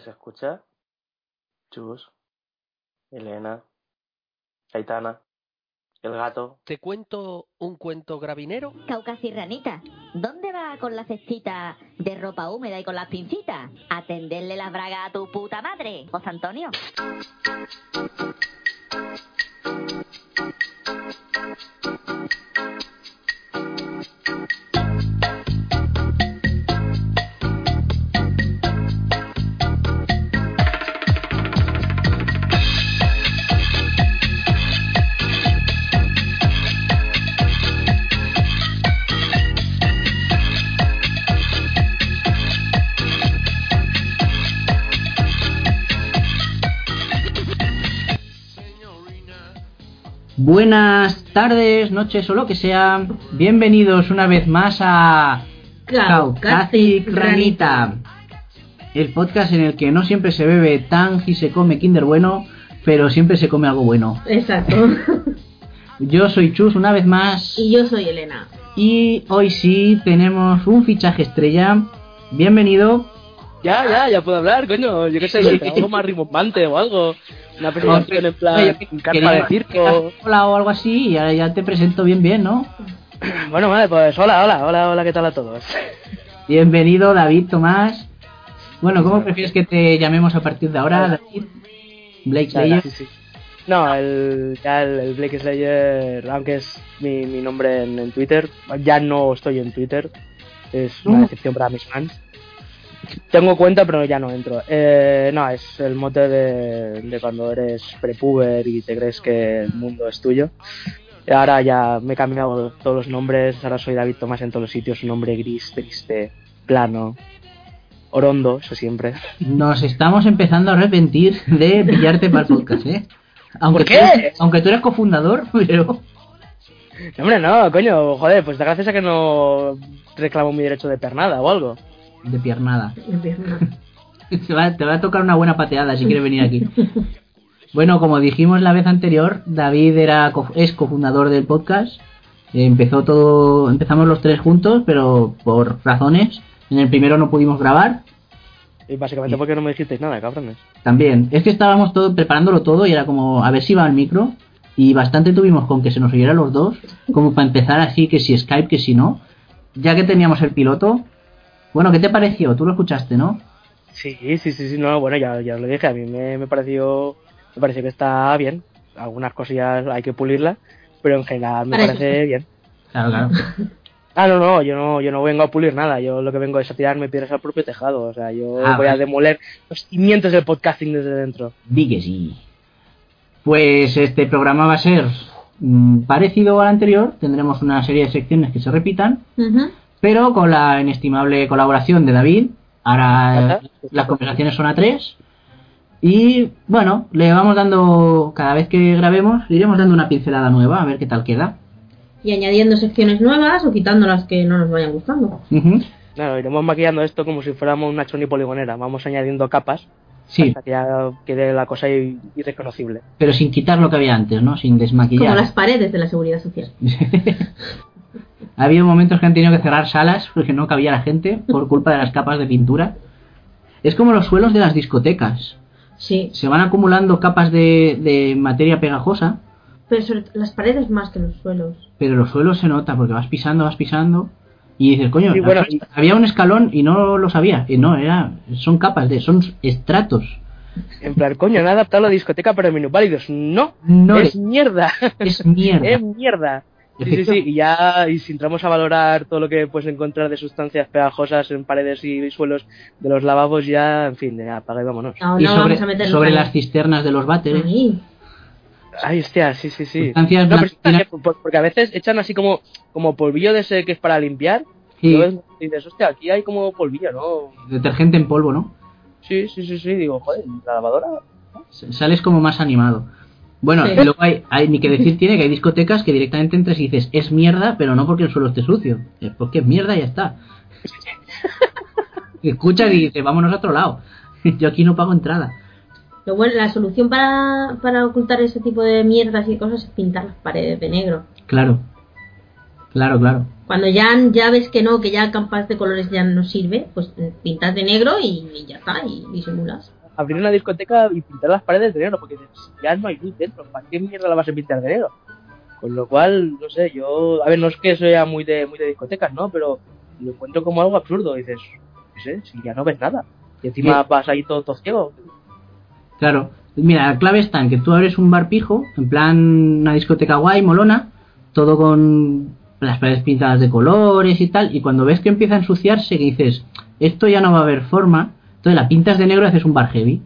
¿Me se escucha? Chus, Elena, Aitana, el gato. ¿Te cuento un cuento gravinero? Caucasi Ranita, ¿dónde va con la cestita de ropa húmeda y con las pincitas? ¿A tenderle las bragas a tu puta madre, José Antonio? Buenas tardes, noches o lo que sea. Bienvenidos una vez más a Caucasic Ranita, el podcast en el que no siempre se bebe tan y se come Kinder bueno, pero siempre se come algo bueno. Exacto. Yo soy Chus una vez más y yo soy Elena. y hoy sí tenemos un fichaje estrella. Bienvenido. Ya, ya, ya puedo hablar, coño. Yo qué sé, algo más rimbombante o algo. Una presentación en plan carpa quería- de circo. Hola o algo así y ahora ya te presento bien bien, ¿no? Bueno, vale, pues hola, hola, hola, hola, ¿qué tal a todos? Bienvenido David Tomás. Bueno, ¿cómo prefieres que te llamemos a partir de ahora, David? Blake Slayer. sí, sí. No, el, ya el, el Blake Slayer, aunque es mi, mi nombre en, en Twitter, ya no estoy en Twitter. Es una ¿No? decepción para mis fans. Tengo cuenta, pero ya no entro. Eh, no, es el mote de, de cuando eres prepuber y te crees que el mundo es tuyo. Ahora ya me he cambiado todos los nombres, ahora soy David Tomás en todos los sitios, un nombre gris, triste, plano, orondo, eso siempre. Nos estamos empezando a arrepentir de pillarte para el podcast, ¿eh? Aunque ¿Por qué? Tú eres, aunque tú eres cofundador, pero... No, hombre, no, coño, joder, pues gracias a que no reclamo mi derecho de pernada o algo. De piernada. Te va, te va a tocar una buena pateada si quieres venir aquí. Bueno, como dijimos la vez anterior, David era co- es cofundador del podcast. Empezó todo, empezamos los tres juntos, pero por razones. En el primero no pudimos grabar. Y básicamente porque no me dijisteis nada, cabrones. También. Es que estábamos todo, preparándolo todo y era como a ver si iba al micro. Y bastante tuvimos con que se nos oyera los dos. Como para empezar así, que si Skype, que si no. Ya que teníamos el piloto. Bueno, ¿qué te pareció? Tú lo escuchaste, ¿no? Sí, sí, sí, sí, no, bueno, ya, ya os lo dije, a mí me, me pareció me pareció que está bien. Algunas cosillas hay que pulirlas, pero en general me parece bien. Claro, claro. Ah, no, no, yo no, yo no vengo a pulir nada, yo lo que vengo es a tirarme piedras al propio tejado, o sea, yo Ah, voy a demoler los cimientos del podcasting desde dentro. Di que sí. Pues este programa va a ser mm, parecido al anterior. Tendremos una serie de secciones que se repitan, Ujú. Pero con la inestimable colaboración de David. Ahora Ajá. las conversaciones son a tres. Y bueno, le vamos dando, cada vez que grabemos, le iremos dando una pincelada nueva, a ver qué tal queda. Y añadiendo secciones nuevas o quitando las que no nos vayan gustando. Claro, iremos maquillando esto como si fuéramos una choni poligonera, vamos añadiendo capas Sí, hasta que ya quede la cosa irreconocible. pero sin quitar lo que había antes, ¿no? Sin desmaquillar. Como las paredes de la seguridad social. ha habido momentos que han tenido que cerrar salas porque no cabía la gente por culpa de las capas de pintura. Es como los suelos de las discotecas. Sí, Se van acumulando capas de, de materia pegajosa, pero sobre las paredes más que los suelos. pero los suelos se nota porque vas pisando, vas pisando y dices, coño, Sí, bueno, y- había un escalón y no lo sabía. Y no, era, son capas de, son estratos. En plan, coño, han adaptado la discoteca para minusválidos. No, No es mierda. es mierda. es mierda. Sí, sí, sí, y ya, y si entramos a valorar todo lo que puedes encontrar de sustancias pegajosas en paredes y suelos de los lavabos, ya, en fin, ya, apaga y vámonos. No, y no sobre, vamos a meternos sobre las cisternas de los váteres. Ahí. Ay, hostia, sí, sí, sí. Sustancias No, pero está blanquinas- bien, por- porque a veces echan así como, como polvillo de ese que es para limpiar. Sí, Y dices, hostia, aquí hay como polvillo, ¿no? detergente en polvo, ¿no? Sí, sí, sí, sí, digo, joder, la lavadora. Sales como más animado. Bueno, Sí. y luego hay, hay- ni que decir tiene que hay discotecas que directamente entras y dices, es mierda, pero no porque el suelo esté sucio. Es porque es mierda y ya está. Y Escuchas y dices, vámonos a otro lado. Yo aquí no pago entrada. Lo bueno, la solución para, para ocultar ese tipo de mierdas y cosas es pintar las paredes de negro. Claro. Claro, claro. Cuando ya, ya ves que no, que ya el campas de colores ya no sirve, pues pintas de negro y, y ya está, y disimulas. Abrir una discoteca y pintar las paredes de negro, porque dices, ya no hay luz dentro, ¿para qué mierda la vas a pintar de negro? Con lo cual, no sé, yo, a ver, no es que sea muy de, muy de discotecas, ¿no? Pero lo encuentro como algo absurdo, dices, no sé, si ya no ves nada. Y encima Sí. vas ahí todo, todo ciego. Claro. Mira, la clave está en que tú abres un bar pijo, en plan una discoteca guay, molona, todo con las paredes pintadas de colores y tal, y cuando ves que empieza a ensuciarse, que dices, esto ya no va a haber forma, entonces la pintas de negro y haces un bar heavy,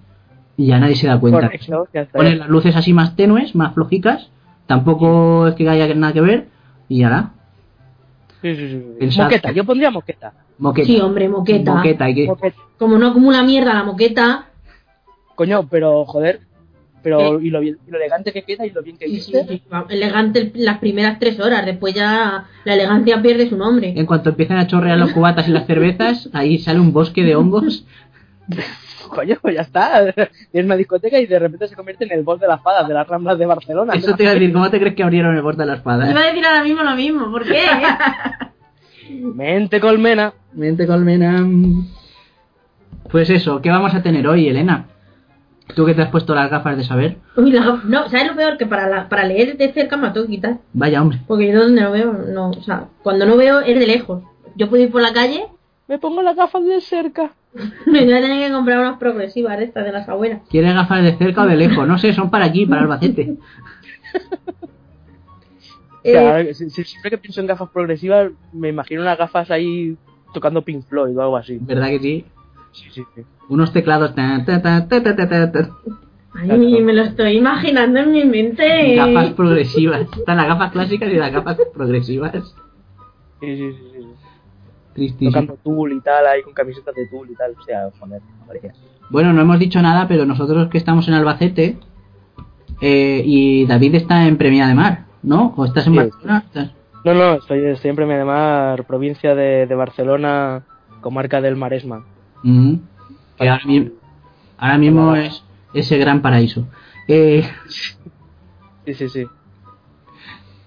y ya nadie se da cuenta. Correcto. Pones las luces así más tenues, más flojicas, tampoco es que haya nada que ver, y ya está. Sí, sí, sí. Pensad- Moqueta, yo pondría moqueta. Moqueta. Sí, hombre, moqueta. Moqueta, hay que... Moqueta. Como no acumula mierda la moqueta, Coño, pero joder, pero Sí. y lo, bien- y lo elegante que queda y lo bien que sí, sí, viste. sí, va, elegante las primeras tres horas, después ya la elegancia pierde su nombre. En cuanto empiezan a chorrear los cubatas y las cervezas, ahí sale un bosque de hongos. Coño, pues ya está. Tienes una discoteca y de repente se convierte en el boss de las fadas de las Ramblas de Barcelona. Eso te iba a decir, ¿cómo te crees que abrieron el borde de la espada? Iba a decir ahora mismo lo mismo, ¿por qué? Mente colmena. Mente colmena. Pues eso, ¿qué vamos a tener hoy, Elena? Tú que te has puesto las gafas de saber. Uy, la- no, ¿sabes lo peor? Que para, la- para leer de cerca me la tengo que quitar. Vaya hombre. Porque yo donde no veo, no, o sea, cuando no veo es de lejos. Yo puedo ir por la calle, Me pongo las gafas de cerca. me voy a tener que comprar unas progresivas de estas de las abuelas. ¿Quieres gafas de cerca o de lejos? No sé, son para aquí, para Albacete. O sea, Eh, si- si- siempre que pienso en gafas progresivas, me imagino unas gafas ahí tocando Pink Floyd o algo así. ¿Verdad que sí? Sí, sí, sí. Unos teclados. ta, ta, ta, ta, ta, ta, ta. ay, me lo estoy imaginando en mi mente. Gafas progresivas. Están las gafas clásicas y las gafas progresivas. Sí, sí, sí, sí. Tristísimo. Tocando Tool y tal, ahí con camisetas de Tool y tal. O sea, joder. Bueno, no hemos dicho nada, pero nosotros que estamos en Albacete eh, y David está en Premia de Mar, ¿no? ¿O estás en Sí. Barcelona? ¿Estás- No, no, estoy, estoy en Premia de Mar, provincia de, de Barcelona, comarca del Maresma. Ujú. Que ahora, mi- ahora mismo es ese gran paraíso. Eh, Sí, sí, sí.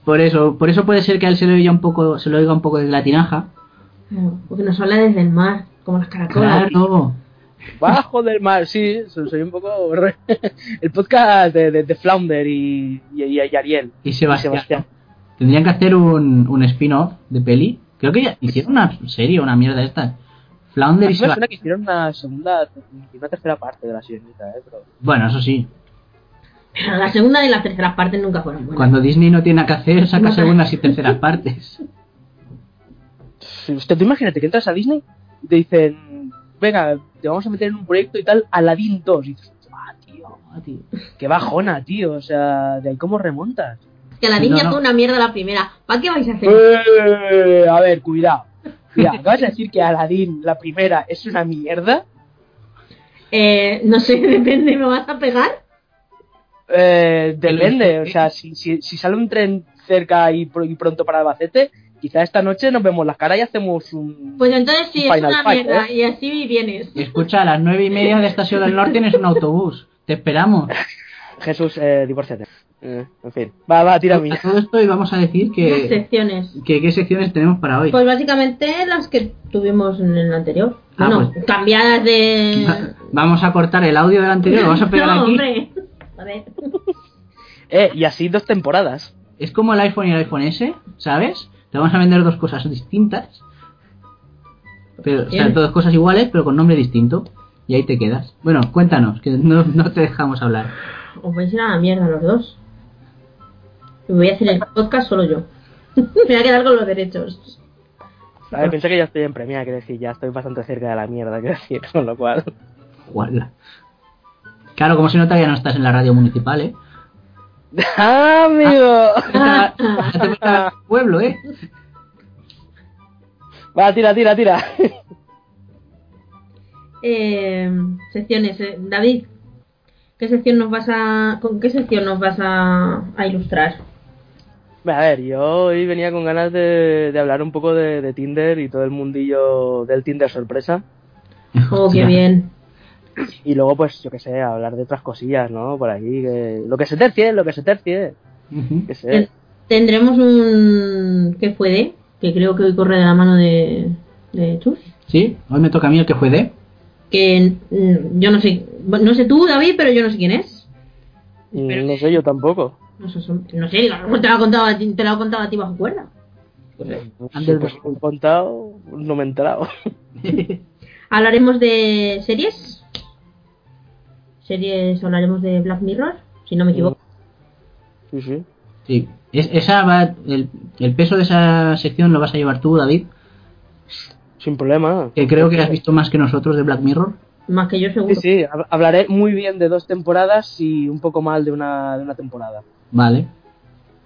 por eso, por eso puede ser que a él se lo oiga un poco, se lo oiga un poco de la Porque nos habla desde el mar, como las caracolas. Claro. Bajo del mar, sí, soy un poco... re- El podcast de, de, de Flounder y, y, y Ariel. Y Sebastián. Y Sebastián. Tendrían que hacer un, un spin-off de peli. Creo que ya hicieron una serie, una mierda de estas. Flounder y Me suena Sebastián. que hicieron una segunda y una tercera parte de la sirenita, eh, pero... Bueno, eso sí. Pero la segunda y las terceras partes nunca fueron buenas. Cuando Disney no tiene nada que hacer, saca No. segundas y terceras partes. Usted, tú imagínate que entras a Disney y te dicen, venga, te vamos a meter en un proyecto y tal, Aladdin 2. Y dices, ah, tío, Ah, tío. qué bajona, tío. O sea, ¿de ahí cómo remontas? Que la No, niña no. fue una mierda la primera. ¿Para qué vais a hacer? Eh, a ver, cuidado. Cuidado, ¿acabas de decir que Aladdin, la primera, es una mierda? Eh, no sé, depende, ¿me vas a pegar? Eh, depende, o sea, si, si, si sale un tren cerca y, y pronto para Albacete, quizá esta noche nos vemos las caras y hacemos un... Pues entonces sí, Un es Final una Fight, mierda. ¿eh? Y así vienes. Escucha, a las nueve y media de Estación del Norte tienes un autobús. Te esperamos. Jesús, eh, divórciate. Eh, en fin. Va, va, tira mí. A todo esto y vamos a decir Las que, secciones. que qué secciones tenemos para hoy. Pues básicamente las que tuvimos en el anterior. Ah, bueno, pues. cambiadas de... Va- Vamos a cortar el audio del anterior, lo vamos a pegar no, aquí. hombre. A ver. Eh, y así dos temporadas. Es como el iPhone y el iPhone S, ¿sabes? Te vamos a vender dos cosas distintas. Pero, o sea, dos cosas iguales, pero con nombre distinto. Y ahí te quedas. Bueno, cuéntanos, que no, no te dejamos hablar. Os vais a ir a la mierda los dos. Y voy a hacer el podcast solo yo. Me voy a quedar con los derechos. A ver, piensa que ya estoy en premia, quiero decir, ya estoy bastante cerca de la mierda, quiero decir, con lo cual... Guarda. Claro, como se nota ya no estás en la radio municipal, ¿eh? ¡Ah, amigo! Pueblo, ¿eh? Va, tira, tira, tira. Eh, secciones. eh, David, ¿qué sección nos vas a... ¿Con qué sección nos vas a, a ilustrar? A ver, yo hoy venía con ganas de, de hablar un poco de, de Tinder y todo el mundillo del Tinder sorpresa. Oh, qué bien. Y luego, pues, yo qué sé, hablar de otras cosillas, ¿no? Por ahí, que... lo que se tercie, lo que se tercie. Que sé. Tendremos un que fue de, que creo que hoy corre de la mano de, de Chus. ¿Sí? Hoy me toca a mí el que fue de. Que mm, yo no sé, no sé tú, David, pero yo no sé quién es. Pero- No sé, yo tampoco. No sé, no sé, a lo mejor te lo ha contado a ti, te lo ha contado a ti bajo cuerda. Pues, me han contado, no me he enterado. Hablaremos de series. Series, hablaremos de Black Mirror, si no me equivoco. Sí, sí. Sí. Es- esa va, el, el peso de esa sección lo vas a llevar tú, David. Sin problema. Que creo que has visto más que nosotros de Black Mirror. Más que yo seguro. Sí, sí, hab- hablaré muy bien de dos temporadas y un poco mal de una, de una temporada. Vale.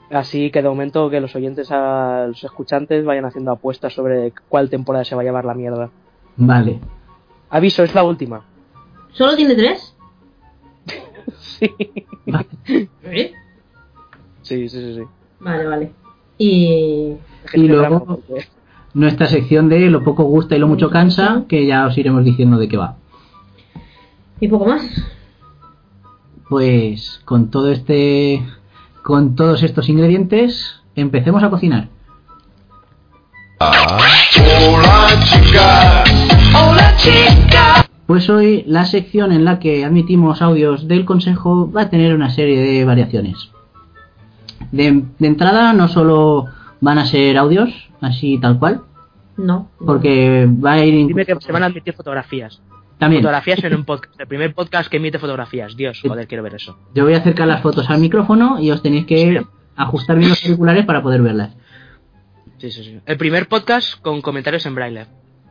Así que de momento que los oyentes, a los escuchantes, vayan haciendo apuestas sobre cuál temporada se va a llevar la mierda. Vale. Aviso, es la última. ¿Solo tiene tres? Sí. ¿Eh? Sí, sí, sí. sí. Vale, vale. Y Y este luego- drama, porque- Nuestra sección de lo poco gusta y lo mucho cansa, que ya os iremos diciendo de qué va. y poco más. Pues con todo este. Con todos estos ingredientes, empecemos a cocinar. Pues hoy la sección en la que admitimos audios del consejo va a tener una serie de variaciones. De, de entrada no solo van a ser audios, así tal cual, No. porque va a ir... Dime que se van a admitir fotografías. También, Fotografías en un podcast. El primer podcast que emite fotografías. Dios, joder, quiero ver eso. yo voy a acercar las fotos al micrófono y os tenéis que ajustar bien los auriculares para poder verlas. Sí, sí, sí. El primer podcast con comentarios en braille.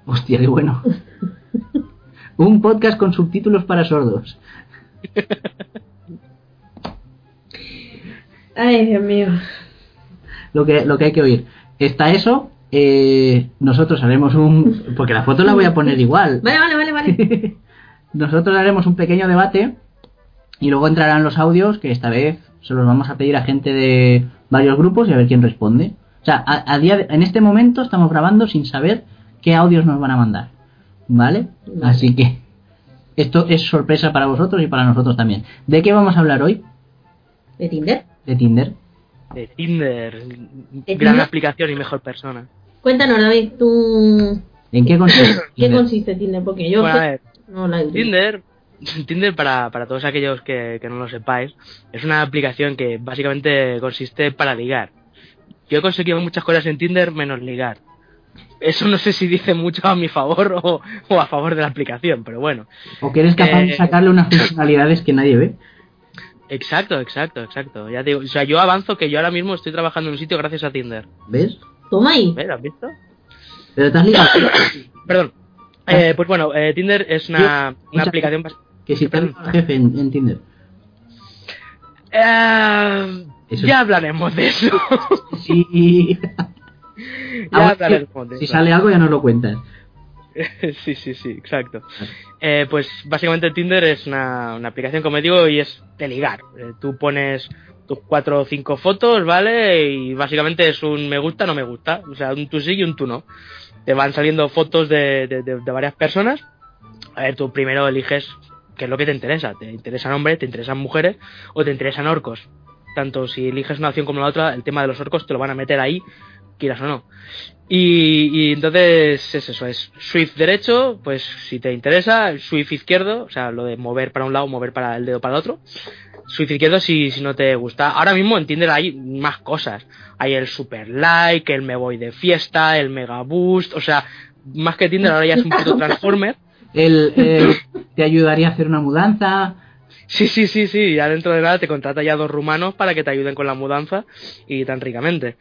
Hostia, qué bueno. Un podcast con subtítulos para sordos. Ay, Dios mío. Lo que, lo que hay que oír. Está eso. eh, nosotros haremos un. Porque la foto la voy a poner igual. Vale, vale, vale, vale. Nosotros haremos un pequeño debate. Y luego entrarán los audios. Que esta vez se los vamos a pedir a gente de varios grupos y a ver quién responde. O sea, a, a día de- en este momento estamos grabando sin saber qué audios nos van a mandar. ¿Vale? Vale. Así que. Esto es sorpresa para vosotros y para nosotros también. ¿De qué vamos a hablar hoy? ¿De Tinder? De Tinder. De Tinder. ¿De Gran Tinder? aplicación y mejor persona. Cuéntanos, David, tú... ¿En qué consiste? ¿Qué Tinder? consiste Tinder? Porque yo Bueno, a sé- ver, no la he utilizado. Tinder, Tinder para, para todos aquellos que, que no lo sepáis, es una aplicación que básicamente consiste para ligar. Yo he conseguido muchas cosas en Tinder menos ligar. Eso no sé si dice mucho a mi favor o, o a favor de la aplicación, pero bueno. ¿O que eres capaz de Eh, sacarle unas funcionalidades que nadie ve? Exacto, exacto, exacto. Ya te digo, o sea, yo avanzo que yo ahora mismo estoy trabajando en un sitio gracias a Tinder. ¿Ves? Toma ahí. ¿Ves? ¿Has visto? Pero te has ligado. Perdón. Eh, pues bueno, eh, Tinder es una, aplicación... Que si te has jefe en, en Tinder. Eh, ya hablaremos de eso. Sí. ya si sale algo ya nos lo cuentas. sí, sí, sí, exacto. Eh, pues básicamente Tinder es una, una aplicación, como digo, y es de ligar. Eh, tú pones tus cuatro o cinco fotos, ¿vale? Y básicamente es un me gusta, no me gusta. O sea, un tú sí y un tú no. Te van saliendo fotos de, de- de- de varias personas. A ver, tú primero eliges qué es lo que te interesa. ¿Te interesan hombres, te interesan mujeres o te interesan orcos? Tanto si eliges una opción como la otra, el tema de los orcos te lo van a meter ahí, quieras o no. Y, y entonces es eso, es Swift derecho, pues si te interesa, Swift izquierdo, o sea, lo de mover para un lado, mover para el dedo para el otro. Swift izquierdo si, si no te gusta. Ahora mismo en Tinder hay más cosas. Hay el super like, el me voy de fiesta, el mega boost, o sea, más que Tinder ahora ya es un puto transformer. Eh, te ayudaría a hacer una mudanza. Sí, sí, sí, sí, ya dentro de nada te contrata ya dos rumanos para que te ayuden con la mudanza y tan ricamente.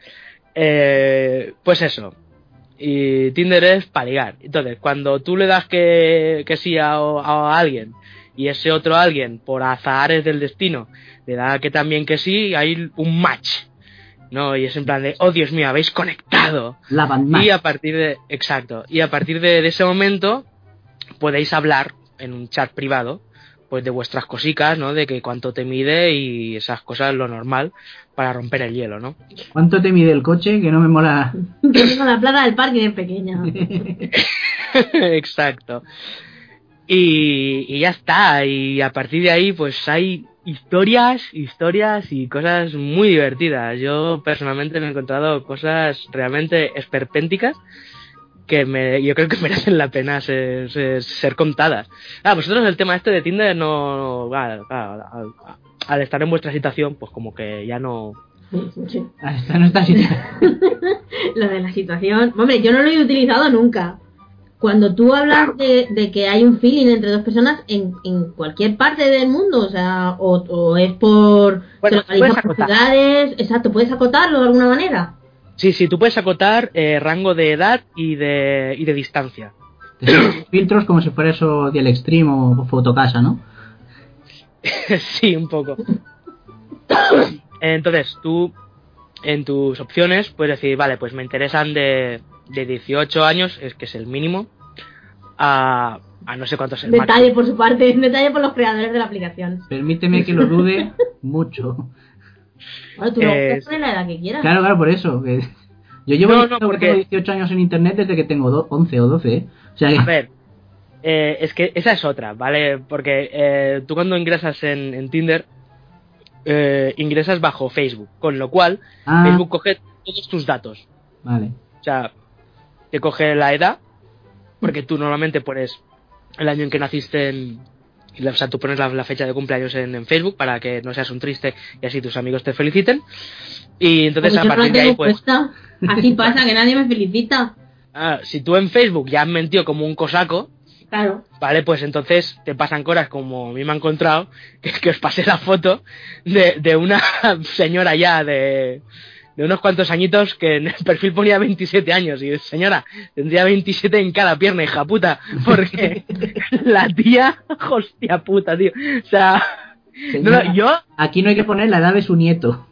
Eh, pues eso. Y Tinder es para ligar. Entonces, cuando tú le das que, que sí a, a alguien y ese otro alguien, por azares del destino, le da que también que sí, hay un match. ¿No? Y es en plan de, oh Dios mío, habéis conectado. La. Y a partir de, exacto, y a partir de, de ese momento podéis hablar en un chat privado, pues de vuestras cositas, ¿no? De que cuánto te mide y esas cosas, lo normal, para romper el hielo, ¿no? ¿Cuánto te mide el coche? Que no me mola. Que tengo la plaza del parking es pequeña. Exacto. Y, y ya está, y a partir de ahí, pues hay historias, historias y cosas muy divertidas. Yo personalmente me he encontrado cosas realmente esperpénticas que me, yo creo que merecen la pena ser, ser, ser contadas. Ah, vosotros el tema este de Tinder no, al estar en vuestra situación, pues como que ya no, Sí. Ah, Esta no está situación. Lo de la situación. Hombre, yo no lo he utilizado nunca. Cuando tú hablas de, de que hay un feeling entre dos personas en, en cualquier parte del mundo, o sea, o, o es por. Bueno, se puedes por acotar. ciudades. Exacto, puedes acotarlo de alguna manera. Sí, sí, tú puedes acotar eh, rango de edad y de, y de distancia. Filtros como si fuera eso del Extreme o Fotocasa, ¿no? sí, un poco. Entonces, tú en tus opciones puedes decir, vale, pues me interesan de, de 18 años, es que es el mínimo, a, a no sé cuánto es el Detalle máximo. por su parte, detalle por los creadores de la aplicación. Permíteme que lo dude mucho. Bueno, tú Eh, puedes poner la edad que quieras. Claro, claro, por eso. que- Yo llevo No, no, diciendo que porque- tengo 18 años en internet desde que tengo do- 11 o 12, ¿eh? O sea que... A ver, eh, es que esa es otra, ¿vale? Porque eh, tú cuando ingresas en, en Tinder, eh, ingresas bajo Facebook, con lo cual Ah, Facebook coge todos tus datos. vale. O sea, te coge la edad, porque tú normalmente pones el año en que naciste en... O sea, tú pones la, la fecha de cumpleaños en, en Facebook para que no seas un triste y así tus amigos te feliciten. Y entonces Como a no partir de ahí, pues. Así pasa, que nadie me felicita. ah, si tú en Facebook ya has mentido como un cosaco, Claro. Vale, pues entonces te pasan cosas como a mí me ha encontrado, que, que os pasé la foto de, de una señora ya de, de unos cuantos añitos que en el perfil ponía 27 años. Y señora, tendría 27 en cada pierna, hija puta, porque la tía, hostia puta, tío. O sea, no, Señora, no, yo, Aquí no hay que poner la edad de su nieto.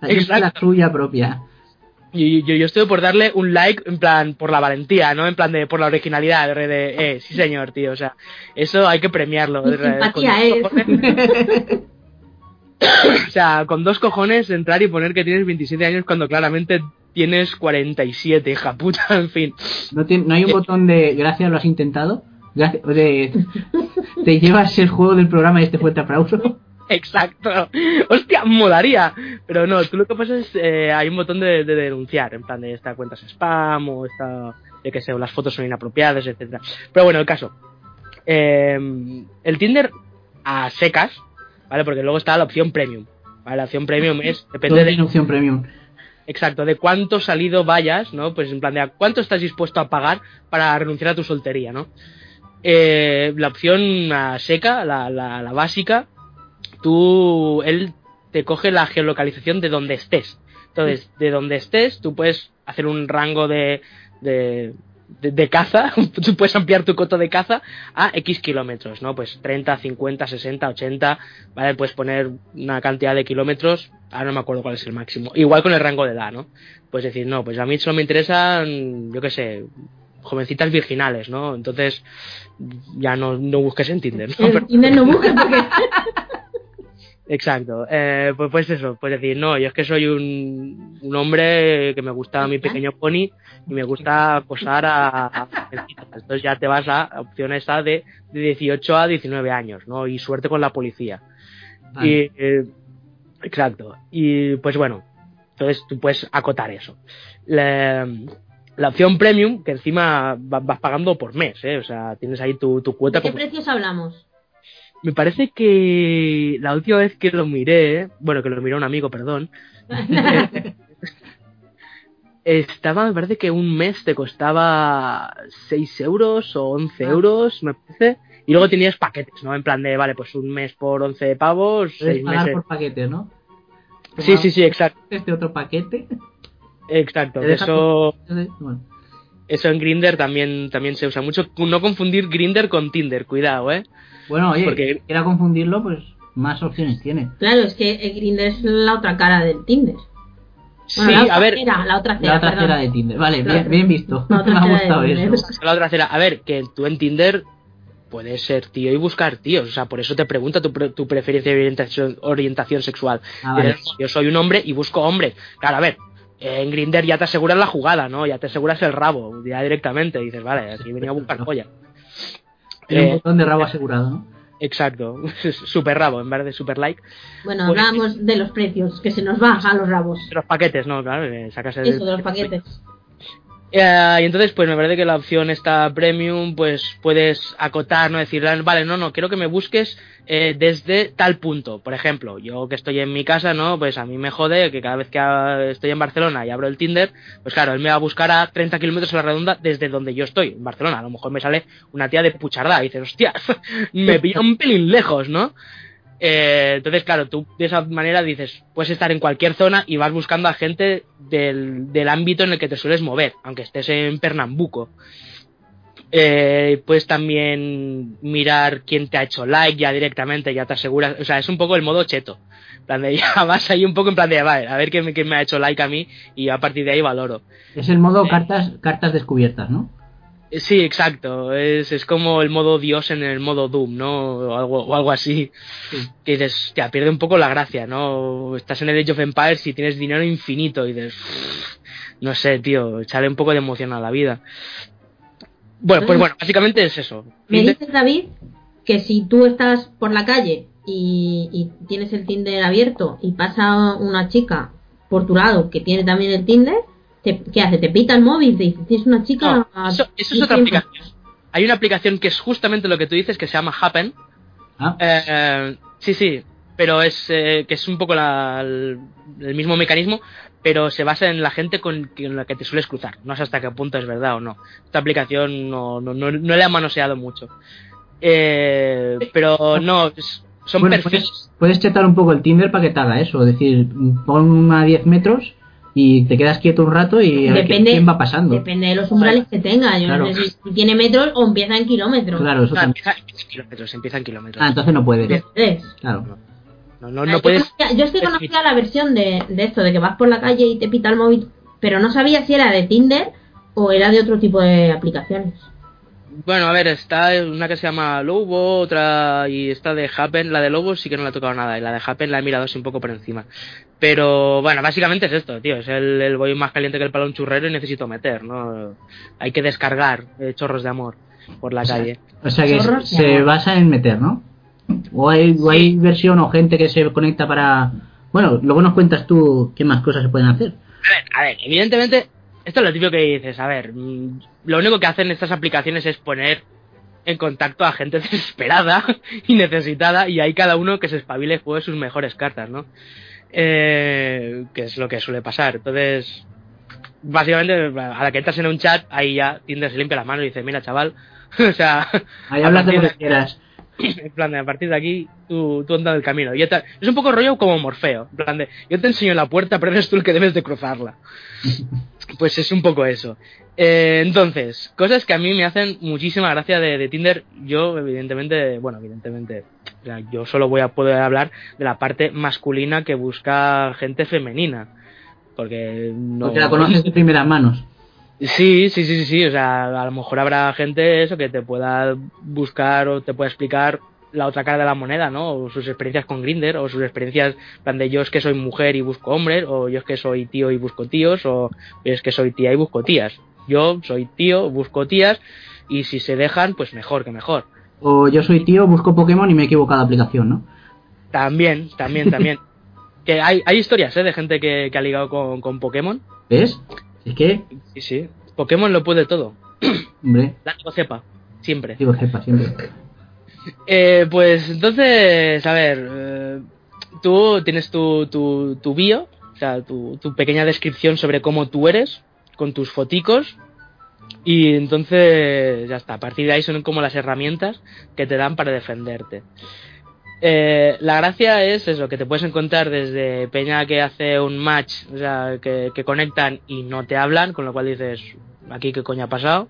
Aquí es la suya propia. Yo, yo, yo estoy por darle un like en plan por la valentía, ¿no? En plan de por la originalidad, de, de, eh, sí señor, tío. O sea, eso hay que premiarlo. Mi de- con simpatía dos es. cojones. O sea, con dos cojones entrar y poner que tienes 27 años cuando claramente tienes 47, hija puta, en fin. No, tiene- no hay un botón de gracias, lo has intentado. Gracias, de, te llevas el juego del programa y este fuerte aplauso. Exacto. Hostia, molaría. Pero no, tú lo que pasa es, eh, hay un botón de, de denunciar, en plan de esta cuenta es spam o esta, yo que sé, o las fotos son inapropiadas, etcétera. Pero bueno, el caso. Eh, el Tinder a secas, ¿vale? Porque luego está la opción premium. ¿vale? La opción premium es, depende de, opción premium. Exacto, de cuánto salido vayas, ¿no? Pues en plan de a cuánto estás dispuesto a pagar para renunciar a tu soltería, ¿no? Eh, la opción a seca, la, la, la básica, tú, él te coge la geolocalización de donde estés. Entonces, de donde estés, tú puedes hacer un rango de, de, de, de caza, tú puedes ampliar tu coto de caza a X kilómetros, ¿no? Pues 30, 50, 60, 80, ¿vale? Puedes poner una cantidad de kilómetros, ahora no me acuerdo cuál es el máximo. Igual con el rango de edad, ¿no? Puedes decir, no, pues a mí solo me interesan, yo qué sé, jovencitas virginales, ¿no? Entonces, ya no, no busques en Tinder, ¿no? Pero- Tinder no busca porque. Exacto, eh, pues, pues eso, pues decir, no, yo es que soy un, un hombre que me gusta mi pequeño pony y me gusta acosar a, a. Entonces ya te vas a la opción esa de, de 18 a 19 años, ¿no? Y suerte con la policía. Vale. Y, eh, exacto, y pues bueno, entonces tú puedes acotar eso. La, la opción premium, que encima va- vas pagando por mes, ¿eh? O sea, tienes ahí tu, tu cuota ¿De qué como precios hablamos? Me parece que la última vez que lo miré, bueno, que lo miró un amigo, perdón, estaba, me parece que un mes te costaba 6 euros o 11 Ah. euros, me parece, y luego tenías paquetes, ¿no? En plan de, vale, pues un mes por 11 pavos, Puedes 6 pagar meses. por paquetes, ¿no? Sí, sí, sí, exacto, Este otro paquete. exacto. Eso, Bueno, eso en Grinder también, también se usa mucho. No confundir Grinder con Tinder, cuidado, ¿eh? Bueno oye, Porque- si quiera confundirlo, pues más opciones tiene. Claro, es que el Grindr es la otra cara del Tinder. Sí, Bueno, la otra a ver, cera, la otra cera, La otra perdón. cera de Tinder. Vale, bien, bien visto. la Me otra ha cera de gustado eso. la otra cera. A ver, que tú en Tinder puedes ser tío y buscar tíos. O sea, por eso te pregunta tu, pre- tu preferencia y orientación, orientación sexual. Ah, vale. Yo soy un hombre y busco hombres. Claro, a ver, en Grinder ya te aseguras la jugada, ¿no? Ya te aseguras el rabo, ya directamente. Dices, vale, aquí venía a buscar polla. Tiene un Eh, botón de rabo asegurado, ¿no? exacto, super rabo en vez de super like. Bueno, Pues- hablábamos de los precios, que se nos va a los rabos. De los paquetes, ¿no? Claro, sacas el... Eso, de los paquetes. Eh, y entonces, pues me parece que la opción esta premium, pues puedes acotar, ¿no? Decir, vale, no, no, quiero que me busques eh, desde tal punto. Por ejemplo, yo que estoy en mi casa, ¿no? Pues a mí me jode que cada vez que estoy en Barcelona y abro el Tinder, pues claro, él me va a buscar a 30 kilómetros a la redonda desde donde yo estoy, en Barcelona. A lo mejor me sale una tía de puchardá y dices, hostia, me pilla un pelín lejos, ¿no? Eh, entonces, claro, tú de esa manera dices, puedes estar en cualquier zona y vas buscando a gente del, del ámbito en el que te sueles mover, aunque estés en Pernambuco. Eh, puedes también mirar quién te ha hecho like ya directamente, ya te aseguras, o sea, es un poco el modo cheto. En plan de, ya vas ahí un poco en plan de, vale, a ver quién, me- quién me ha hecho like a mí y a partir de ahí valoro. Es el modo cartas cartas descubiertas, ¿no? Sí, exacto. Es, es como el modo Dios en el modo Doom, ¿no? O algo, o algo así. Que dices, ya pierde un poco la gracia, ¿no? Estás en el Age of Empires y tienes dinero infinito y dices, no sé, tío, echarle un poco de emoción a la vida. Bueno, pues bueno, básicamente es eso. Me dices, David, que si tú estás por la calle y, y tienes el Tinder abierto y pasa una chica por tu lado que tiene también el Tinder, te- ¿qué hace? Te pita el móvil, te dice, tienes una chica... No, a eso, eso es otra 10 metros". aplicación. Hay una aplicación que es justamente lo que tú dices, que se llama Happen. Ah, Eh, sí, sí, pero es eh, que es un poco la- el, el mismo mecanismo, pero se basa en la gente con, con la que te sueles cruzar. No sé hasta qué punto es verdad o no. Esta aplicación no, no, no, no le ha manoseado mucho. Eh, pero no, es- son bueno, perfiles. puedes, puedes chetar un poco el Tinder para que te haga eso. Es decir, pon a 10 metros y te quedas quieto un rato y a ver Depende, quién va pasando. depende de los umbrales que tenga. Yo Claro. no sé si tiene metros o empieza en kilómetros. Claro, eso No, también. empieza, empieza en kilómetros, empieza en kilómetros. Ah, entonces no puedes. Claro. No, no, no yo puedes. conocía- Yo es que conocía la versión de, de esto, de que vas por la calle y te pita el móvil, pero no sabía si era de Tinder o era de otro tipo de aplicaciones. Bueno, a ver, está una que se llama Lobo, otra y esta de Happen. La de Lobo sí que no la he tocado nada, y la de Happen la he mirado así un poco por encima. Pero bueno, básicamente es esto, tío. Es el, el voy más caliente que el palón churrero y necesito meter, ¿no? Hay que descargar eh, chorros de amor por la O sea, calle. O sea que Chorros se amor. basa en meter, ¿no? O hay, o hay versión o gente que se conecta para... Bueno, luego nos cuentas tú qué más cosas se pueden hacer. A ver, a ver, evidentemente, esto es lo típico que dices. A ver, mm, lo único que hacen estas aplicaciones es poner en contacto a gente desesperada y necesitada y ahí cada uno que se espabile y juegue sus mejores cartas, ¿no? Eh, que es lo que suele pasar. Entonces, básicamente, a la que entras en un chat, ahí ya Tinder se limpia las manos y dice, mira chaval, o sea, Ahí hablas de partir lo que quieras. en plan de a partir de aquí tú, tú andas el camino. Y es un poco rollo como Morfeo. En plan de yo te enseño la puerta, pero eres tú el que debes de cruzarla. pues es un poco eso. Eh, entonces, cosas que a mí me hacen muchísima gracia de, de Tinder. Yo, evidentemente, bueno, evidentemente, o sea, yo solo voy a poder hablar de la parte masculina que busca gente femenina. Porque no. Porque la conoces de primeras manos. Sí, sí, sí, sí, sí. O sea, a lo mejor habrá gente eso que te pueda buscar o te pueda explicar la otra cara de la moneda, ¿no? O sus experiencias con Grinder, o sus experiencias, en plan de yo es que soy mujer y busco hombres, o yo es que soy tío y busco tíos, o yo es que soy tía y busco tías. Yo soy tío, busco tías, y si se dejan, pues mejor que mejor. O yo soy tío, busco Pokémon y me he equivocado de aplicación, ¿no? También, también, también. que hay, hay historias, ¿eh? De gente que, que ha ligado con, con Pokémon. ¿Ves? Es que, Sí, sí. Pokémon lo puede todo. hombre, La cepa, siempre. digo jefa siempre. Eh, pues entonces, a ver, eh, tú tienes tu, tu, tu bio, o sea, tu, tu pequeña descripción sobre cómo tú eres, con tus foticos, y entonces ya está, a partir de ahí son como las herramientas que te dan para defenderte. Eh, la gracia es eso, que te puedes encontrar desde Peña que hace un match, o sea, que, conectan y no te hablan, con lo cual dices, aquí qué coño ha pasado.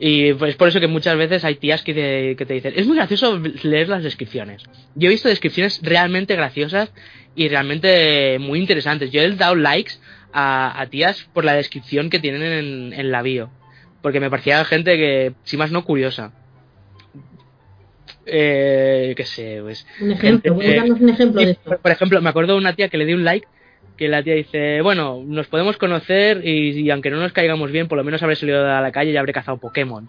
Y pues por eso que muchas veces hay tías que te, que te dicen, es muy gracioso leer las descripciones. Yo he visto descripciones realmente graciosas y realmente muy interesantes. Yo he dado likes a, a tías por la descripción que tienen en, en la bio. Porque me parecía gente que, si más no, curiosa. Eh, qué sé, pues. Un ejemplo, gente, ¿puedes eh, darnos un ejemplo de esto? por, ejemplo, me acuerdo de una tía que le di un like, que la tía dice, bueno, nos podemos conocer y, y aunque no nos caigamos bien, por lo menos habré salido a la calle y habré cazado Pokémon.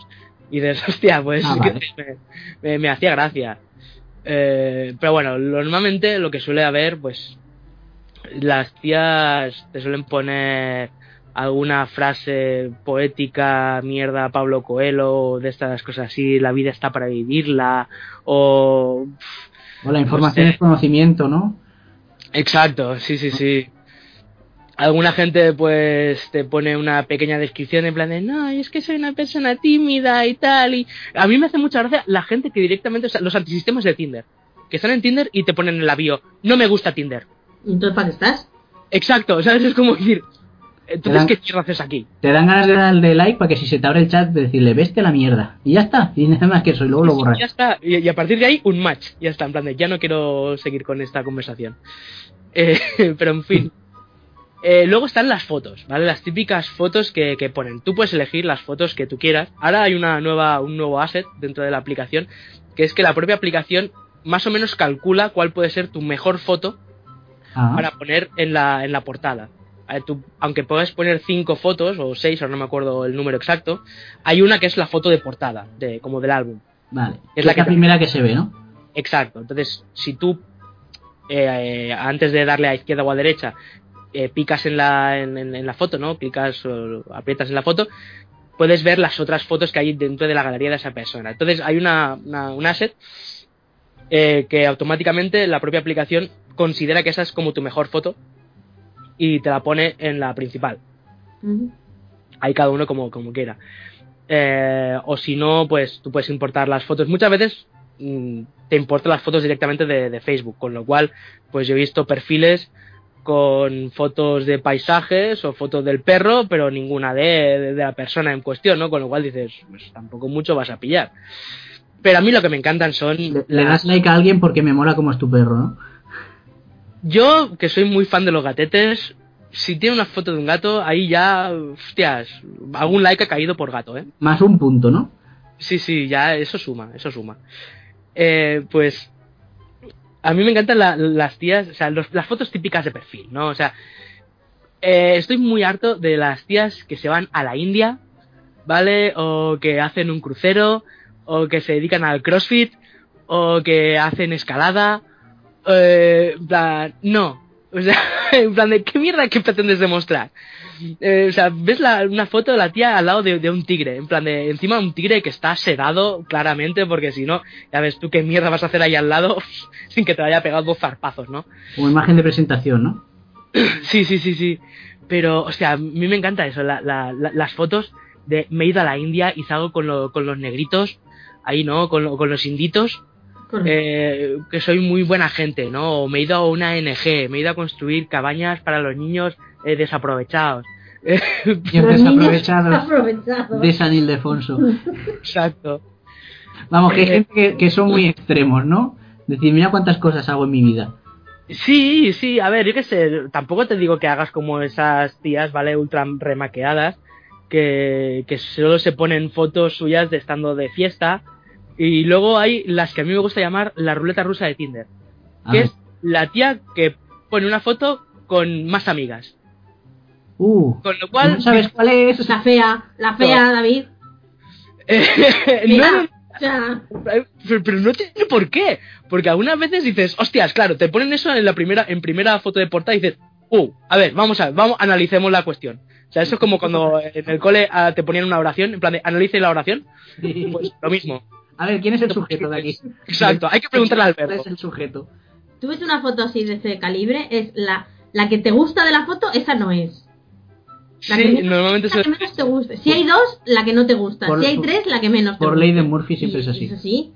Y dices, hostia, pues Ah, que vale. me, me- me hacía gracia. Eh, pero bueno, normalmente lo que suele haber, pues, las tías te suelen poner alguna frase poética, mierda, Pablo Coelho, de estas cosas así, la vida está para vivirla, o... O la información No sé. es conocimiento, ¿no? Exacto, sí, sí, sí. Alguna gente pues te pone una pequeña descripción en plan de no, es que soy una persona tímida y tal y a mí me hace mucha gracia la gente que directamente, o sea, los antisistemas de Tinder, que están en Tinder y te ponen en la bio, no me gusta Tinder. ¿Y entonces para qué estás? Exacto, ¿sabes? Es como decir, entonces Dan- ¿qué mierda haces aquí? Te dan ganas de darle like para que si se te abre el chat de decirle, veste la mierda. Y ya está. Y nada más que eso. Y luego lo borras. ya está, y, y a partir de ahí un match, ya está, en plan de ya no quiero seguir con esta conversación. Eh, pero en fin. Eh, luego están las fotos, ¿vale? Las típicas fotos que, que ponen. Tú puedes elegir las fotos que tú quieras. Ahora hay una nueva, un nuevo asset dentro de la aplicación, que es que la propia aplicación más o menos calcula cuál puede ser tu mejor foto Ah, para poner en la, en la portada. Eh, tú- aunque puedas poner cinco fotos o seis, ahora no me acuerdo el número exacto, hay una que es la foto de portada, de, como del álbum. vale. es Es la primera que se ve, ¿no? Exacto. Entonces, si tú eh, eh, antes de darle a izquierda o a derecha eh, picas en la, en, en- en la foto, ¿no? Clicas o aprietas en la foto, puedes ver las otras fotos que hay dentro de la galería de esa persona. Entonces, hay una, una- un asset que automáticamente la propia aplicación considera que esa es como tu mejor foto y te la pone en la principal Ujú. ahí cada uno como, como quiera. Eh, o si no, pues tú puedes importar las fotos. Muchas veces mm, te importan las fotos directamente de, de Facebook, con lo cual, pues yo he visto perfiles con fotos de paisajes o fotos del perro, pero ninguna de, de- de la persona en cuestión, ¿no? Con lo cual dices, pues tampoco mucho vas a pillar. Pero a mí lo que me encantan son... Le, le las- das like a alguien porque me mola como es tu perro, ¿no? Yo, que soy muy fan de los gatetes, si tiene una foto de un gato, ahí ya, hostias, algún like ha caído por gato, ¿eh? Más un punto, ¿no? Sí, sí, ya eso suma, eso suma. Eh, pues a mí me encantan la- las tías, o sea, los- las fotos típicas de perfil, ¿no? O sea, eh, estoy muy harto de las tías que se van a la India, ¿vale? O que hacen un crucero, o que se dedican al CrossFit, o que hacen escalada. Eh, en plan, no. O sea, en plan de, ¿qué mierda que pretendes demostrar? Eh, o sea, ves la- una foto de la tía al lado de, de un tigre, en plan de encima un tigre que está sedado claramente, porque si no, ya ves tú qué mierda vas a hacer ahí al lado sin que te haya pegado dos zarpazos, ¿no? Como imagen de presentación, ¿no? Sí, sí, sí, sí. Pero, o sea, a mí me encanta eso, la- la- la- las fotos de me he ido a la India y salgo con, lo- con los negritos, ahí, ¿no? Con, lo- con los inditos. Eh, que soy muy buena gente, ¿no? O me he ido a una NG, me he ido a construir cabañas para los niños eh, desaprovechados. Niños desaprovechados aprovechados. de San Ildefonso. Exacto. Vamos, que hay Eh, gente que, que son muy extremos, ¿no? Decir, mira cuántas cosas hago en mi vida. Sí, sí, a ver, yo qué sé, tampoco te digo que hagas como esas tías, ¿vale? Ultra remaqueadas, que, que solo se ponen fotos suyas de estando de fiesta. Y luego hay las que a mí me gusta llamar la ruleta rusa de Tinder, A que es la tía que pone una foto con más amigas. Uh, Con lo cual... ¿no sabes cuál es? La fea, la fea, David. no, Mira, no, o sea, pero, pero no tiene por qué. Porque algunas veces dices, hostias, claro, te ponen eso en la primera, en primera foto de portada y dices, uh, a ver, vamos a ver, vamos, analicemos la cuestión. O sea, eso es como cuando en el cole ah, te ponían una oración, en plan de analice la oración, pues lo mismo. A ver, ¿quién es el sujeto de aquí? Exacto, hay que preguntarle al ¿Cuál verbo. es el sujeto? tú ves una foto así de ese calibre, es la, la que te gusta de la foto, esa no es. La que Sí, normalmente la eso que menos te gusta. Si hay dos, la que no te gusta. Por- si hay tres, la que menos te Por gusta. ley de Murphy siempre Y es así. Es así.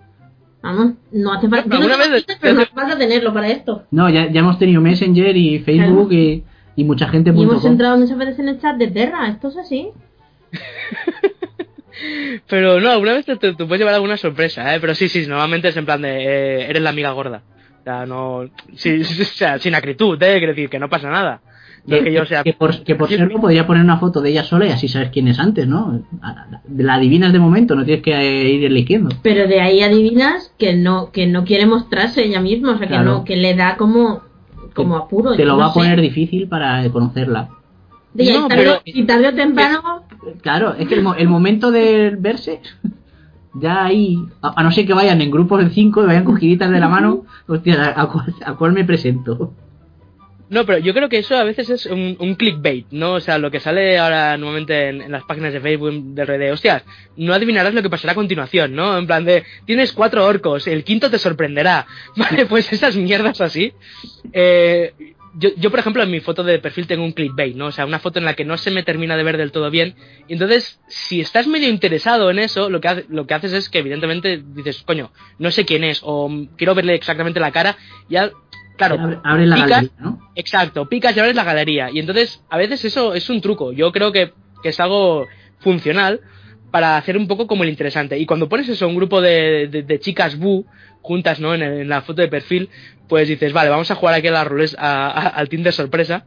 Vamos, no hace falta. Pero yo no vez- Twitter, pero no hace falta tenerlo para esto. No, ya, ya hemos tenido Messenger y Facebook y, y mucha gente. Y hemos entrado muchas veces en el chat de Terra, esto es así. Pero no, alguna vez te, te- te puedes llevar alguna sorpresa, ¿eh? Pero sí, sí, normalmente es en plan de, eh, eres la amiga gorda. O sea, no, sí, sí, o sea, sin acritud, ¿eh? Quiero decir, que no pasa nada. No Que, que yo sea... que por, que por serlo podría poner una foto de ella sola y así sabes quién es antes, ¿no? La adivinas de momento, no tienes que eh, ir eligiendo. Pero de ahí adivinas que no, que no quiere mostrarse ella misma, o sea, que Claro. no, que le da como, como apuro. Te lo no va a poner difícil para eh, conocerla. Y, No, tarde, pero- y tarde o temprano, Claro, es que el, el momento de verse. Ya ahí, a, a no ser que vayan en grupos de cinco y vayan cogiditas de la mano, hostia, ¿a, cuál, a cuál me presento? No, pero yo creo que eso a veces es un, un clickbait, ¿no? O sea, lo que sale ahora nuevamente en, en las páginas de Facebook de red de, hostias, no adivinarás lo que pasará a continuación, ¿no? En plan de, tienes cuatro orcos, el quinto te sorprenderá. Vale, pues esas mierdas así. Eh, yo, yo, por ejemplo, en mi foto de perfil tengo un clickbait, ¿no? O sea, una foto en la que no se me termina de ver del todo bien. Entonces, si estás medio interesado en eso, lo que, lo que haces es que evidentemente dices, coño, no sé quién es, o mm, quiero verle exactamente la cara, ya, claro, Abre, abre la picas- galería, ¿no? Exacto, picas y abres la galería. Y entonces, a veces eso es un truco. Yo creo que, que es algo funcional para hacer un poco como el interesante. Y cuando pones eso, un grupo de, de- de chicas bu juntas, ¿no? En, el- en la foto de perfil, pues dices, vale, vamos a jugar aquí a la rules, a- a- al Tinder sorpresa.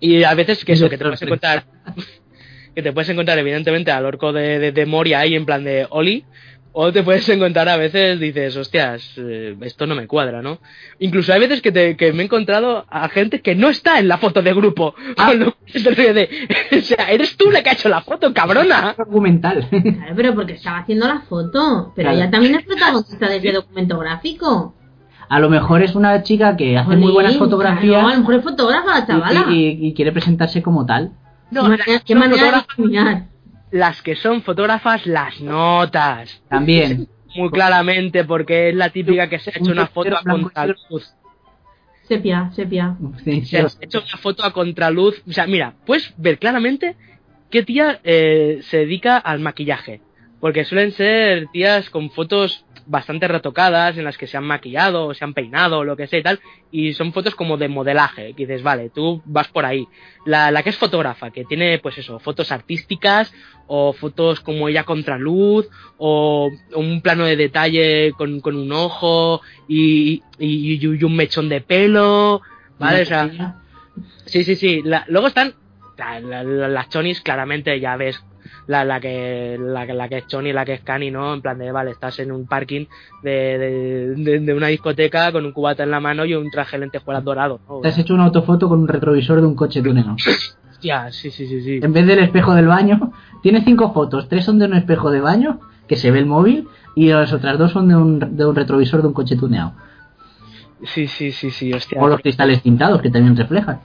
Y a veces que eso, que te puedes encontrar, que te puedes encontrar evidentemente al orco de, de, de Moria ahí en plan de Oli, o te puedes encontrar a veces, dices, hostias, eh, esto no me cuadra, ¿no? Incluso hay veces que, te, que me he encontrado a gente que no está en la foto de grupo. Con lo de, o sea, eres tú la que ha hecho la foto, cabrona. Argumental. Claro, pero porque estaba haciendo la foto. Pero Claro. ella también es protagonista de ese documento gráfico. A lo mejor es una chica que hace muy buenas claro, a lo fotografías mejor es fotógrafa la chavala. y, y- y quiere presentarse como tal. No, qué manera, que qué manera de. Las que son fotógrafas las notas. También. Muy claramente, porque es la típica que se ha hecho una foto a contraluz. Sepia, sepia. Se ha hecho una foto a contraluz. O sea, mira, puedes ver claramente qué tía eh, se dedica al maquillaje. Porque suelen ser tías con fotos bastante retocadas, en las que se han maquillado, o se han peinado, o lo que sea y tal. Y son fotos como de modelaje. Que dices, vale, tú vas por ahí. La, la que es fotógrafa, que tiene, pues eso, fotos artísticas, o fotos como ella a contraluz, o un plano de detalle con, con un ojo, y, y, un mechón de pelo. ¿Vale? O sea, Sí, sí, sí. La- luego están la- la- la- las chonis, claramente ya ves la, la que la, que- la que es choni, la que es cani, ¿no? En plan de, vale, estás en un parking de, de, de- de una discoteca con un cubata en la mano y un traje de lentejuelas dorado, ¿no? Te has hecho una autofoto con un retrovisor de un coche tuneo. Hostia, sí, sí, sí, sí. En vez del espejo del baño, tiene cinco fotos. Tres son de un espejo de baño, que se ve el móvil, y las otras dos son de un, de un retrovisor de un coche tuneado. Sí, sí, sí, sí, hostia. O los cristales tintados, que también reflejan.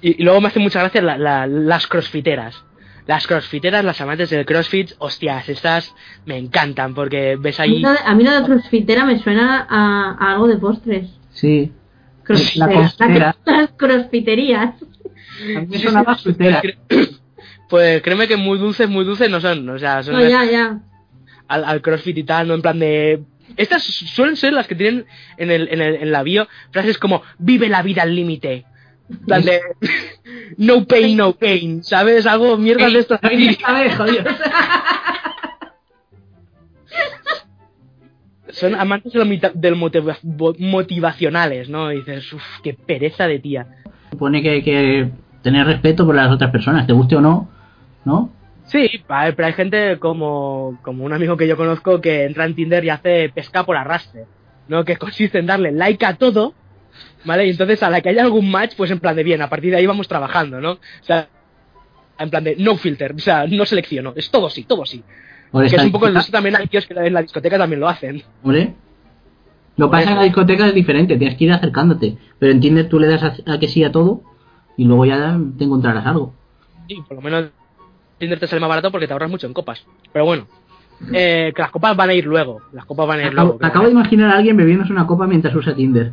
Y, y luego me hace mucha gracia la- la- las crossfiteras. Las crossfiteras, las amantes del crossfit, hostias, estas me encantan porque ves ahí... a mí lo de crossfitera me suena a, a algo de postres. Sí. Crossfitera. La costera. Las crossfiterías. A mí me sonaba frutera. Pues créeme que muy dulces, muy dulces no son. O sea, son No, ya, ya. al, al CrossFit y tal, ¿no? En plan de... Estas suelen ser las que tienen en, el, en, el, en la bio frases como vive la vida al límite. En plan de... no pain, no gain, ¿sabes? Algo mierdas de estas. Son amantes de lo del motiva- motivacionales, ¿no? Y dices, uff, qué pereza de tía. Supone que hay que tener respeto por las otras personas, te guste o no, ¿no? Sí, pero hay gente como, como un amigo que yo conozco que entra en Tinder y hace pesca por arrastre, ¿no? Que consiste en darle like a todo, ¿vale? Y entonces a la que haya algún match, pues en plan de bien, a partir de ahí vamos trabajando, ¿no? O sea, en plan de no filter, o sea, no selecciono, es todo sí, todo sí. Que es un poco eso también hay que en la discoteca también lo hacen. Hombre. Lo que Por pasa en la discoteca es diferente, tienes que ir acercándote. Pero en Tinder tú le das a, a que sí a todo y luego ya te encontrarás algo. Sí, por lo menos Tinder te sale más barato porque te ahorras mucho en copas. Pero bueno, eh, que las copas van a ir luego, las copas van a ir Acabo, luego. acabo de imaginar a alguien bebiéndose una copa mientras usa Tinder.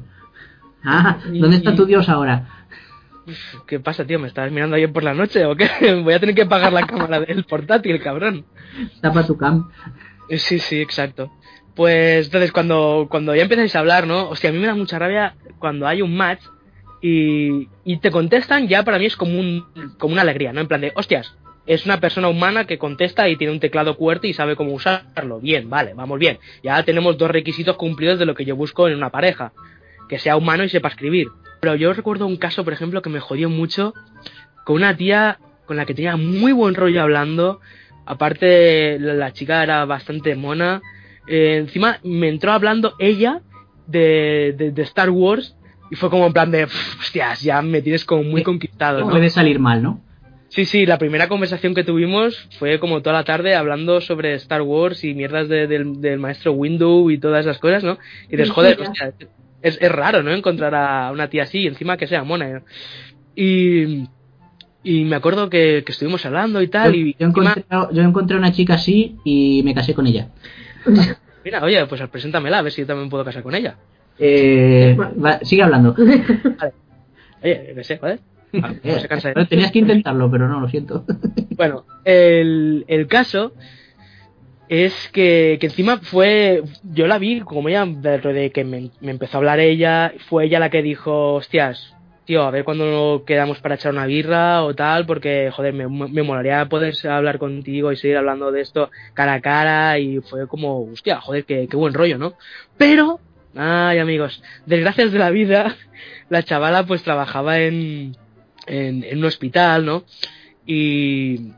Ah, ¿dónde está tu dios ahora? ¿Qué pasa, tío? ¿Me estás mirando ayer por la noche o qué? Voy a tener que apagar la cámara del portátil, cabrón. Tapa tu cam. Eh, Sí, sí, exacto. Pues entonces cuando, cuando ya empezáis a hablar, ¿no? O sea, a mí me da mucha rabia cuando hay un match y, y te contestan, ya para mí es como, un, como una alegría, ¿no? En plan de, hostias, es una persona humana que contesta y tiene un teclado fuerte y sabe cómo usarlo. Bien, vale, vamos bien. Ya tenemos dos requisitos cumplidos de lo que yo busco en una pareja. Que sea humano y sepa escribir. Pero yo recuerdo un caso, por ejemplo, que me jodió mucho con una tía con la que tenía muy buen rollo hablando. Aparte, la, chica era bastante mona. Eh, encima me entró hablando ella de, de, de Star Wars y fue como en plan de, "Pff, hostias, ya me tienes como muy Sí. conquistado, ¿no? Puede salir mal, ¿no? Sí, sí, la primera conversación que tuvimos fue como toda la tarde hablando sobre Star Wars y mierdas de- del, del maestro Windu y todas esas cosas, ¿no? Y dices, joder, hostia, es, es raro, ¿no? Encontrar a una tía así, y encima que sea mona. ¿no? Y, y me acuerdo que, que estuvimos hablando y tal, Yo, y yo encima- encontré, yo encontré una chica así y me casé con ella. mira, oye, pues preséntamela, a ver si yo también puedo casar con ella. Eh, va, sigue hablando. Oye, yo qué sé, joder. A lo mejor se cansa de- tenías que intentarlo, pero no, lo siento. Bueno, el, el caso es que, que encima fue. Yo la vi como ella, dentro de que me, empezó a hablar ella, fue ella la que dijo: Hostias, tío, a ver cuándo quedamos para echar una birra o tal, porque, joder, me, me molaría poder hablar contigo y seguir hablando de esto cara a cara. Y fue como, hostia, joder, qué, qué buen rollo, ¿no? Pero, ay, amigos, desgracias de la vida, la chavala pues trabajaba en, en un hospital, ¿no? Y,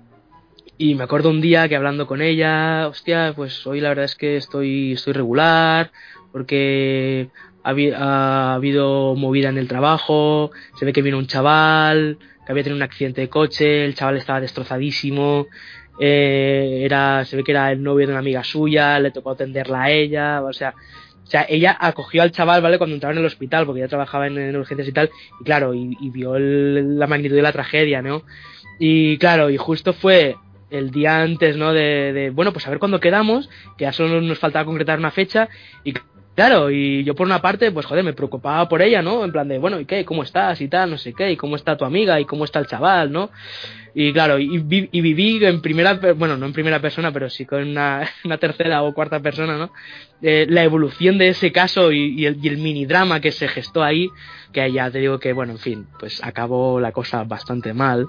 y me acuerdo un día que hablando con ella, hostia, pues hoy la verdad es que estoy, estoy regular, porque ha, habi- ha habido movida en el trabajo, se ve que vino un chaval, que había tenido un accidente de coche, el chaval estaba destrozadísimo, eh, era, se ve que era el novio de una amiga suya, le tocó atenderla a ella, o sea, o sea, ella acogió al chaval, ¿vale? Cuando entraba en el hospital, porque ella trabajaba en, en urgencias y tal, y claro, y, y vio el- la magnitud de la tragedia, ¿no? Y claro, y justo fue el día antes, ¿no? De, de, bueno, pues a ver cuándo quedamos, que ya solo nos faltaba concretar una fecha, y claro, y yo por una parte, pues joder, me preocupaba por ella, ¿no? En plan de, bueno, ¿y qué? ¿Cómo estás? Y tal, no sé qué, y cómo está tu amiga, y cómo está el chaval, ¿no? Y claro, y, vi- viví en primera, bueno, no en primera persona, pero sí con una, tercera o cuarta persona, ¿no? Eh, la evolución de ese caso y, y el, y el mini drama que se gestó ahí, que ya te digo que, bueno, en fin, pues acabó la cosa bastante mal.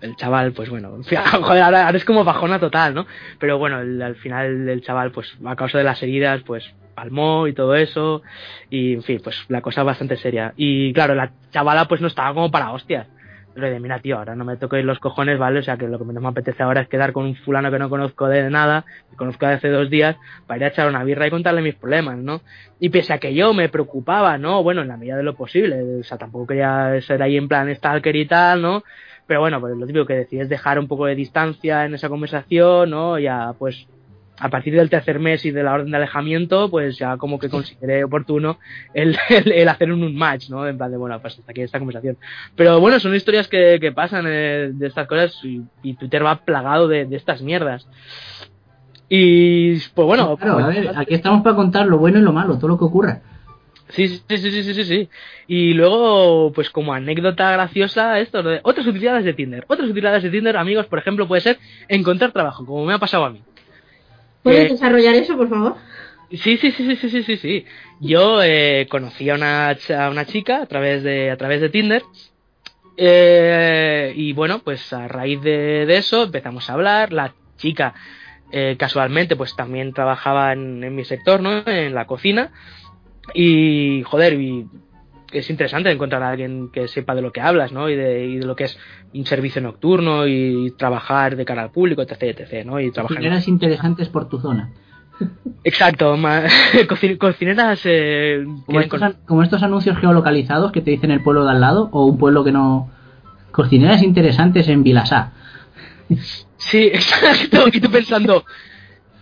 El chaval, pues bueno, joder, ahora, ahora es como bajona total, ¿no? Pero bueno, el- al final el chaval, pues a causa de las heridas, pues palmó y todo eso, y en fin, pues la cosa bastante seria. Y claro, la chavala pues no estaba como para hostias. Pero de, mira, tío, ahora no me toquéis los cojones, ¿vale? O sea, que lo que menos me apetece ahora es quedar con un fulano que no conozco de nada, que conozco de hace dos días, para ir a echar una birra y contarle mis problemas, ¿no? Y pese a que yo me preocupaba, ¿no? Bueno, en la medida de lo posible, o sea, tampoco quería ser ahí en plan stalker y tal, ¿no? Pero bueno, pues lo típico que decides dejar un poco de distancia en esa conversación, ¿no? Ya, pues, a partir del tercer mes y de la orden de alejamiento, pues ya como que consideré oportuno el, el, el hacer un, un match, ¿no? En plan de, bueno, pues hasta aquí esta conversación. Pero bueno, son historias que, que pasan eh, de estas cosas y, y Twitter va plagado de, de estas mierdas. Y pues bueno, Claro, como- a ver, aquí estamos para contar lo bueno y lo malo, todo lo que ocurra. Sí, sí, sí, sí, sí, sí, sí. Y luego, pues como anécdota graciosa, esto, de otras utilidades de Tinder. Otras utilidades de Tinder, amigos, por ejemplo, puede ser encontrar trabajo, como me ha pasado a mí. ¿Puedes Eh, desarrollar eso, por favor? Sí, sí, sí, sí, sí, sí, sí, sí. Yo eh, conocí a una, a una chica a través de, a través de Tinder. Eh, y bueno, pues a raíz de, de eso empezamos a hablar. La chica, eh, casualmente, pues también trabajaba en, en mi sector, ¿no? En la cocina. Y, joder, y es interesante encontrar a alguien que sepa de lo que hablas, ¿no? Y de, y de lo que es un servicio nocturno y trabajar de cara al público, etc, etc, ¿no? Y trabajar en- Cocineras interesantes por tu zona. Exacto, cocineras eh, Como estos, con- an- como estos anuncios geolocalizados que te dicen el pueblo de al lado o un pueblo que no. Cocineras interesantes en Vilasá. Sí, exacto. Y tú pensando,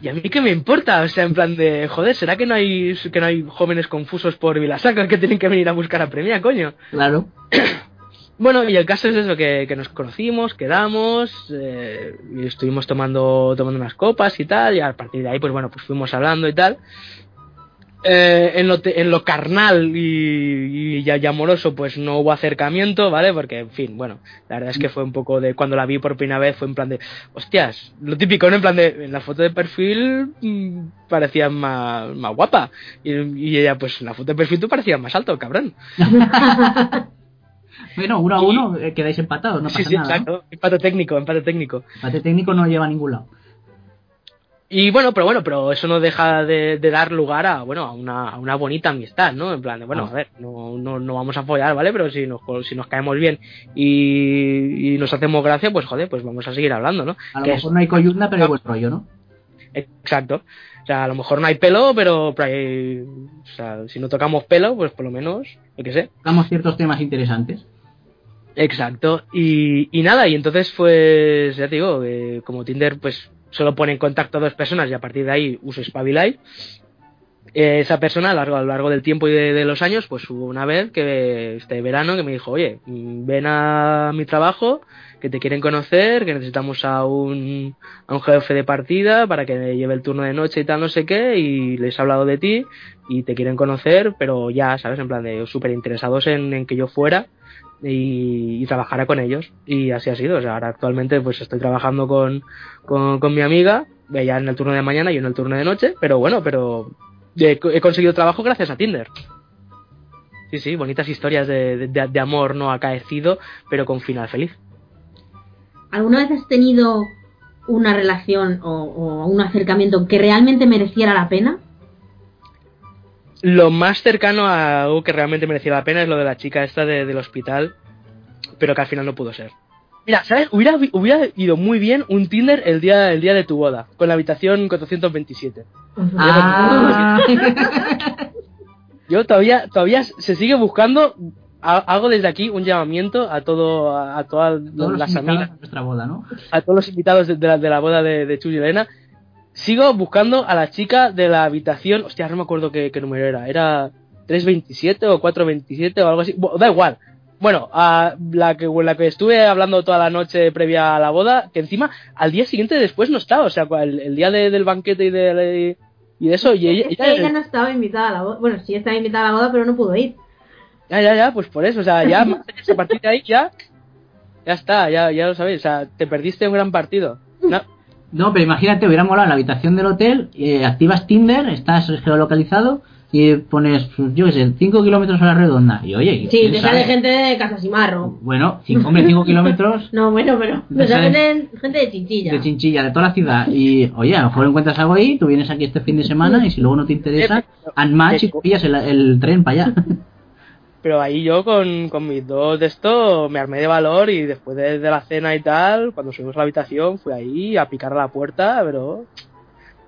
¿y a mí qué me importa? O sea, en plan de, joder, ¿será que no hay que no hay jóvenes confusos por Vilasaca que tienen que venir a buscar a Premia, coño? Claro. Bueno, y el caso es eso, que, que nos conocimos, quedamos, eh, y estuvimos tomando, tomando unas copas y tal, y a partir de ahí, pues bueno, pues fuimos hablando y tal. Eh, en, lo te- en lo carnal y, y ya amoroso, pues no hubo acercamiento, ¿vale? Porque, en fin, bueno, la verdad es que fue un poco de, cuando la vi por primera vez, fue en plan de, hostias, lo típico, ¿no? En plan de, en la foto de perfil mm, parecía más, más guapa, y, y ella, pues en la foto de perfil tú parecías más alto, cabrón. Bueno, uno a Y- uno eh, quedáis empatados, no sí, pasa sí, nada. ¿no? empate técnico, empate técnico. Empate técnico no lleva a ningún lado. Y bueno, pero bueno, pero eso no deja de, de dar lugar a, bueno, a una, a una bonita amistad, ¿no? En plan de, bueno, Ah. a ver, no, no, no vamos a follar, ¿vale? Pero si nos, si nos caemos bien y, y nos hacemos gracia, pues joder, pues vamos a seguir hablando, ¿no? A lo Que mejor no hay coyunda, pero hay buen rollo, ¿no? exacto. O sea, a lo mejor no hay pelo, pero, pero hay- o sea, si no tocamos pelo, pues por lo menos, yo qué sé. Tocamos ciertos temas interesantes. Exacto. Y, y nada, y entonces pues, ya te digo, eh, como Tinder pues solo pone en contacto a dos personas y a partir de ahí uso Spabilite. Eh, esa persona a largo, a lo largo del tiempo y de, los años, pues hubo una vez que este verano que me dijo, oye, ven a mi trabajo, que te quieren conocer, que necesitamos a un, a un jefe de partida para que lleve el turno de noche y tal, no sé qué, y les he hablado de ti y te quieren conocer, pero ya, ¿sabes? En plan de súper interesados en, en que yo fuera y, trabajara con ellos. Y así ha sido. O sea, ahora actualmente pues estoy trabajando con, con, mi amiga, ella en el turno de mañana y yo en el turno de noche, pero bueno, pero he, conseguido trabajo gracias a Tinder. Sí, sí, bonitas historias de, de, amor no acaecido, pero con final feliz. ¿Alguna vez has tenido una relación o un acercamiento que realmente mereciera la pena? Lo más cercano a algo que realmente merecía la pena es lo de la chica esta de- del hospital, pero que al final no pudo ser. Mira, ¿sabes? Hubiera, hubiera ido muy bien un Tinder el día, el día de tu boda, con la habitación 427. Ah, Yo todavía, todavía se sigue buscando, ha- hago desde aquí un llamamiento a todo, a, a todas todos los las invitados amigas, a nuestra boda, ¿no? a todos los invitados de, de la, de la boda de, de Chu y Elena. Sigo buscando a la chica de la habitación, hostia, no me acuerdo qué, qué número era, era 327 o 427 o algo así, Bueno, da igual. Bueno, a la que la que estuve hablando toda la noche previa a la boda, que encima al día siguiente después no estaba, o sea, el, el día de- del banquete y de, y de eso, y ella, Es ella- que ella no estaba invitada a la boda. Bueno, sí estaba invitada a la boda, pero no pudo ir. Ya, ya, ya, pues por eso, o sea, ya a partir de ahí ya, ya está, ya, ya lo sabéis, o sea, te perdiste un gran partido. No, No, pero imagínate, hubiera molado en la habitación del hotel, eh, activas Tinder, estás geolocalizado y pones, pues, yo qué sé, 5 kilómetros a la redonda. Y oye, Sí, ¿quién te sabe? sale gente de Casasimarro. Bueno, cinco, hombre, 5 kilómetros No, bueno, pero te sale gente, gente de chinchilla. de chinchilla, de toda la ciudad. Y oye, a lo mejor encuentras algo ahí, tú vienes aquí este fin de semana y si luego no te interesa, unmatch y pillas el, el tren para allá. pero ahí yo con, con mis dos de esto me armé de valor y después de, de la cena y tal, cuando subimos a la habitación, fui ahí a picar a la puerta, pero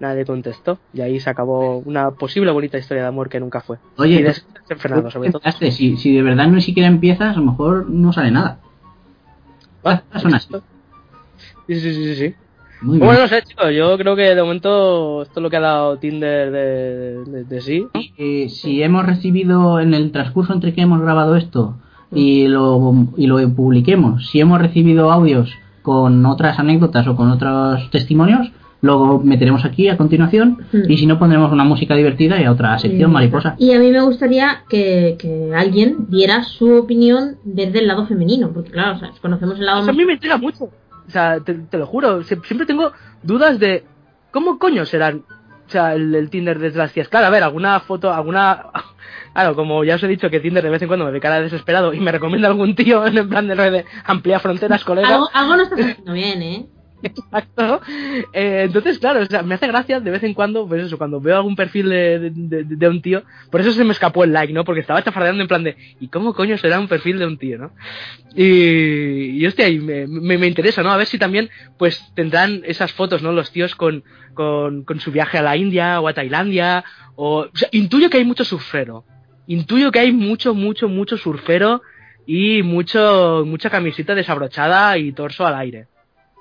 nadie contestó. Y ahí se acabó una posible bonita historia de amor que nunca fue. Oye, y desenfrenado, sobre todo. si, si de verdad no siquiera empiezas, a lo mejor no sale nada. Ah, son así. Sí, sí, sí, sí, Muy bien. Bueno, no sé, chicos, yo creo que de momento esto es lo que ha dado Tinder de, de, de sí. Eh, si hemos recibido en el transcurso entre que hemos grabado esto y lo, y lo publiquemos, si hemos recibido audios con otras anécdotas o con otros testimonios, lo meteremos aquí a continuación Hmm. y si no pondremos una música divertida y a otra sección Mm. mariposa. Y a mí me gustaría que, que alguien diera su opinión desde el lado femenino, porque claro, o sea, conocemos el lado Eso a mí me intriga mucho. O sea, te, lo juro, sie- siempre tengo dudas de cómo coño serán, o sea, el, Tinder desde las tías. Claro, a ver, alguna foto, alguna... Claro, como ya os he dicho que Tinder de vez en cuando me ve cara de desesperado y me recomienda algún tío en el plan de, de ampliar fronteras, colega. algo, no estás haciendo bien, ¿eh? Exacto. Eh, entonces, claro, o sea, me hace gracia de vez en cuando, pues eso, cuando veo algún perfil de, de, un tío, por eso se me escapó el like, ¿no? Porque estaba chafardeando en plan de, ¿y cómo coño será un perfil de un tío, no? Y, y hostia, y me, me, me interesa, ¿no? A ver si también, pues, tendrán esas fotos, ¿no? Los tíos con, con, con su viaje a la India o a Tailandia, o, o sea, intuyo que hay mucho surfero. Intuyo que hay mucho, mucho, mucho surfero y mucho, mucha camiseta desabrochada y torso al aire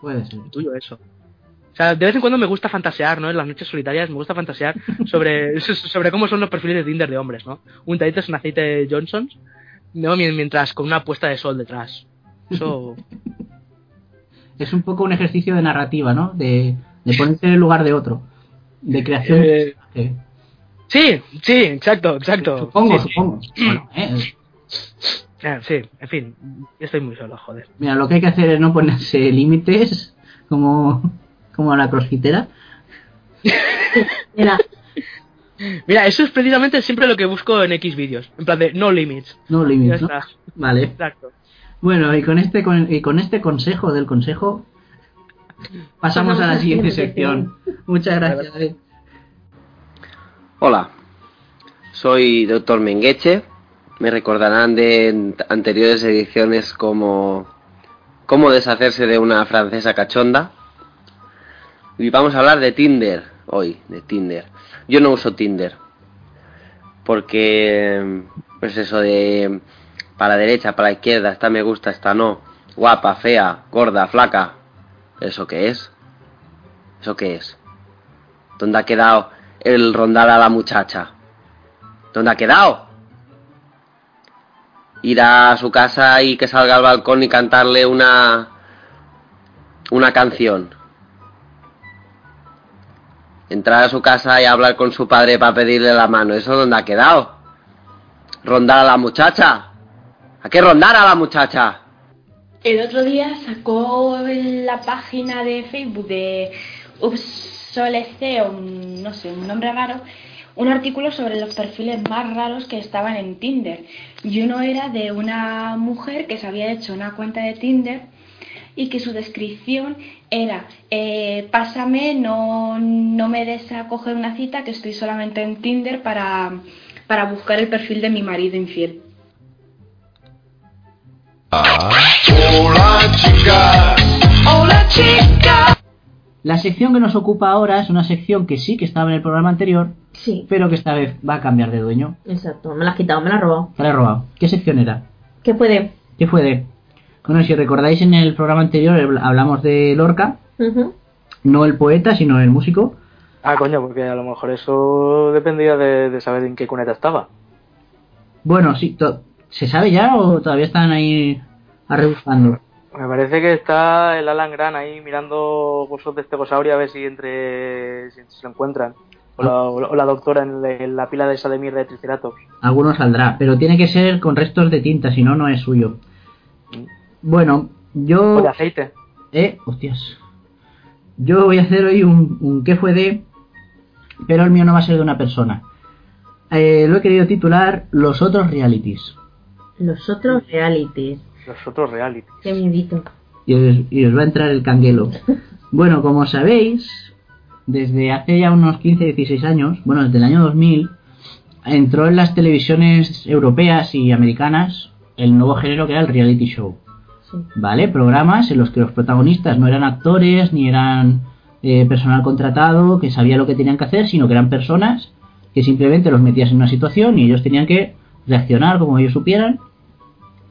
Puede ser. tuyo eso. O sea, de vez en cuando me gusta fantasear, ¿no? En las noches solitarias me gusta fantasear sobre, sobre cómo son los perfiles de Tinder de hombres, ¿no? Un taditos en aceite Johnsons, ¿no? Mien- Mientras con una puesta de sol detrás. Eso... Es un poco un ejercicio de narrativa, ¿no? De, de ponerte en el lugar de otro. De creación. Eh, sí, sí, exacto, exacto. Supongo, Sí, sí. supongo. Bueno, eh, Sí, en fin, estoy muy solo, joder. Mira, lo que hay que hacer es no ponerse límites como, como la crossfitera. Mira, Mira, eso es precisamente siempre lo que busco en X vídeos. En plan de no limits. No Ya límites, ¿no? Vale. Exacto. Bueno, y con este con, y con este consejo del consejo pasamos a la siguiente sección. Muchas gracias. David. Hola, soy Dr. Mengueche. Me recordarán de ant- anteriores ediciones como cómo deshacerse de una francesa cachonda. Y vamos a hablar de Tinder hoy, de Tinder. Yo no uso Tinder porque pues eso de Para la derecha, para la izquierda, esta me gusta, esta no. Guapa, fea, gorda, flaca. ¿Eso qué es? ¿Eso qué es? ¿Dónde ha quedado el rondar a la muchacha? ¿Dónde ha quedado? Ir a su casa y que salga al balcón y cantarle una una canción. Entrar a su casa y hablar con su padre para pedirle la mano. ¿Eso dónde ha quedado? ¿Rondar a la muchacha? ¿A qué rondar a la muchacha? El otro día sacó la página de Facebook de Upsolesceo, un- no sé, un nombre raro, un artículo sobre los perfiles más raros que estaban en Tinder. Y uno era de una mujer que se había hecho una cuenta de Tinder y que su descripción era eh, pásame, no, no me des a coger una cita, que estoy solamente en Tinder para, para buscar el perfil de mi marido infiel. La sección que nos ocupa ahora es una sección que sí que estaba en el programa anterior, Sí, pero que esta vez va a cambiar de dueño. exacto. Me la has quitado, me la has robado. Te la he robado. ¿Qué sección era? ¿Qué puede? ¿Qué fue de? Bueno, si recordáis en el programa anterior hablamos de Lorca, no el poeta, sino el músico. Ah, coño, porque a lo mejor eso dependía de, de saber en qué cuneta estaba. Bueno, sí, ¿se sabe ya o todavía están ahí arrebuscando? Me parece que está el Alan Gran ahí mirando huesos de estegosaurio a ver si entre si se lo encuentran. O la, o la- o la doctora en la, en la pila de esa de mierda de Triceratops. Alguno saldrá, pero tiene que ser con restos de tinta, si no, no es suyo. Bueno, yo... O de aceite. Eh, hostias. Yo voy a hacer hoy un, un qué fue de, pero el mío no va a ser de una persona. Eh, lo he querido titular Los otros realities. Los otros realities. Los otros reality. Qué miedito. Y os, y os va a entrar el canguelo. Bueno, como sabéis, desde hace ya unos 15-16 años, bueno, desde el año 2000, entró en las televisiones europeas y americanas el nuevo género que era el reality show. Sí. ¿Vale? Programas en los que los protagonistas no eran actores ni eran eh, personal contratado que sabía lo que tenían que hacer, sino que eran personas que simplemente los metías en una situación y ellos tenían que reaccionar como ellos supieran.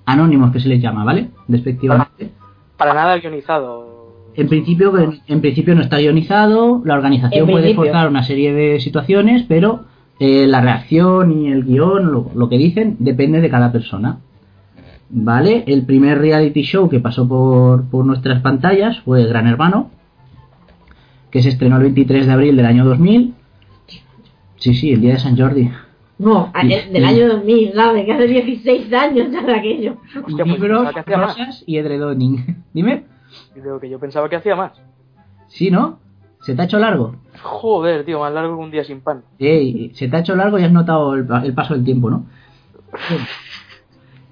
Anónimos que se les llama, ¿vale? Despectivamente. Para nada guionizado. En principio, en, en principio no está guionizado, la organización puede forzar una serie de situaciones, pero eh, la reacción y el guion, lo, lo que dicen, depende de cada persona. ¿Vale? El primer reality show que pasó por, por nuestras pantallas fue Gran Hermano, que se estrenó el 23 de abril del año 2000. Sí, sí, el día de San Jordi. No, del año 2000, ¿sabes? Que hace 16 años ya de aquello. Hostia, pues Libros, que hacía más. rosas y edredoning. Dime. Y digo que yo pensaba que hacía más. Sí, ¿no? ¿Se te ha hecho largo? Joder, tío, más largo que un día sin pan. Ey, se te ha hecho largo y has notado el, el paso del tiempo, ¿no?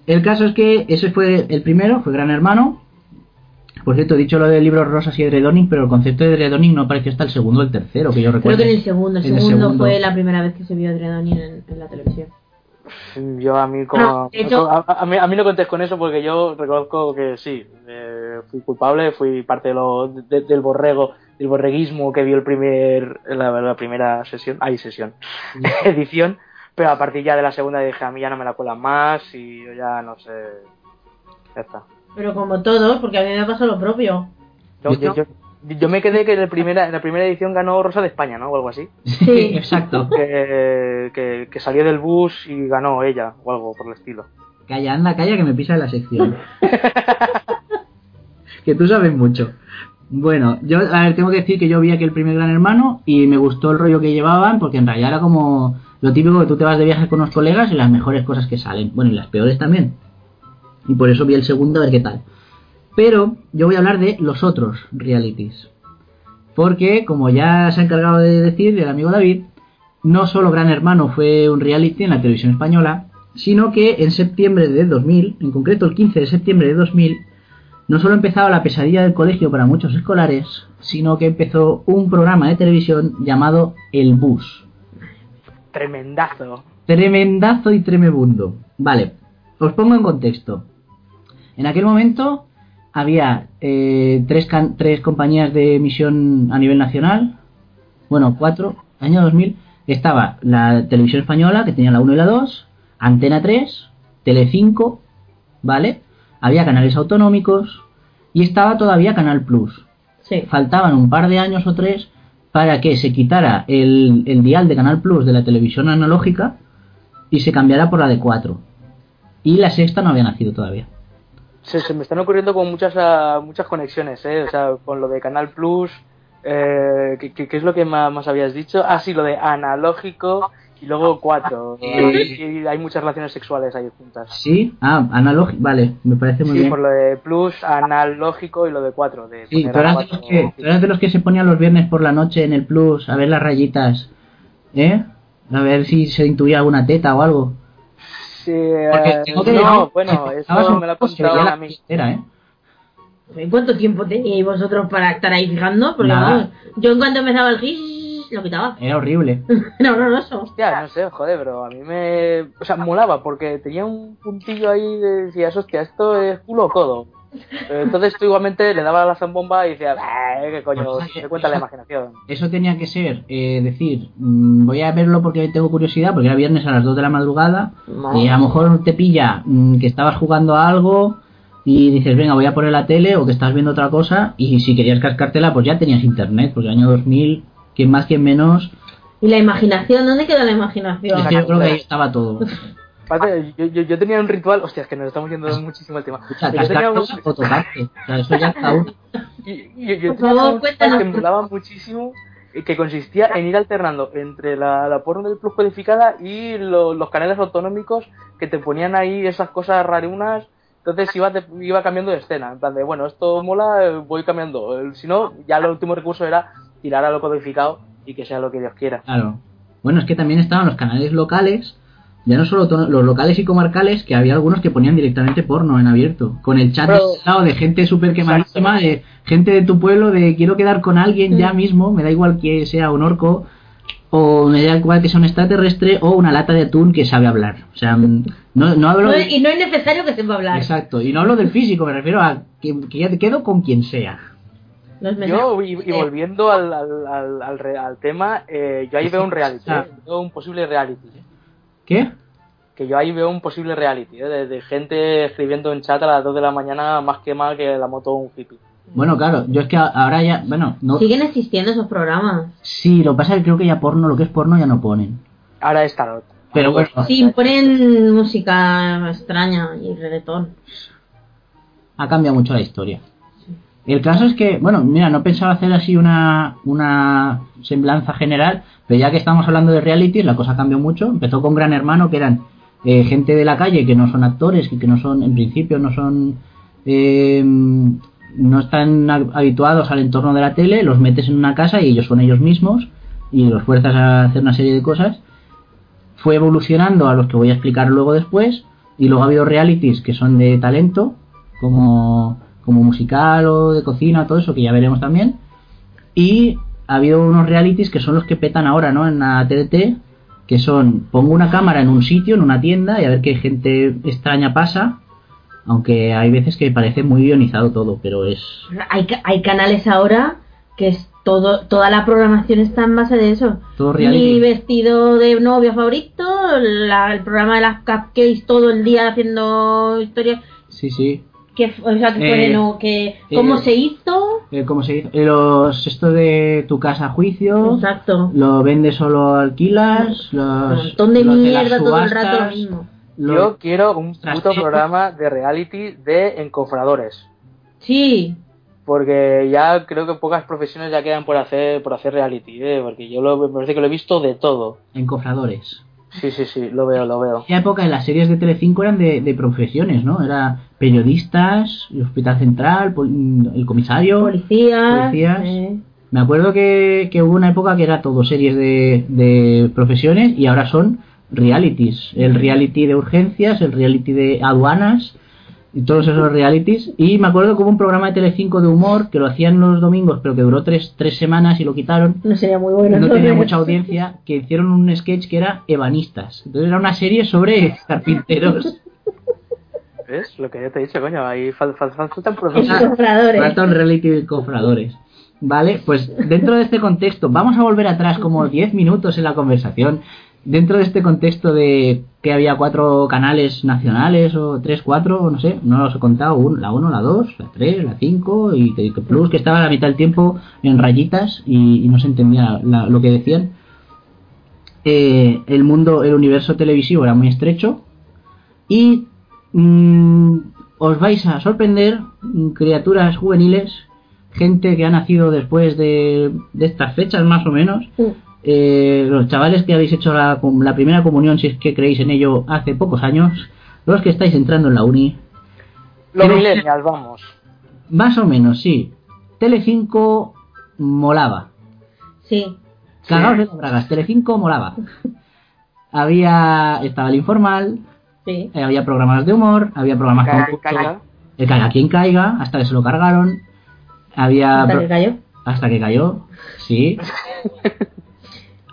El caso es que ese fue el primero, fue Gran Hermano. Por cierto, he dicho lo de libros rosas y edredoning, pero el concepto de edredoning no apareció hasta el segundo o el tercero, que yo Creo recuerdo. que en el segundo. El En el segundo, segundo. fue la primera vez que se vio Adrenaline en, en la televisión. Yo a mí como... No, hecho- a, a mí, a mí no contés con eso porque yo reconozco que sí, eh, fui culpable, fui parte de lo, de- del borrego, del borreguismo que vio el primer, la, la primera sesión, ay sesión, edición, pero a partir ya de la segunda dije a mí ya no me la cuelan más y yo ya no sé, ya está. Pero como todos, porque a mí me pasó lo propio. Yo, Yo- yo- yo- yo me quedé que en la primera, en la primera edición ganó Rosa de España, ¿no? O algo así. Sí. Exacto. Que, que, que salió del bus y ganó ella, o algo por el estilo. Calla, anda, calla, que me pisa la sección. que tú sabes mucho. Bueno, yo, a ver, tengo que decir que yo vi aquel primer Gran Hermano y me gustó el rollo que llevaban, porque en realidad era como lo típico que tú te vas de viaje con los colegas y las mejores cosas que salen. Bueno, y las peores también. Y por eso vi el segundo a ver qué tal. Pero yo voy a hablar de los otros realities. Porque, como ya se ha encargado de decir el amigo David, no solo Gran Hermano fue un reality en la televisión española, sino que en septiembre de 2000, en concreto el 15 de septiembre de 2000, no solo empezaba la pesadilla del colegio para muchos escolares, sino que empezó un programa de televisión llamado El Bus. Tremendazo. Tremendazo y tremebundo. Vale, os pongo en contexto. En aquel momento había eh, tres, can- tres compañías de emisión a nivel nacional. Bueno, cuatro. Año 2000 estaba la televisión española, que tenía la 1 y la 2, Antena 3, Telecinco ¿vale? Había canales autonómicos y estaba todavía Canal Plus. Sí. Faltaban un par de años o tres para que se quitara el, el dial de Canal Plus de la televisión analógica y se cambiara por la de 4. Y la sexta no había nacido todavía. Se, se me están ocurriendo como muchas ah, muchas conexiones, ¿eh? O sea, con lo de Canal Plus, eh, ¿qué, qué- es lo que más, más habías dicho? Ah, sí, lo de analógico y luego 4. y hay muchas relaciones sexuales ahí juntas. ¿Sí? Ah, analógico, vale, me parece muy Sí, bien. por lo de Plus, analógico y lo de 4. De Sí, tú de los cuatro. que, tú eras de los que se ponían los viernes por la noche en el Plus a ver las rayitas, ¿eh? A ver si se intuía alguna teta o algo. Sí, Porque eh, tengo que no, bueno, eso me lo ha contado la a mí. billetera, ¿eh? ¿En cuánto tiempo teníais vosotros para estar ahí fijando? Porque vamos, yo en cuanto empezaba el gis, lo quitaba. Era horrible. Era horroroso. Hostia, no sé, joder, pero a mí me. O sea, molaba porque tenía un puntillo ahí de decías, hostia, esto es culo o codo. Pero entonces tú igualmente le dabas la zambomba y decías, "Eh, ¿qué coño? Pues, Se cuenta la imaginación. Eso tenía que ser, eh, decir, mm, voy a verlo porque tengo curiosidad, porque era viernes a las 2 de la madrugada, y a lo mejor te pilla mm, que estabas jugando a algo y dices, venga, voy a poner la tele, o que estás viendo otra cosa, y si querías cascártela, pues ya tenías internet, porque el año 2000, quien más, quien menos, ¿Y la imaginación? ¿Dónde queda la imaginación? es que yo creo que ahí estaba todo. Aparte, yo, yo, yo tenía un ritual, hostia, es que nos estamos yendo muchísimo el tema. Yo tenía un, o sea, eso ya yo tenía favor, un ritual que me molaba muchísimo, eh, que consistía en ir alternando entre la, la porno del plus codificada y lo- los canales autonómicos que te ponían ahí esas cosas rarunas. Entonces iba, de- iba cambiando de escena, en plan de, bueno, esto mola, eh, voy cambiando. El- Si no, ya el último recurso era tirar a lo codificado y que sea lo que Dios quiera. Claro. Bueno, es que también estaban los canales locales, ya no solo los locales y comarcales, que había algunos que ponían directamente porno en abierto, con el chat de gente súper quemadísima, de gente de tu pueblo, de quiero quedar con alguien ya mismo, me da igual que sea un orco, o me da igual que sea un extraterrestre, o una lata de atún que sabe hablar. O sea, mm, no, no hablo... No, de- y no es necesario que sepa hablar. Exacto, y no hablo del físico, me refiero a que, que ya te quedo con quien sea. Yo, y, y Eh, volviendo al, al, al, al tema, eh, yo ahí veo un reality, Ah. eh, veo un posible reality. ¿Qué? Que yo ahí veo un posible reality, eh, de, de gente escribiendo en chat a las 2 de la mañana más que mal que la moto de un hippie. Bueno, claro, yo es que ahora ya, bueno, no... Siguen existiendo esos programas. Sí, lo que pasa es que creo que ya porno, lo que es porno ya no ponen. Ahora es tarot. Pero bueno, Sí, ponen música extraña y reggaetón. ha cambiado mucho la historia. El caso es que, bueno, mira, no pensaba hacer así una, una semblanza general, pero ya que estamos hablando de reality, la cosa cambió mucho. Empezó con Gran Hermano, que eran eh, gente de la calle que no son actores, y que no son, en principio, no son. eh, no están hab- habituados al entorno de la tele, los metes en una casa y ellos son ellos mismos y los fuerzas a hacer una serie de cosas. Fue evolucionando a los que voy a explicar luego después y luego ha habido realities que son de talento, como, como musical o de cocina, todo eso que ya veremos también. Y ha habido unos realities que son los que petan ahora, ¿no? En la TDT, que son pongo una cámara en un sitio, en una tienda, y a ver qué gente extraña pasa. Aunque hay veces que parece muy guionizado todo, pero es. Hay, hay canales ahora que es todo, toda la programación está en base de eso. Todo reality. Mi vestido de novio favorito, la- el programa de las cupcakes todo el día haciendo historias. Sí, sí. Que, o sea, que Eh, fue, no, que, ¿Cómo eh, se hizo? Eh, ¿Cómo se dice? Eh, Los, esto de tu casa a juicio. Exacto. Lo vendes solo alquilas. Un montón de mierda todo el rato lo mismo. Yo quiero un puto eh. programa de reality de encofradores. Sí, Porque ya creo que pocas profesiones ya quedan por hacer por hacer reality, ¿eh? porque yo lo, me parece que lo he visto de todo. encofradores. Sí, sí, sí, lo veo, lo veo. En aquella época en las series de Telecinco eran de, de profesiones, ¿no? Era periodistas, el hospital central, pol- el comisario. policías. Policías. eh. Me acuerdo que, que hubo una época que era todo series de, de profesiones y ahora son realities. El reality de urgencias, el reality de aduanas y todos esos realities. Y me acuerdo que hubo un programa de Telecinco de humor que lo hacían los domingos, pero que duró tres, tres semanas y lo quitaron. No sería muy bueno. No tenía mucha audiencia, que hicieron un sketch que era Ebanistas. Entonces era una serie sobre carpinteros. ¿Ves? Lo que yo te he dicho, coño, ahí fal- fal- fal- faltan Esos profesiones. compradores. Falta un reality de cofradores. Vale, pues dentro de este contexto, vamos a volver atrás como 10 minutos en la conversación. Dentro de este contexto de que había cuatro canales nacionales o tres, cuatro, no sé, no los he contado, un- la 1, la 2, la 3, la 5 y que- Plus que estaba a la mitad del tiempo en rayitas y, no se entendía la- lo que decían. Eh, el mundo, el universo televisivo era muy estrecho y mm, os vais a sorprender, mm, criaturas juveniles, gente que ha nacido después de, de estas fechas más o menos, eh, los chavales que habéis hecho la, primera comunión, si es que creéis en ello, hace pocos años, los que estáis entrando en la uni, Los millennials, vamos. más o menos, sí. Telecinco molaba. Sí. Cagaos de las bragas, Telecinco molaba. Había, estaba el informal, Sí. eh, había programas de humor, había programas con calla. el caiga quien caiga, hasta que se lo cargaron. Había Hasta que cayó. hasta que cayó, sí.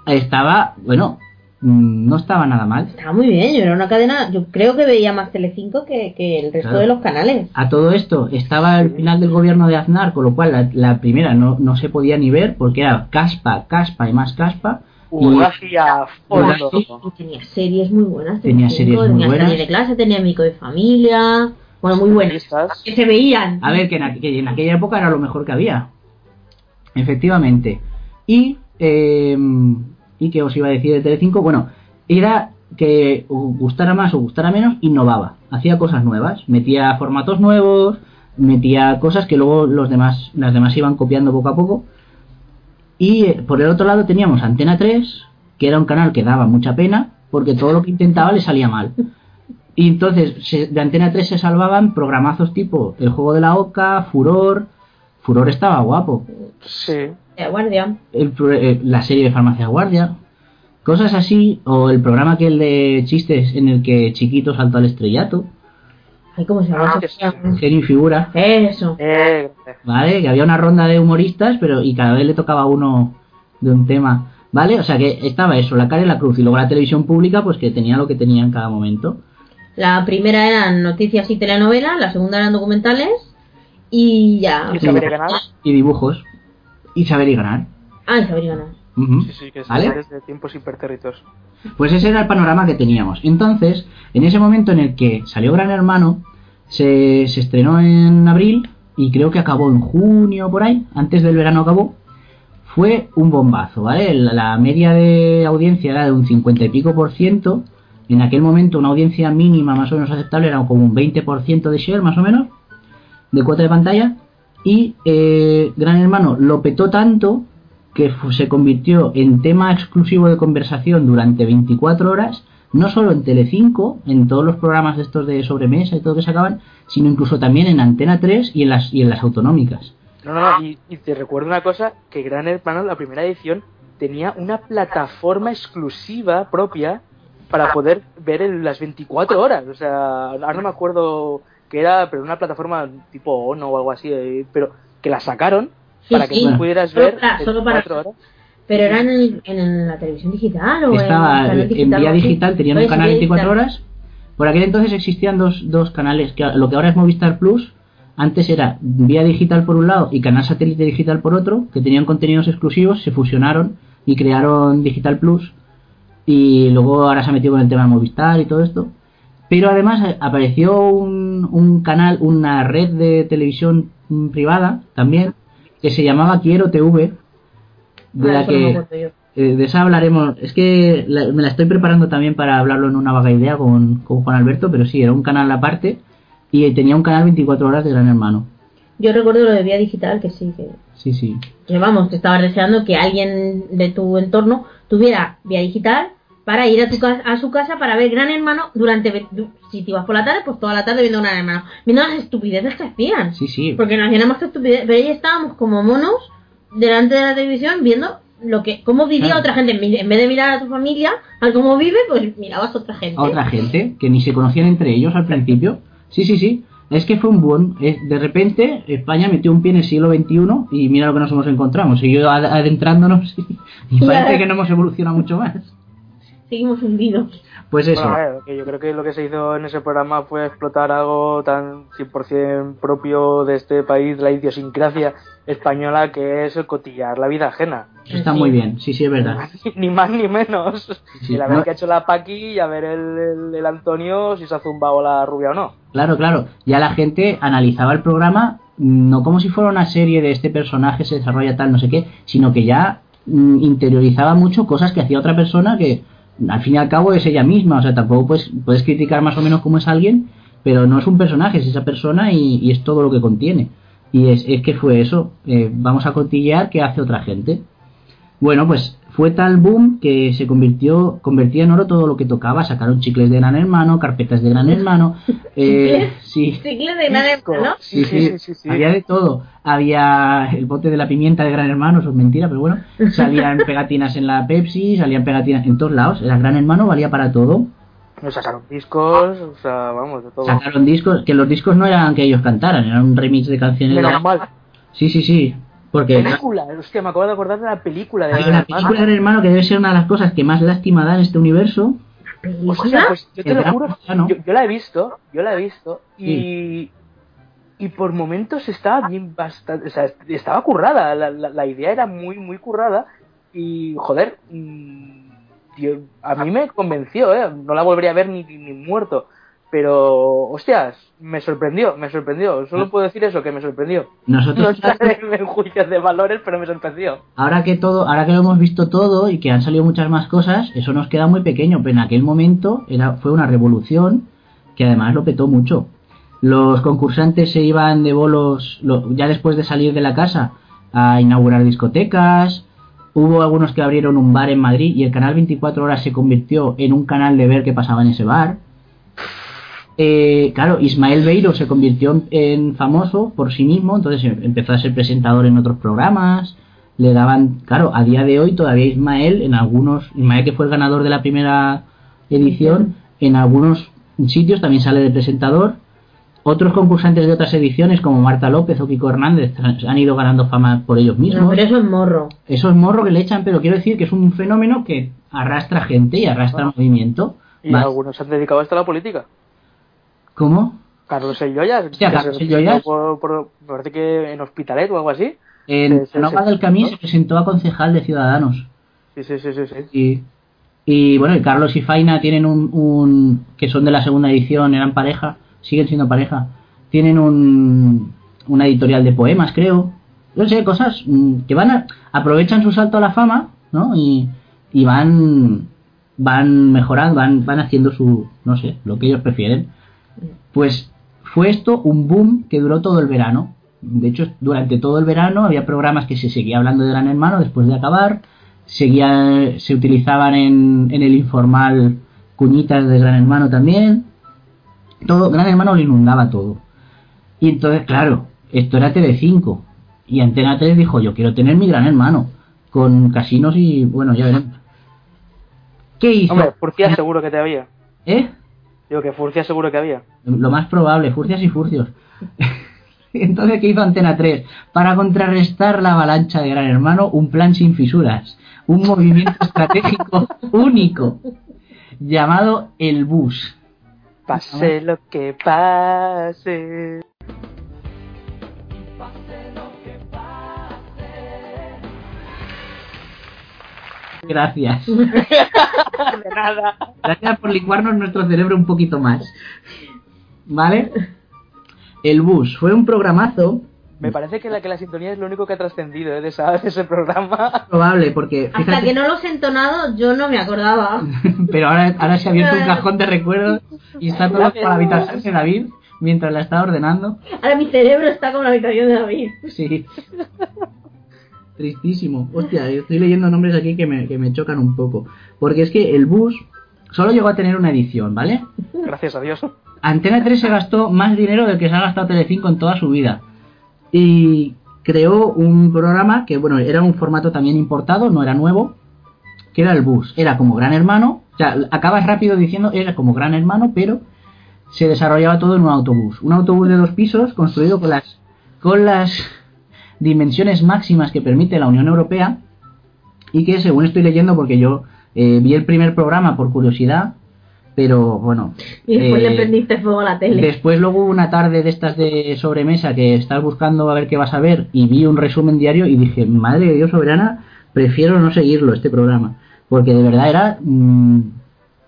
Estaba, bueno, mm, no estaba nada mal. Estaba muy bien, yo era una cadena, yo creo que veía más Telecinco que, que el resto Claro. de los canales. A todo esto estaba el final del gobierno de Aznar, con lo cual la, la primera no, no se podía ni ver porque era caspa, caspa y más caspa. Y tenía series muy buenas. Tenía series muy tenía buenas. serie de clase, tenía amigo de familia. Bueno, muy buenas. Estas. Que se veían. A ver, que en, aqu- que en aquella época era lo mejor que había. Efectivamente. Y, eh, ¿y qué os iba a decir de Telecinco? Bueno, era que gustara más o gustara menos, innovaba. Hacía cosas nuevas. Metía formatos nuevos, metía cosas que luego los demás, las demás iban copiando poco a poco. Y eh, por el otro lado teníamos Antena 3, que era un canal que daba mucha pena, porque todo lo que intentaba le salía mal. Y entonces de Antena 3 se salvaban programazos tipo El Juego de la Oca, Furor. Furor estaba guapo. Sí. De guardia. El eh, la serie de Farmacia Guardia. Cosas así. O el programa que el de chistes en el que Chiquito saltó al estrellato. Ay, ¿cómo se llama? Ah? Genio y figura. Eso. Eh, ¿Vale? Que había una ronda de humoristas, pero y cada vez le tocaba uno de un tema. ¿Vale? O sea que estaba eso, la cara y la cruz. Y luego la televisión pública, pues que tenía lo que tenía en cada momento. La primera eran noticias y telenovelas, la segunda eran documentales y ya. Y dibujos. Y saber y ganar. Ah, y saber y ganar. Sí, sí, que es ¿Vale? desde tiempos hiperterritos. Pues ese era el panorama que teníamos. Entonces, en ese momento en el que salió Gran Hermano, se, se estrenó en abril y creo que acabó en junio por ahí, antes del verano acabó, fue un bombazo, ¿vale? La, la media de audiencia era de un 50 y pico por ciento. En aquel momento una audiencia mínima más o menos aceptable era como un 20% de share más o menos, de cuota de pantalla. Y eh, Gran Hermano lo petó tanto que se convirtió en tema exclusivo de conversación durante 24 horas, no solo en Telecinco, en todos los programas de estos de sobremesa y todo que sacaban, sino incluso también en Antena 3 y en las, y en las autonómicas. No, no, no. Y, y te recuerdo una cosa, que Gran Hermano, la primera edición, tenía una plataforma exclusiva propia para poder ver en las 24 horas. O sea, ahora no me acuerdo qué era, pero una plataforma tipo ONO o algo así, eh, pero que la sacaron Sí, para que sí. tú pudieras Solo ver para- solo para- 24 horas. Pero era en, el- en la televisión digital o Estaba en, el canal en digital, vía digital, tenían un canal vía 24 digital. horas. Por aquel entonces existían dos, dos canales, que lo que ahora es Movistar Plus, antes era vía digital por un lado y canal satélite digital por otro, que tenían contenidos exclusivos, se fusionaron y crearon Digital Plus. Y luego ahora se ha metido con el tema de Movistar y todo esto. Pero además eh, apareció un, un canal, una red de televisión mm, privada también, que se llamaba Quiero TV, de Ah, la que eh, de esa hablaremos. Es que la- me la estoy preparando también para hablarlo en una vaga idea con, con Juan Alberto, pero sí, era un canal aparte y tenía un canal 24 horas de Gran Hermano. Yo recuerdo lo de vía digital, que sí, que, Sí, sí. que vamos, que estabas deseando que alguien de tu entorno tuviera vía digital para ir a, tu a su casa para ver Gran Hermano durante, si te ibas por la tarde, pues toda la tarde viendo Gran Hermano. Viendo las estupideces que hacían. Sí, sí. Porque no hacían más que estupideces, pero ahí estábamos como monos delante de la televisión viendo lo que cómo vivía Claro. otra gente. En vez de mirar a tu familia, a cómo vive, pues mirabas a otra gente. A otra gente que ni se conocían entre ellos al principio. Sí, sí, sí. Es que fue un buen. de repente, España metió un pie en el siglo XXI y mira lo que nos hemos encontrado. Ad- adentrándonos y, y parece que no hemos evolucionado mucho más. Seguimos hundidos. Pues eso. Bueno, ver, yo creo que lo que se hizo en ese programa fue explotar algo tan 100% propio de este país, la idiosincrasia española, que es el cotillar la vida ajena. Está Sí. muy bien, sí, sí, es verdad. Ni más ni menos. Sí, el haber no- que ha hecho la Paqui y a ver el, el- el Antonio si se ha zumbado la rubia o no. Claro, claro. Ya la gente analizaba el programa no como si fuera una serie de este personaje se desarrolla tal, no sé qué, sino que ya mm, interiorizaba mucho cosas que hacía otra persona que al fin y al cabo es ella misma. O sea, tampoco puedes, puedes criticar más o menos cómo es alguien, pero no es un personaje, es esa persona y, y es todo lo que contiene. Y es, es que fue eso. eh, vamos a cotillear qué hace otra gente. Bueno, pues fue tal boom que se convirtió convertía en oro todo lo que tocaba. Sacaron chicles de Gran Hermano, carpetas de Gran Hermano. eh, sí, Ciclo de gran hermano. sí, sí, sí, sí. Había de todo. Había el bote de la pimienta de Gran Hermano, eso es mentira, pero bueno. Salían pegatinas en la Pepsi, salían pegatinas en todos lados. El Gran Hermano valía para todo. Nos sacaron discos, o sea, vamos, de todo. Sacaron discos, que los discos no eran que ellos cantaran, eran un remix de canciones. de- Menos mal. Sí, sí, sí. Porque Película, hostia, me acabo de acordar de la película de hay una película de Gran Hermano que debe ser una de las cosas que más lástima da en este universo. Hostia, pues yo te lo juro, yo, yo la he visto, yo la he visto y, y por momentos estaba bien bastante, o sea, estaba currada, la, la, la idea era muy, muy currada y joder, mm, tío, a mí me convenció, ¿eh? no la volvería a ver ni, ni muerto, pero hostias, me sorprendió, me sorprendió, solo puedo decir eso, que me sorprendió. No Nosotros entraré en juicios de valores, pero me sorprendió. ahora que todo, ahora que lo hemos visto todo y que han salido muchas más cosas, eso nos queda muy pequeño, pero en aquel momento era, fue una revolución que además lo petó mucho. Los concursantes se iban de bolos lo- ya después de salir de la casa a inaugurar discotecas. Hubo algunos que abrieron un bar en Madrid y el canal 24 horas se convirtió en un canal de ver qué pasaba en ese bar. Eh, claro, Ismael Beiro se convirtió en, en famoso por sí mismo, entonces em- empezó a ser presentador en otros programas. Le daban, claro, a día de hoy todavía Ismael, en algunos, Ismael que fue el ganador de la primera edición, en algunos sitios también sale de presentador. Otros concursantes de otras ediciones, como Marta López o Kiko Hernández, han ido ganando fama por ellos mismos. No, pero eso es morro. Eso es morro que le echan, pero quiero decir que es un fenómeno que arrastra gente y arrastra movimiento. Y algunos se han dedicado a esto a la política. ¿Cómo? Carlos El Joyas, Hostia, Carlos se El Joyas. Por, por- parece que en Hospitalet o algo así. En Nova del Camí se presentó a concejal de Ciudadanos. Sí, sí, sí, sí. sí. Y, y bueno, y Carlos y Faina tienen un, un- que son de la segunda edición, eran pareja, siguen siendo pareja. Tienen un, una editorial de poemas, creo. No sé, cosas mm, que van a, aprovechan su salto a la fama, ¿no? Y, y van van mejorando, van, van haciendo su, no sé, lo que ellos prefieren. Pues fue esto un boom que duró todo el verano. De hecho, durante todo el verano había programas que se seguía hablando de Gran Hermano después de acabar. Seguía, se utilizaban en, en el informal cuñitas de Gran Hermano también. Todo, Gran Hermano lo inundaba todo. Y entonces, claro, esto era TV5. Y Antena 3 dijo, yo quiero tener mi Gran Hermano. Con casinos y, bueno, ya veremos. ¿Qué hizo? Hombre, Furcia seguro que te había. ¿Eh? Digo que Furcia seguro que había. Lo más probable, furcias y furcios. Entonces, ¿qué hizo Antena 3? Para contrarrestar la avalancha de Gran Hermano, un plan sin fisuras. Un movimiento estratégico único. Llamado el bus. Pase lo que pase. Gracias. De nada. Gracias por licuarnos nuestro cerebro un poquito más. ¿Vale? El bus fue un programazo Me parece que la, que la sintonía es lo único que ha trascendido ¿eh? de, esa- de ese programa. probable porque Hasta que no los he entonado, yo no me acordaba. pero ahora, ahora se ha abierto un cajón de recuerdos y está todo Gracias. para la habitación de David mientras la está ordenando. Ahora mi cerebro está como la habitación de David. Sí. Tristísimo. Hostia, estoy leyendo nombres aquí que me, que me chocan un poco. Porque es que el bus solo llegó a tener una edición, ¿vale? Gracias a Dios. Antena 3 se gastó más dinero del que se ha gastado Telecinco en toda su vida. Y creó un programa que, bueno, era un formato también importado, no era nuevo, que era el bus. Era como Gran Hermano, o sea, acabas rápido diciendo, era como Gran Hermano, pero se desarrollaba todo en un autobús. Un autobús de dos pisos construido con las, con las dimensiones máximas que permite la Unión Europea y que según estoy leyendo, porque yo eh, vi el primer programa por curiosidad, Pero bueno. Y después eh, le prendiste fuego a la tele. Después luego hubo una tarde de estas de sobremesa que estás buscando a ver qué vas a ver y vi un resumen diario y dije, madre de Dios soberana, prefiero no seguirlo este programa. Porque de verdad era... mm,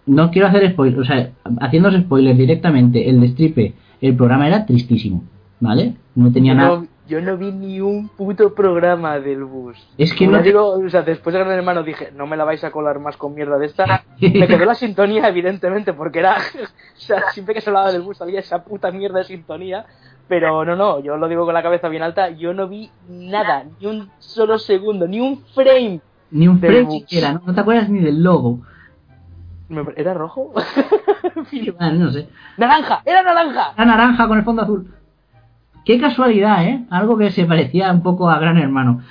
no quiero hacer spoilers, o sea, haciendo spoilers directamente, el destripe, el programa era tristísimo, ¿vale? No tenía nada... yo no vi ni un puto programa del bus. Es que no- digo, o sea, después de Gran Hermano dije, no me la vais a colar más con mierda de esta. Me quedó la sintonía, evidentemente, porque era. o sea, siempre que se hablaba del bus salía esa puta mierda de sintonía. Pero no, no, yo lo digo con la cabeza bien alta. Yo no vi nada, ni un solo segundo, ni un frame. Ni un frame siquiera, ¿no? No te acuerdas ni del logo. ¿Era rojo? Vale, no sé. ¡Naranja! ¡Era naranja! La naranja con el fondo azul. Qué casualidad, ¿eh? Algo que se parecía un poco a Gran Hermano.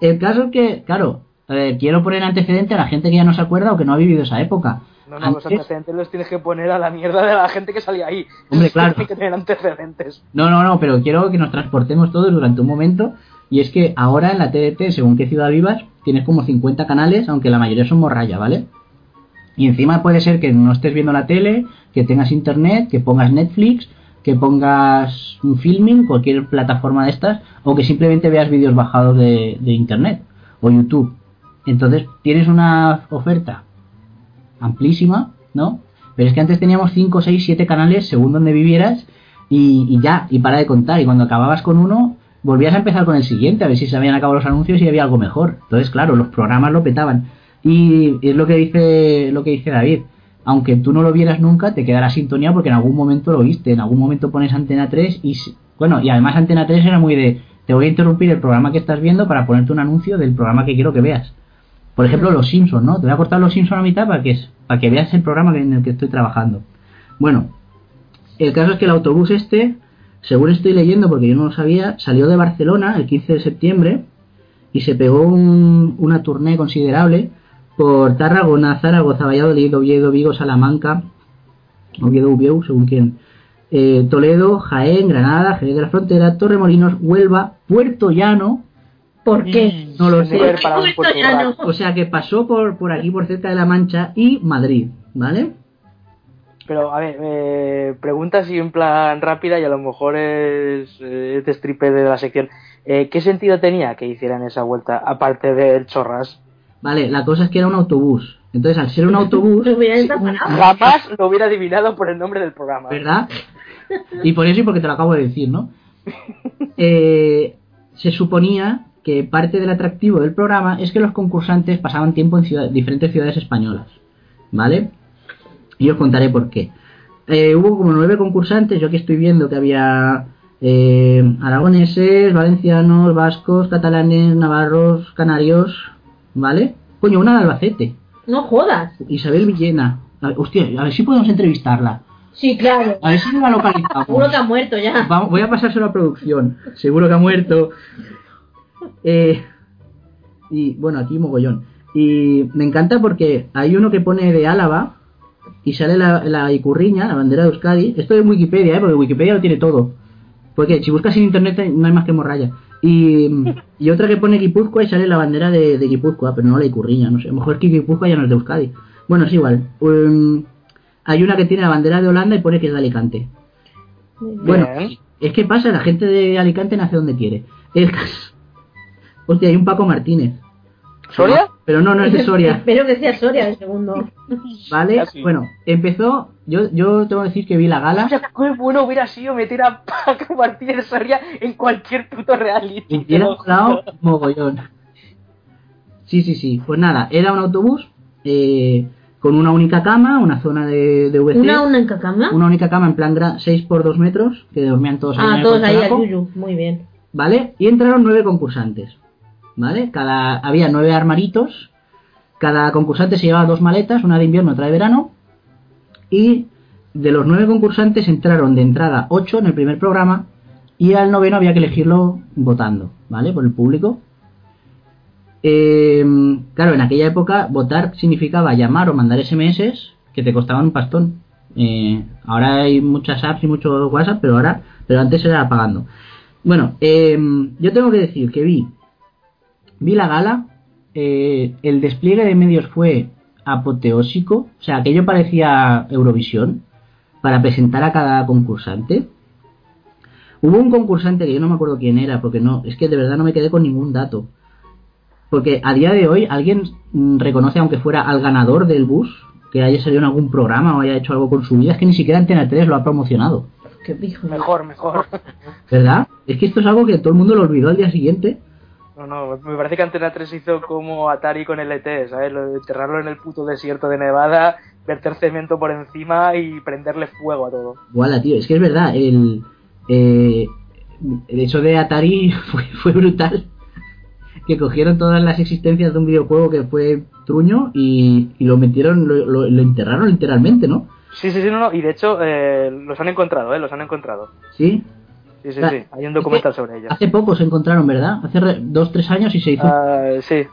El caso es que, claro, eh, quiero poner antecedente a la gente que ya no se acuerda o que no ha vivido esa época. No, no, los antecedentes los tienes que poner a la mierda de la gente que salía ahí. Hombre, claro. Que tener antecedentes. No, no, no, pero quiero que nos transportemos todos durante un momento. Y es que ahora en la TDT, según qué ciudad vivas, tienes como 50 canales, aunque la mayoría son morralla, ¿vale? Y encima puede ser que no estés viendo la tele, que tengas internet, que pongas Netflix, que pongas un filming, cualquier plataforma de estas, o que simplemente veas vídeos bajados de, internet o YouTube. Entonces tienes una oferta amplísima, ¿no? Pero es que antes teníamos 5, 6, 7 canales según donde vivieras y, y ya, y para de contar. Y cuando acababas con uno, volvías a empezar con el siguiente, a ver si se habían acabado los anuncios y había algo mejor. Entonces, claro, los programas lo petaban. Y es lo que dice, lo que dice David. Aunque tú no lo vieras nunca, te queda la sintonía porque en algún momento lo viste. En algún momento pones Antena 3 y... Bueno, y además Antena 3 era muy de... Te voy a interrumpir el programa que estás viendo para ponerte un anuncio del programa que quiero que veas. Por ejemplo, Los Simpsons, ¿no? Te voy a cortar Los Simpsons a mitad para que, para que veas el programa en el que estoy trabajando. Bueno, el caso es que el autobús este, según estoy leyendo, porque yo no lo sabía, salió de Barcelona el 15 de septiembre y se pegó un- una tournée considerable por Tarragona, Zaragoza, Valladolid, Oviedo, Vigo, Salamanca, Oviedo, Ubieu, según quién, eh, Toledo, Jaén, Granada, Jerez de la Frontera, Torremolinos, Huelva, Puerto Llano, ¿Por qué? no lo sé. O sea que pasó por, por aquí, por cerca de La Mancha y Madrid, ¿vale? Pero, a ver, eh, pregunta así en plan rápida y a lo mejor es este stripe de la sección. Eh, ¿Qué sentido tenía que hicieran esa vuelta, aparte del chorras? Vale, la cosa es que era un autobús. Entonces, al ser un autobús. Jamás lo hubiera adivinado por el nombre del programa. ¿verdad? Y por eso y porque te lo acabo de decir, ¿no? Eh, se suponía que parte del atractivo del programa es que los concursantes pasaban tiempo en ciudad- diferentes ciudades españolas, ¿vale? Y os contaré por qué. Eh, hubo como nueve concursantes, yo aquí estoy viendo que había eh, aragoneses, valencianos, vascos, catalanes, navarros, canarios, ¿vale? Coño, una de Albacete, No jodas. Isabel Villena. A ver, hostia, a ver si podemos entrevistarla. Sí, claro. A ver si la localizamos. Seguro que ha muerto ya. Vamos, voy a pasárselo a producción. Seguro que ha muerto. Eh, y bueno, aquí mogollón. Y me encanta porque hay uno que pone de Álava y sale la, la icurriña, la bandera de Euskadi. Esto es Wikipedia, ¿eh? porque Wikipedia lo tiene todo. Porque si buscas en internet no hay más que morralla. Y, y otra que pone Guipúzcoa y sale la bandera de, de Guipúzcoa, pero no la icurriña, no sé. A lo mejor que Guipúzcoa ya no es de Euskadi. Bueno, es igual. Um, hay una que tiene la bandera de Holanda y pone que es de Alicante. Bueno, es que pasa, la gente de Alicante nace donde quiere. El caso- Hostia, hay un Paco Martínez. ¿Soria? Pero no, no es de Soria. Espero que sea Soria de segundo. ¿Vale? Casi. Bueno, empezó. Yo, yo tengo que decir que vi la O gala. sea, qué bueno hubiera sido meter a Paco Martínez Soria en cualquier puto reality. Y te tiene lo un lado juro. mogollón. Sí, sí, sí. Pues nada, era un autobús eh, con una única cama, una zona de, de VC. ¿Una única cama? una única cama en plan 6 por 2 metros, que dormían todos ahí Ah, todos ahí a colchonaco. Yuyu. Muy bien. ¿vale? Y entraron nueve concursantes, ¿vale? Cada, había nueve armaritos, cada concursante se llevaba dos maletas, una de invierno, otra de verano, y de los nueve concursantes entraron de entrada ocho en el primer programa, y al noveno había que elegirlo votando, ¿vale? Por el público. Eh, claro, en aquella época votar significaba llamar o mandar SMS que te costaban un pastón. Eh, ahora hay muchas apps y mucho WhatsApp, pero ahora, pero antes era pagando. Bueno, eh, yo tengo que decir que vi, vi la gala, eh, el despliegue de medios fue apoteósico. O sea, aquello parecía Eurovisión para presentar a cada concursante. Hubo un concursante que yo no me acuerdo quién era, porque no, es que de verdad no me quedé con ningún dato. Porque a día de hoy alguien mm, reconoce, aunque fuera al ganador del bus, que haya salido en algún programa o haya hecho algo con su vida, es que ni siquiera Antena 3 lo ha promocionado. Qué pijo. Mejor, mejor. ¿Verdad? Es que esto es algo que todo el mundo lo olvidó al día siguiente. No, no, me parece que Antena 3 hizo como Atari con el ET, ¿sabes? Lo de enterrarlo en el puto desierto de Nevada, verter cemento por encima y prenderle fuego a todo. Igual, tío, es que es verdad, el, eh, el hecho de Atari fue, fue brutal. Que cogieron todas las existencias de un videojuego que fue truño y, y lo metieron, lo, lo- lo enterraron literalmente, ¿no? Sí, sí, sí, no, no, y de hecho eh, los han encontrado, ¿eh? Los han encontrado. Sí. Sí, sí, sí, hay un documental sobre ello. Hace poco se encontraron, ¿verdad? Hace re- dos, tres años y se hizo. Ah, sí, sí,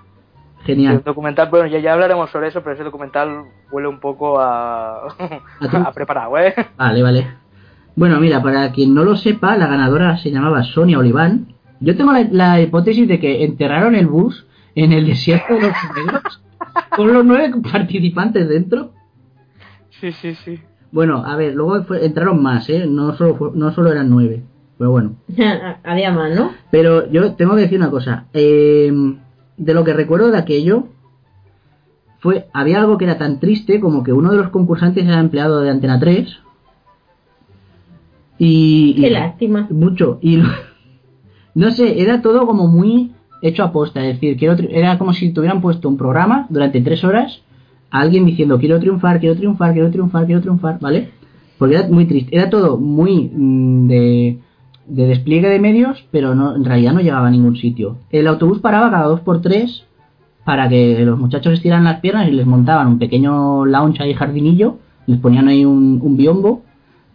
Genial. el documental, bueno, ya, ya hablaremos sobre eso, pero ese documental huele un poco a, tú? a preparado, ¿eh? Vale, vale. Bueno, mira, para quien no lo sepa, la ganadora se llamaba Sonia Oliván. Yo tengo la, la hipótesis de que enterraron el bus en el desierto de los negros con los nueve participantes dentro. Sí, sí, sí. Bueno, a ver, luego entraron más, ¿eh? No solo, fue- no solo eran nueve. Pero bueno. Había más, ¿no? Pero yo tengo que decir una cosa. eh, de lo que recuerdo de aquello, fue había algo que era tan triste como que uno de los concursantes era empleado de Antena 3. Y, Qué y- lástima. mucho. Y no sé, era todo como muy hecho a posta. Es decir, quiero era como si tuvieran puesto un programa durante tres horas a alguien diciendo quiero triunfar, quiero triunfar, quiero triunfar, quiero triunfar, ¿vale? Porque era muy triste. Era todo muy mm, de, de despliegue de medios, pero no, en realidad no llegaba a ningún sitio. El autobús paraba cada dos por tres para que los muchachos estiraran las piernas y les montaban un pequeño lounge ahí jardinillo, les ponían ahí un, un biombo,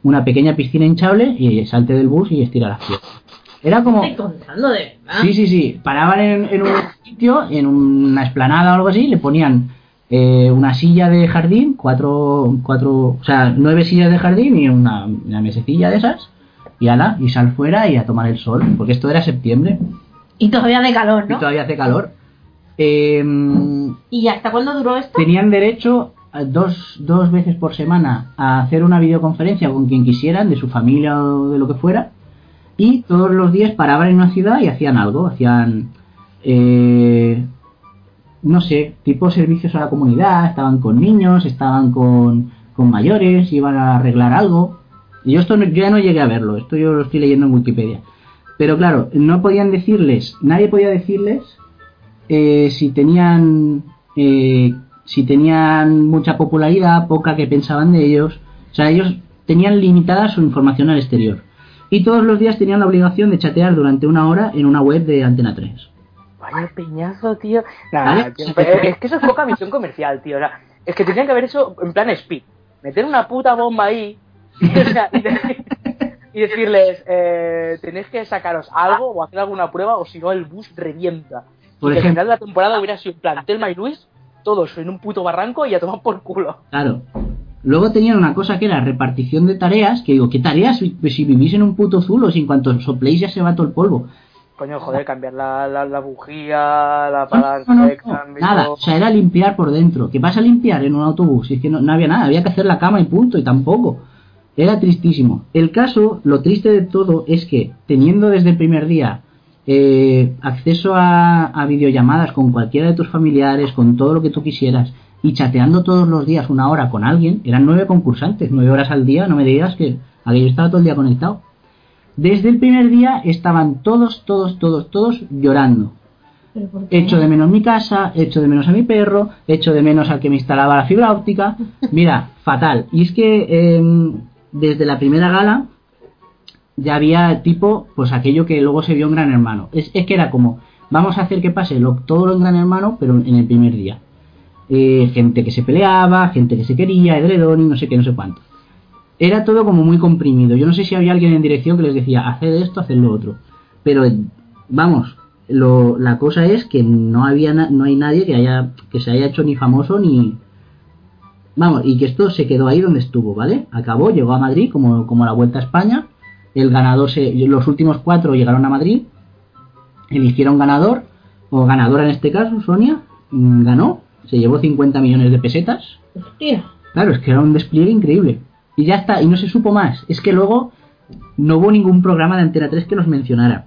una pequeña piscina hinchable y salte del bus y estira las piernas. Era como... Estoy contando de verdad. Sí, sí, sí. Paraban en, en un sitio, en una esplanada o algo así, le ponían eh, una silla de jardín, cuatro, cuatro, o sea, nueve sillas de jardín y una, una mesecilla de esas, y ala, y sal fuera y a tomar el sol, porque esto era septiembre Y todavía de calor, y ¿no? todavía hace calor. Eh, ¿Y hasta cuándo duró esto? tenían derecho a dos, dos veces por semana a hacer una videoconferencia con quien quisieran, de su familia o de lo que fuera, y todos los días paraban en una ciudad y hacían algo, hacían, eh, no sé, tipo servicios a la comunidad, estaban con niños, estaban con, con mayores, iban a arreglar algo. Y yo esto no- yo ya no llegué a verlo, esto yo lo estoy leyendo en Wikipedia. Pero claro, no podían decirles, nadie podía decirles eh, si tenían eh, si tenían mucha popularidad, poca que pensaban de ellos. O sea, ellos tenían limitada su información al exterior. Y todos los días tenían la obligación de chatear durante una hora en una web de Antena 3. Vaya peñazo, tío. Nah, ¿Vale? tío, es, que eso es poca visión comercial, tío. Es que tendrían que haber eso en plan speed. Meter una puta bomba ahí y, de- y decirles, eh, tenéis que sacaros algo o hacer alguna prueba o si no el bus revienta. Por y que al ejemplo- final de la temporada hubiera sido en plan Telma y Luis, todos en un puto barranco y a tomar por culo. Claro. Luego tenían una cosa que era repartición de tareas, que digo, ¿qué tareas? Si, pues si vivís en un puto zulo, si en cuanto sopléis ya se va todo el polvo. Coño, joder, cambiar la, la, la bujía, la palanca No, nada, o sea, era limpiar por dentro. ¿Qué vas a limpiar en un autobús? Y es que no, no había nada, había que hacer la cama y punto, y tampoco. Era tristísimo. El caso, lo triste de todo, es que teniendo desde el primer día eh, acceso a, a videollamadas con cualquiera de tus familiares, con todo lo que tú quisieras, y chateando todos los días una hora con alguien, eran nueve concursantes, nueve horas al día, no me digas que aquello estaba todo el día conectado. Desde el primer día estaban todos, todos, todos, todos llorando. Echo de menos mi casa, echo de menos a mi perro, echo de menos al que me instalaba la fibra óptica. Mira, fatal. Y es que em, desde la primera gala ya había tipo, pues aquello que luego se vio en Gran Hermano. Es, es que era como, vamos a hacer que pase todo en Gran Hermano, pero en el primer día. Eh, gente que se peleaba, gente que se quería, edredón y no sé qué, no sé cuánto. Era todo como muy comprimido. Yo no sé si había alguien en dirección que les decía, haced esto, haced lo otro. Pero, vamos, lo, la cosa es que no había na- no hay nadie que haya que se haya hecho ni famoso ni vamos y que esto se quedó ahí donde estuvo vale acabó llegó a Madrid como como la vuelta a España el ganador se los últimos cuatro llegaron a Madrid eligieron ganador o ganadora en este caso Sonia mm, ganó se llevó 50 millones de pesetas. Hostia. Claro, es que era un despliegue increíble. Y ya está, y no se supo más. Es que luego no hubo ningún programa de Antena 3 que los mencionara.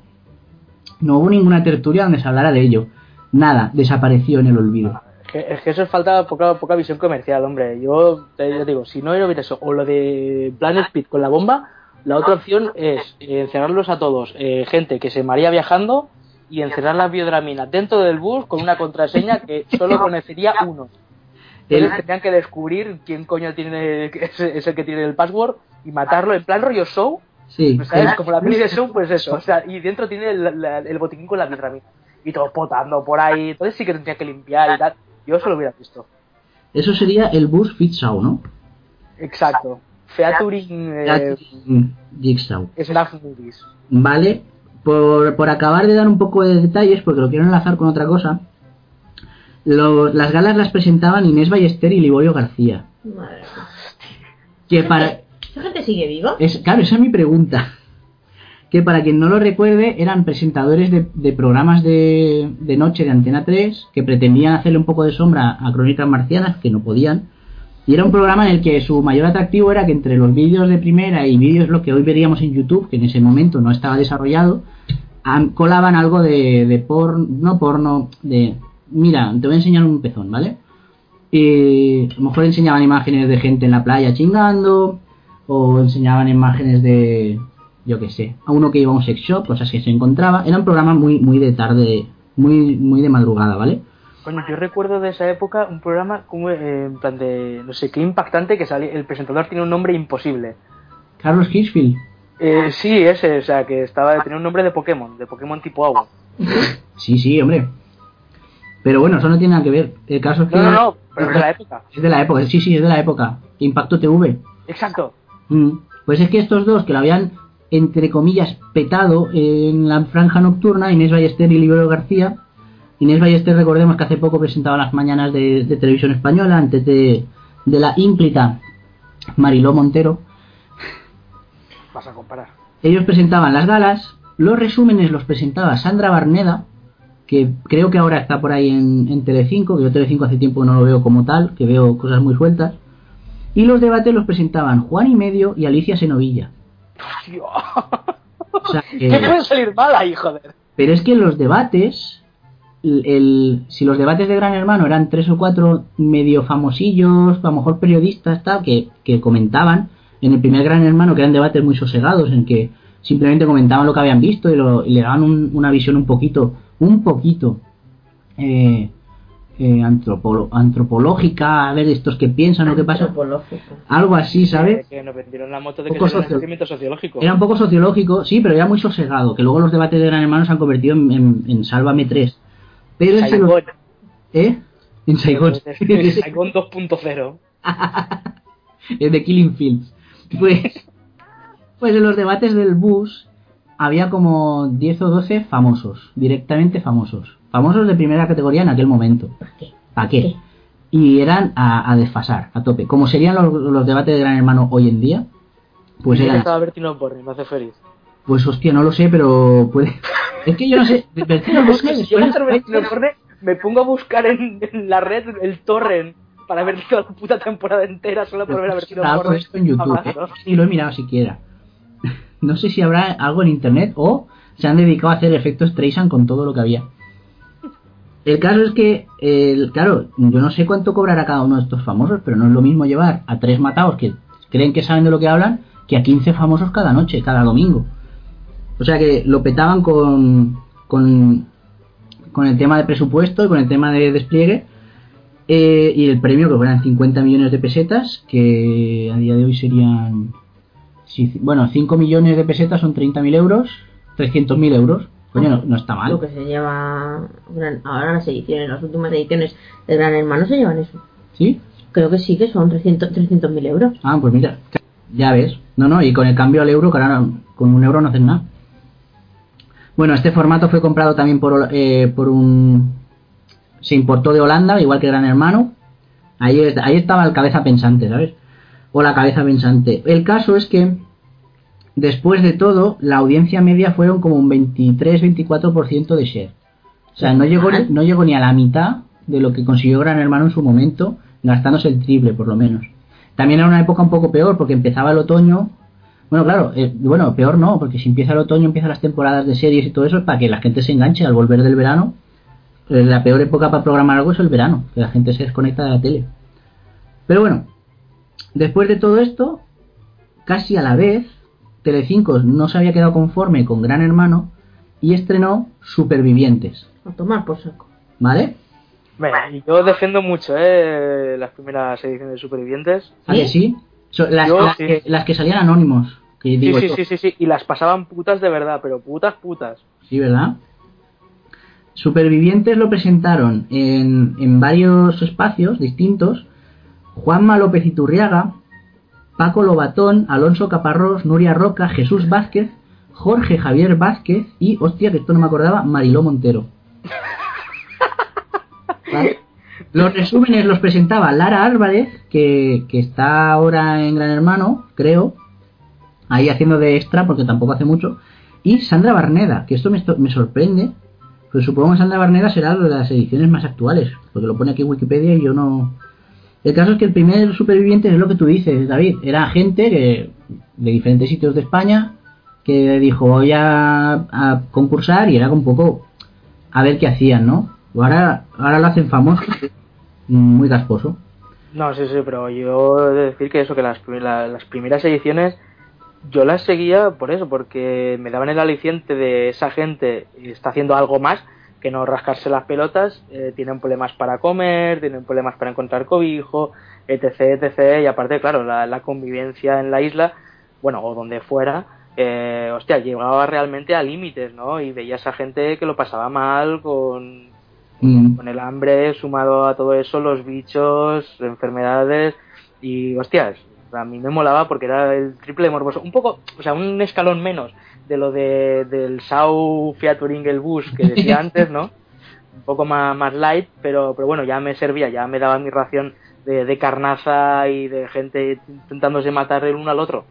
No hubo ninguna tertulia donde se hablara de ello. Nada, desapareció en el olvido. Es que, es que eso es falta poca, poca visión comercial, hombre. Yo te yo digo, si no hubiera eso, o lo de Planet Speed con la bomba, la otra opción es eh, encerrarlos a todos, eh, gente que se maría viajando y encerrar las biodraminas dentro del bus con una contraseña que solo conocería uno. El- Ellos tendrían que descubrir quién coño tiene es, es el que tiene el password y matarlo en plan rollo show, Sí, Como la peli de show, pues eso. O sea, y dentro tiene el, la- el botiquín con la biodramina. Y todo potando por ahí. Entonces sí que tendría que limpiar y tal. Yo eso lo hubiera visto. eso sería el bus Fitzau, ¿no? Exacto. Featuring eh, Jigsaw. Movies. Vale, por, por acabar de dar un poco de detalles, porque lo quiero enlazar con otra cosa, lo- las galas las presentaban Inés Ballester y Liborio García. Madre mía. Que para, ¿Esa gente sigue viva? es, claro, esa es mi pregunta. Que para quien no lo recuerde, eran presentadores de, programas de, noche de Antena 3 que pretendían hacerle un poco de sombra a Crónicas Marcianas, que no podían. Y era un programa en el que su mayor atractivo era que entre los vídeos de primera y vídeos lo que hoy veríamos en YouTube, que en ese momento no estaba desarrollado, colaban algo de, de porno, no porno, de... Mira, te voy a enseñar un pezón, ¿vale? Y a lo mejor enseñaban imágenes de gente en la playa chingando, o enseñaban imágenes de, yo qué sé, a uno que iba a un sex shop, cosas que se encontraba. Era un programa muy, muy de tarde, muy, muy de madrugada, ¿vale? Coño, yo recuerdo de esa época un programa como eh, en plan de, no sé, qué impactante que salía. El presentador tiene un nombre imposible. Carlos Hirschfield. Eh, sí, ese, o sea, que estaba tenía un nombre de Pokémon, de Pokémon tipo agua. Sí, sí, hombre. Pero bueno, eso no tiene nada que ver. El caso es que... No, no, no, pero es de la época. Es de la época, sí, sí, es de la época. Impacto TV. Exacto. Mm, Pues es que estos dos que lo habían, entre comillas, petado en la franja nocturna, Inés Ballester y Libero García. Inés Ballester, recordemos que hace poco presentaba las mañanas de, de televisión española, antes de, de la ínclita Mariló Montero. Vas a comparar. Ellos presentaban las galas, los resúmenes los presentaba Sandra Barneda, que creo que ahora está por ahí en, en Telecinco, que yo Telecinco hace tiempo que no lo veo como tal, que veo cosas muy sueltas. Y los debates los presentaban Juan y Medio y Alicia Senovilla. Hostia. O sea, ¿Qué que- puede salir mal ahí, joder? pero es que los debates, el, el- si los debates de Gran Hermano eran tres o cuatro medio famosillos, a lo mejor periodistas, tal, que, que comentaban, en el primer Gran Hermano, que eran debates muy sosegados, en que simplemente comentaban lo que habían visto y, lo- y le daban un- una visión un poquito, un poquito eh, eh, antropolo- antropológica, a ver estos que piensan o qué pasa, algo así, ¿sabes? Que nos vendieron la moto de que era sociológico. Era un poco sociológico, sí, pero era muy sosegado, que luego los debates de Gran Hermano se han convertido en, en, en Sálvame 3. Pero lo- Saigón. ¿Eh? En Saigon. Saigón 2.0. Es de Killing Fields. Pues, pues en los debates del bus había como 10 o 12 famosos, directamente famosos. Famosos de primera categoría en aquel momento. ¿Para qué? ¿Para qué? Y eran a, a desfasar, a tope. Como serían los, los debates de Gran Hermano hoy en día, pues eran... estaba Bertino Borne, me hace feliz. Pues hostia, no lo sé, pero puede... Es que yo no sé... Bertino Es Borne, que si yo Bertino Borne, me pongo a buscar en, en la red el torrent para ver toda la puta temporada entera solo por ver a Bertino Algo Borne. esto en YouTube, hablando. ¿eh? Ni lo he mirado siquiera. No sé si habrá algo en internet o se han dedicado a hacer efectos Streisand con todo lo que había. El caso es que, claro, yo no sé cuánto cobrará cada uno de estos famosos, pero no es lo mismo llevar a tres matados que creen que saben de lo que hablan que a 15 famosos cada noche, cada domingo. O sea que lo petaban con, con, el tema de presupuesto y con el tema de despliegue. Eh, y el premio que fueran 50 millones de pesetas, que a día de hoy serían. bueno, 5 millones de pesetas son 30.000 euros, 300.000 euros. Coño, no, no está mal. Lo que se lleva gran- ahora las ediciones, las últimas ediciones de Gran Hermano se llevan eso. ¿Sí? Creo que sí, que son 300 300.000 euros. Ah, pues mira, ya ves. No, no, y con el cambio al euro, que ahora no- con un euro no hacen nada. Bueno, este formato fue comprado también por, eh, por un... Se importó de Holanda, igual que Gran Hermano. Ahí, ahí estaba el cabeza pensante, ¿sabes? O la cabeza pensante. El caso es que, después de todo, la audiencia media fueron como un 23-24% de share. O sea, no llegó, no llegó ni a la mitad de lo que consiguió Gran Hermano en su momento, gastándose el triple por lo menos. También era una época un poco peor porque empezaba el otoño. Bueno, claro, eh, bueno, peor no, porque si empieza el otoño, empiezan las temporadas de series y todo eso, es para que la gente se enganche al volver del verano. Eh, La peor época para programar algo es el verano, que la gente se desconecta de la tele. Pero bueno, después de todo esto, casi a la vez, Telecinco no se había quedado conforme con Gran Hermano y estrenó Supervivientes, A tomar por saco. ¿vale? Bueno, y yo defiendo mucho eh, las primeras ediciones de Supervivientes. ¿A que sí? So- las, Yo las sí. que, las que salían anónimos. Que Sí, digo sí, sí, sí, sí, y las pasaban putas de verdad, pero putas, putas. Sí, ¿verdad? Supervivientes lo presentaron en, en varios espacios distintos. Juanma López Iturriaga, Paco Lobatón, Alonso Caparrós, Nuria Roca, Jesús Vázquez, Jorge Javier Vázquez y, hostia, que esto no me acordaba, Mariló Montero. Los resúmenes los presentaba Lara Álvarez, que, está ahora en Gran Hermano, creo, ahí haciendo de extra porque tampoco hace mucho, y Sandra Barneda, que esto me, esto- me sorprende, pues supongo que Sandra Barneda será de las ediciones más actuales, porque lo pone aquí en Wikipedia y yo no... El caso es que el primer superviviente es lo que tú dices, David, era gente de diferentes sitios de España que dijo voy a, a concursar y era un poco a ver qué hacían, ¿no? Ahora, ahora lo hacen famoso, muy casposo. No, sí, sí, pero yo he de decir que eso, que las, las primeras ediciones yo las seguía por eso, porque me daban el aliciente de esa gente está haciendo algo más que no rascarse las pelotas, eh, tienen problemas para comer, tienen problemas para encontrar cobijo, etc, etc, y aparte, claro, la, la convivencia en la isla, bueno, o donde fuera, eh, hostia, llegaba realmente a límites, ¿no? Y veías a gente que lo pasaba mal con, Mm, con el hambre, sumado a todo eso, los bichos, enfermedades. Y hostias, a mí me molaba porque era el triple morboso, un poco, o sea, un escalón menos de lo de, del Sau featuring el bus que decía antes, ¿no? Un poco más, más light, pero, pero bueno, ya me servía, ya me daba mi ración de, de carnaza y de gente intentándose matar el uno al otro.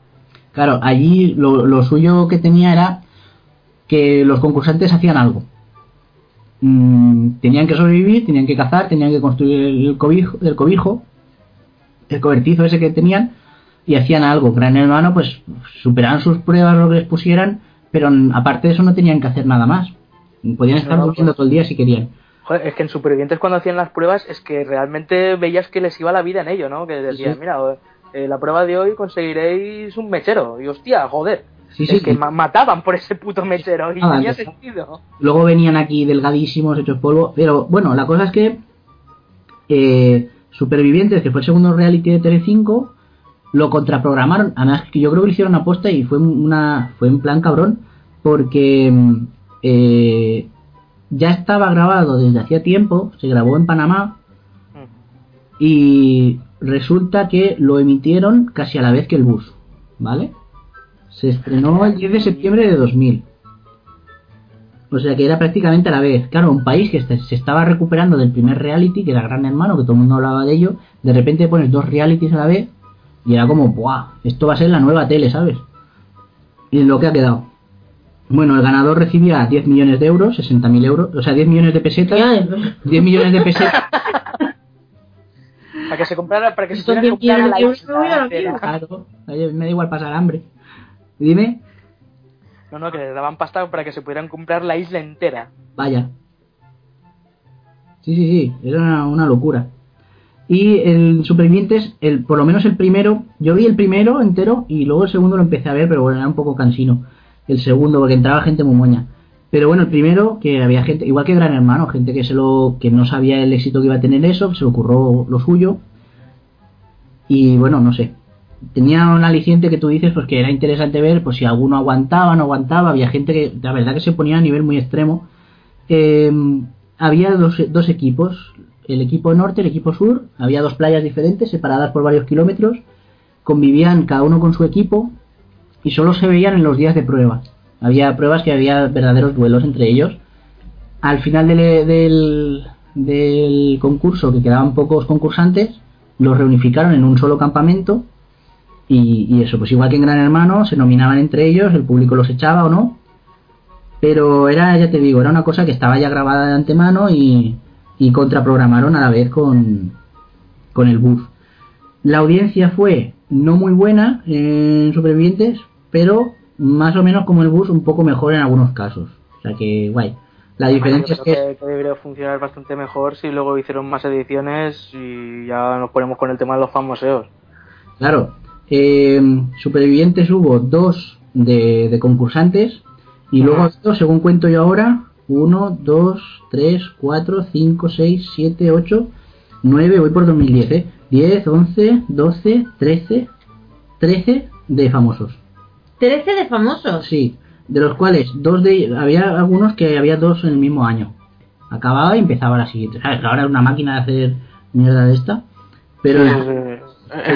Claro, allí lo, lo suyo que tenía era que los concursantes hacían algo. Mm, tenían que sobrevivir, tenían que cazar, tenían que construir el cobijo, el cobijo, el cobertizo ese que tenían, y hacían algo. Gran Hermano, pues superaban sus pruebas, lo que les pusieran, pero aparte de eso no tenían que hacer nada más. Podían estar No, durmiendo todo el día si querían. Joder, es que en Supervivientes cuando hacían las pruebas es que realmente veías que les iba la vida en ello, ¿no? Que decían, sí. mira, eh, la prueba de hoy conseguiréis un mechero. Y hostia, joder. Sí, es que mataban por ese puto mechero y Ah, tenía sentido. Luego venían aquí delgadísimos, hechos polvo. Pero bueno, la cosa es que eh, Supervivientes, que fue el segundo reality de Telecinco, lo contraprogramaron. Además, que yo creo que lo hicieron aposta y fue una fue en plan cabrón, porque mm, eh, ya estaba grabado desde hacía tiempo, se grabó en Panamá y resulta que lo emitieron casi a la vez que el bus, ¿vale? Se estrenó el 10 de septiembre de 2000. O sea que era prácticamente a la vez. Claro, un país que se estaba recuperando del primer reality, que era Gran Hermano, que todo el mundo hablaba de ello, de repente pones dos realities a la vez y era como, ¡buah! Esto va a ser la nueva tele, ¿sabes? Y es lo que ha quedado. Bueno, el ganador recibía 10 millones de euros, 60.000 euros, o sea, 10 millones de pesetas. Ya, 10 millones de pesetas. Para que se comprara, para que se Estos pudiera 10 comprar la euros la. Claro, me da igual pasar hambre. Dime, No, no, que les daban pasta para que se pudieran comprar la isla entera. vaya. Sí, sí, sí, era una, una locura. Y el Supervivientes, el, por lo menos el primero, yo vi el primero entero y luego el segundo lo empecé a ver, pero bueno, era un poco cansino. El segundo, porque entraba gente muy moña. Pero bueno, el primero, que había gente, igual que Gran Hermano, gente que se lo, que no sabía el éxito que iba a tener eso, se le ocurrió lo suyo. Y bueno, no sé. Tenía un aliciente que tú dices, pues que era interesante ver, pues si alguno aguantaba, no aguantaba, había gente que, la verdad que se ponía a nivel muy extremo. Eh, había dos equipos, el equipo norte, el equipo sur, había dos playas diferentes, separadas por varios kilómetros, convivían cada uno con su equipo y solo se veían en los días de prueba. Había pruebas que había verdaderos duelos entre ellos. Al final del, del, del concurso, que quedaban pocos concursantes, los reunificaron en un solo campamento y, y eso, pues igual que en Gran Hermano, se nominaban entre ellos, el público los echaba o no, pero era, ya te digo, era una cosa que estaba ya grabada de antemano y, y contraprogramaron a la vez con, con el bus. La audiencia fue no muy buena en Supervivientes, pero más o menos como el bus, un poco mejor en algunos casos. O sea que, guay. La diferencia es Yo creo que... que, debería funcionar bastante mejor si luego hicieron más ediciones y ya nos ponemos con el tema de los famoseos. Claro, eh, Supervivientes hubo dos de, de concursantes y luego, según cuento yo ahora, 1, 2, 3, 4, 5, 6, 7, 8, 9, voy por 2010, ¿eh? 10, 11, 12, 13, 13 de famosos. 13 de famosos. Sí, de los cuales dos de había algunos que había dos en el mismo año. Acababa y empezaba la siguiente. ¿Sabes? Ahora es una máquina de hacer mierda de esta. Pero Sí, sí, sí.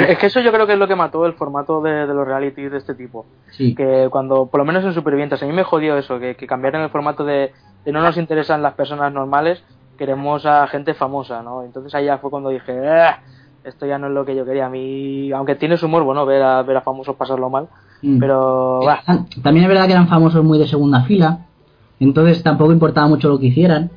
Es que eso yo creo que es lo que mató el formato de, de los realities de este tipo. sí, Que cuando, por lo menos en Supervivientes, a mí me jodió eso, que, que cambiaron el formato de, de no nos interesan las personas normales, queremos a gente famosa, ¿no? Entonces ahí ya fue cuando dije, "Ah, esto ya no es lo que yo quería. A mí, aunque tiene su humor, bueno, ver a, ver a famosos pasarlo mal, Mm. pero, bah, También es verdad que eran famosos muy de segunda fila, entonces tampoco importaba mucho lo que hicieran.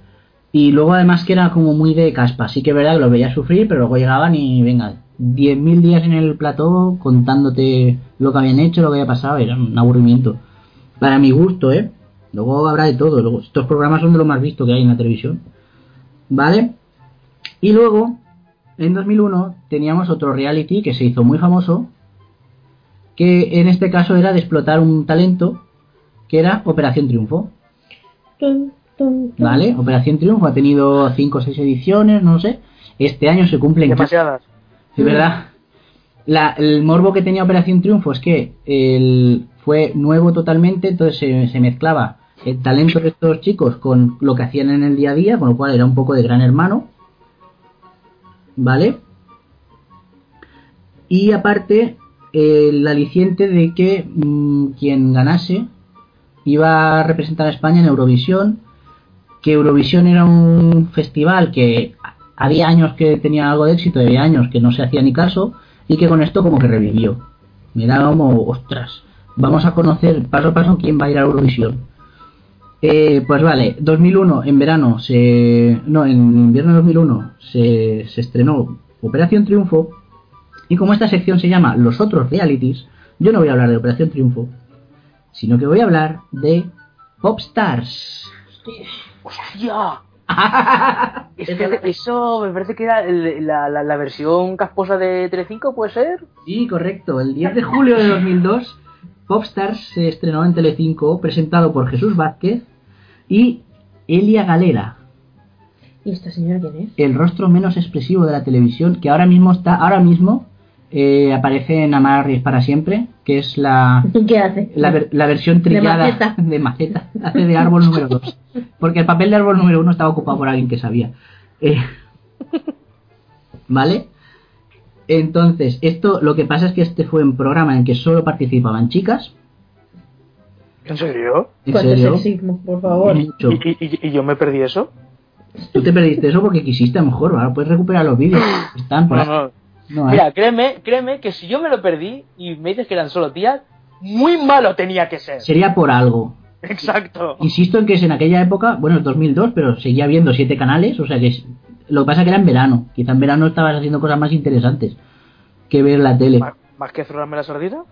Y luego además que era como muy de caspa, sí que es verdad que los veía sufrir, pero luego llegaban y venga, 10.000 días en el plató contándote lo que habían hecho, lo que había pasado, era un aburrimiento. Para mi gusto, ¿eh? Luego habrá de todo, luego, estos programas son de lo más visto que hay en la televisión. ¿Vale? Y luego, en 2001, teníamos otro reality que se hizo muy famoso, que en este caso era de explotar un talento, que era Operación Triunfo. ¿Vale? Operación Triunfo ha tenido 5 o 6 ediciones, no sé. Este año se cumplen demasiadas. es verdad. La- el morbo que tenía Operación Triunfo es que el, fue nuevo totalmente, entonces se, se mezclaba el talento de estos chicos con lo que hacían en el día a día, con lo cual era un poco de gran hermano. ¿Vale? Y aparte, el aliciente de que mm, quien ganase iba a representar a España en Eurovisión, que Eurovisión era un festival que había años que tenía algo de éxito, había años que no se hacía ni caso, y que con esto como que revivió. Me da como, ostras, vamos a conocer paso a paso quién va a ir a Eurovisión. Eh, pues vale, 2001 en verano se. No, en invierno de 2001 se, se estrenó Operación Triunfo. Y como esta sección se llama Los otros realities, yo no voy a hablar de Operación Triunfo, sino que voy a hablar de Popstars. ¡Hostia! Es que eso me parece que era la, la, la versión casposa de Telecinco, ¿puede ser? Sí, correcto. El 10 de julio de 2002, Popstars se estrenó en Telecinco, presentado por Jesús Vázquez y Elia Galera, ¿Y esta señora quién es? el rostro menos expresivo de la televisión, que ahora mismo está, ahora mismo eh, aparece en Amarris para siempre, que es la, ¿Qué hace? la, ver- la versión trillada maceta. de maceta, hace de árbol número 2. Porque el papel de árbol número 1 estaba ocupado por alguien que sabía. Eh, ¿Vale? Entonces, esto lo que pasa es que este fue un programa en que solo participaban chicas. ¿En serio? ¿En serio? sexismo, por favor. Mucho. ¿Y, y, y- y yo me perdí eso? Tú te perdiste eso porque quisiste, a lo mejor. Ahora puedes recuperar los vídeos. Están por No, ahí. no. No, ¿eh? Mira, créeme, créeme que si yo me lo perdí y me dices que eran solo tías, muy malo tenía que ser. Sería por algo. Exacto. Insisto en que es en aquella época, bueno, es 2002, pero seguía habiendo siete canales, o sea que es- lo que pasa que era en verano. Quizá en verano estabas haciendo cosas más interesantes que ver la tele. ¿Más, más que zurrarme la sordina?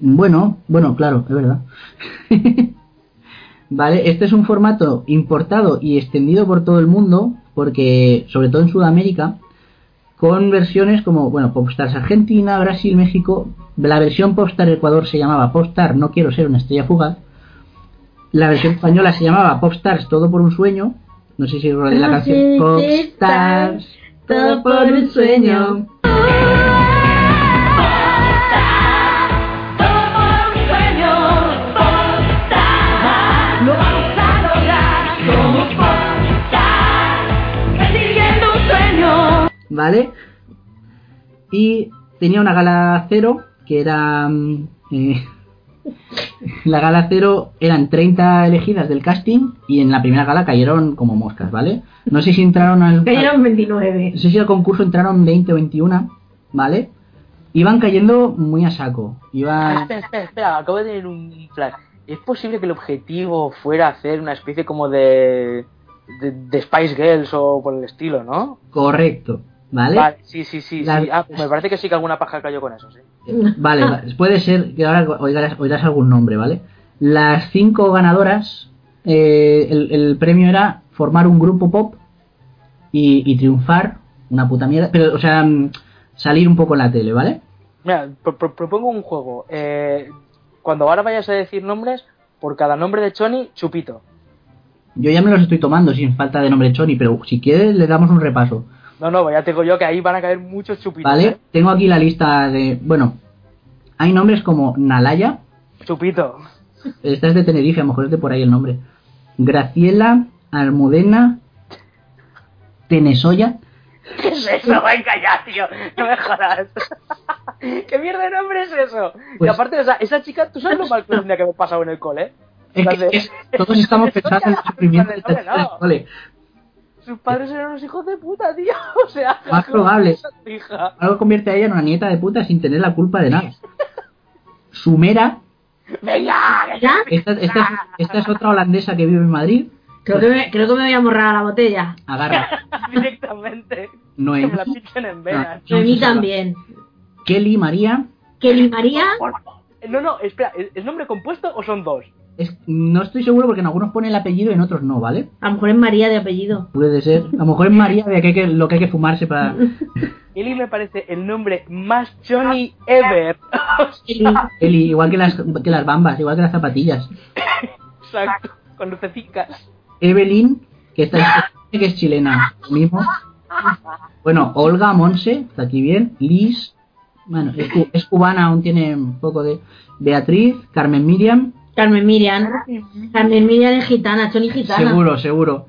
Bueno, bueno, claro, es verdad. vale, este es un formato importado y extendido por todo el mundo, porque, sobre todo en Sudamérica, con versiones como, bueno, Popstars Argentina, Brasil, México. La versión Popstar Ecuador se llamaba Popstar No Quiero Ser una Estrella Fugaz. La versión española se llamaba Popstars Todo por un Sueño. No sé si recordáis la Ah, canción. Popstars Todo por un sueño. ¿Vale? Y tenía una gala cero, que era... mm, eh, la gala cero eran 30 elegidas del casting y en la primera gala cayeron como moscas, ¿vale? No sé si entraron al... Cayeron 29. No sé si al concurso entraron 20 o 21, ¿vale? Iban cayendo muy a saco. Ah, Iban... espera, espera, espera, acabo de tener un flash. ¿Es posible que el objetivo fuera hacer una especie como de de, de Spice Girls o por el estilo, ¿no? Correcto, ¿vale? Vale, sí, sí, sí. La- sí. Ah, me parece que sí que alguna paja cayó con eso, sí. Vale, va- puede ser que ahora oirás, oirás algún nombre, ¿vale? Las cinco ganadoras, eh, el, el premio era formar un grupo pop y, y triunfar, una puta mierda, pero, o sea, mm, salir un poco en la tele, ¿vale? Mira, pro- propongo un juego. Eh, cuando ahora vayas a decir nombres, por cada nombre de Choni, chupito. Yo ya me los estoy tomando sin falta de nombre Choni, pero si quieres le damos un repaso, No, no, ya te digo yo que ahí van a caer muchos chupitos. ¿vale? ¿eh? Tengo aquí la lista de, bueno, hay nombres como Nalaya, Chupito. esta es de Tenerife, a lo mejor es de por ahí el nombre, Graciela, Almudena, Tenesoya, ¿Qué es eso? Venga ya, tío. No me jodas. ¿Qué mierda de nombre es eso? y Pues- aparte, o sea, esa chica, ¿tú sabes lo mal que me ha pasado en el cole? Es Las que de- es- todos estamos pensando en el sufrimiento No, cole. Sus padres eran unos hijos de puta, tío. O sea, Más ¿cómo probable. es hija? Algo convierte a ella en una nieta de puta sin tener la culpa de nada. Sumera, Venga, ¿Ya? esta, esta es, esta es otra holandesa que vive en Madrid. Creo que, me, creo que me voy a morrar a la botella. Agarra. directamente. Que Noemí, me la pinchen en venas. No, a mí se salva. también. Kelly, María. Kelly María. No, no, espera, ¿es es nombre compuesto o son dos? Es- no estoy seguro porque en algunos pone el apellido y en otros no, ¿vale? A lo mejor es María de apellido. Puede ser. A lo mejor es María de que hay que, lo que hay que fumarse para. Eli me parece el nombre más Johnny ever. Kelly. Kelly, igual que las, que las bambas, igual que las zapatillas. Exacto, con lucecicas. Evelyn, que esta es, que es chilena, mismo. Bueno, Olga, Monse, está aquí bien. Liz, bueno, es, cu- es cubana, aún tiene un poco de. Beatriz, Carmen Miriam, Carmen Miriam. Carmen Miriam es gitana, Choni gitana. seguro, seguro.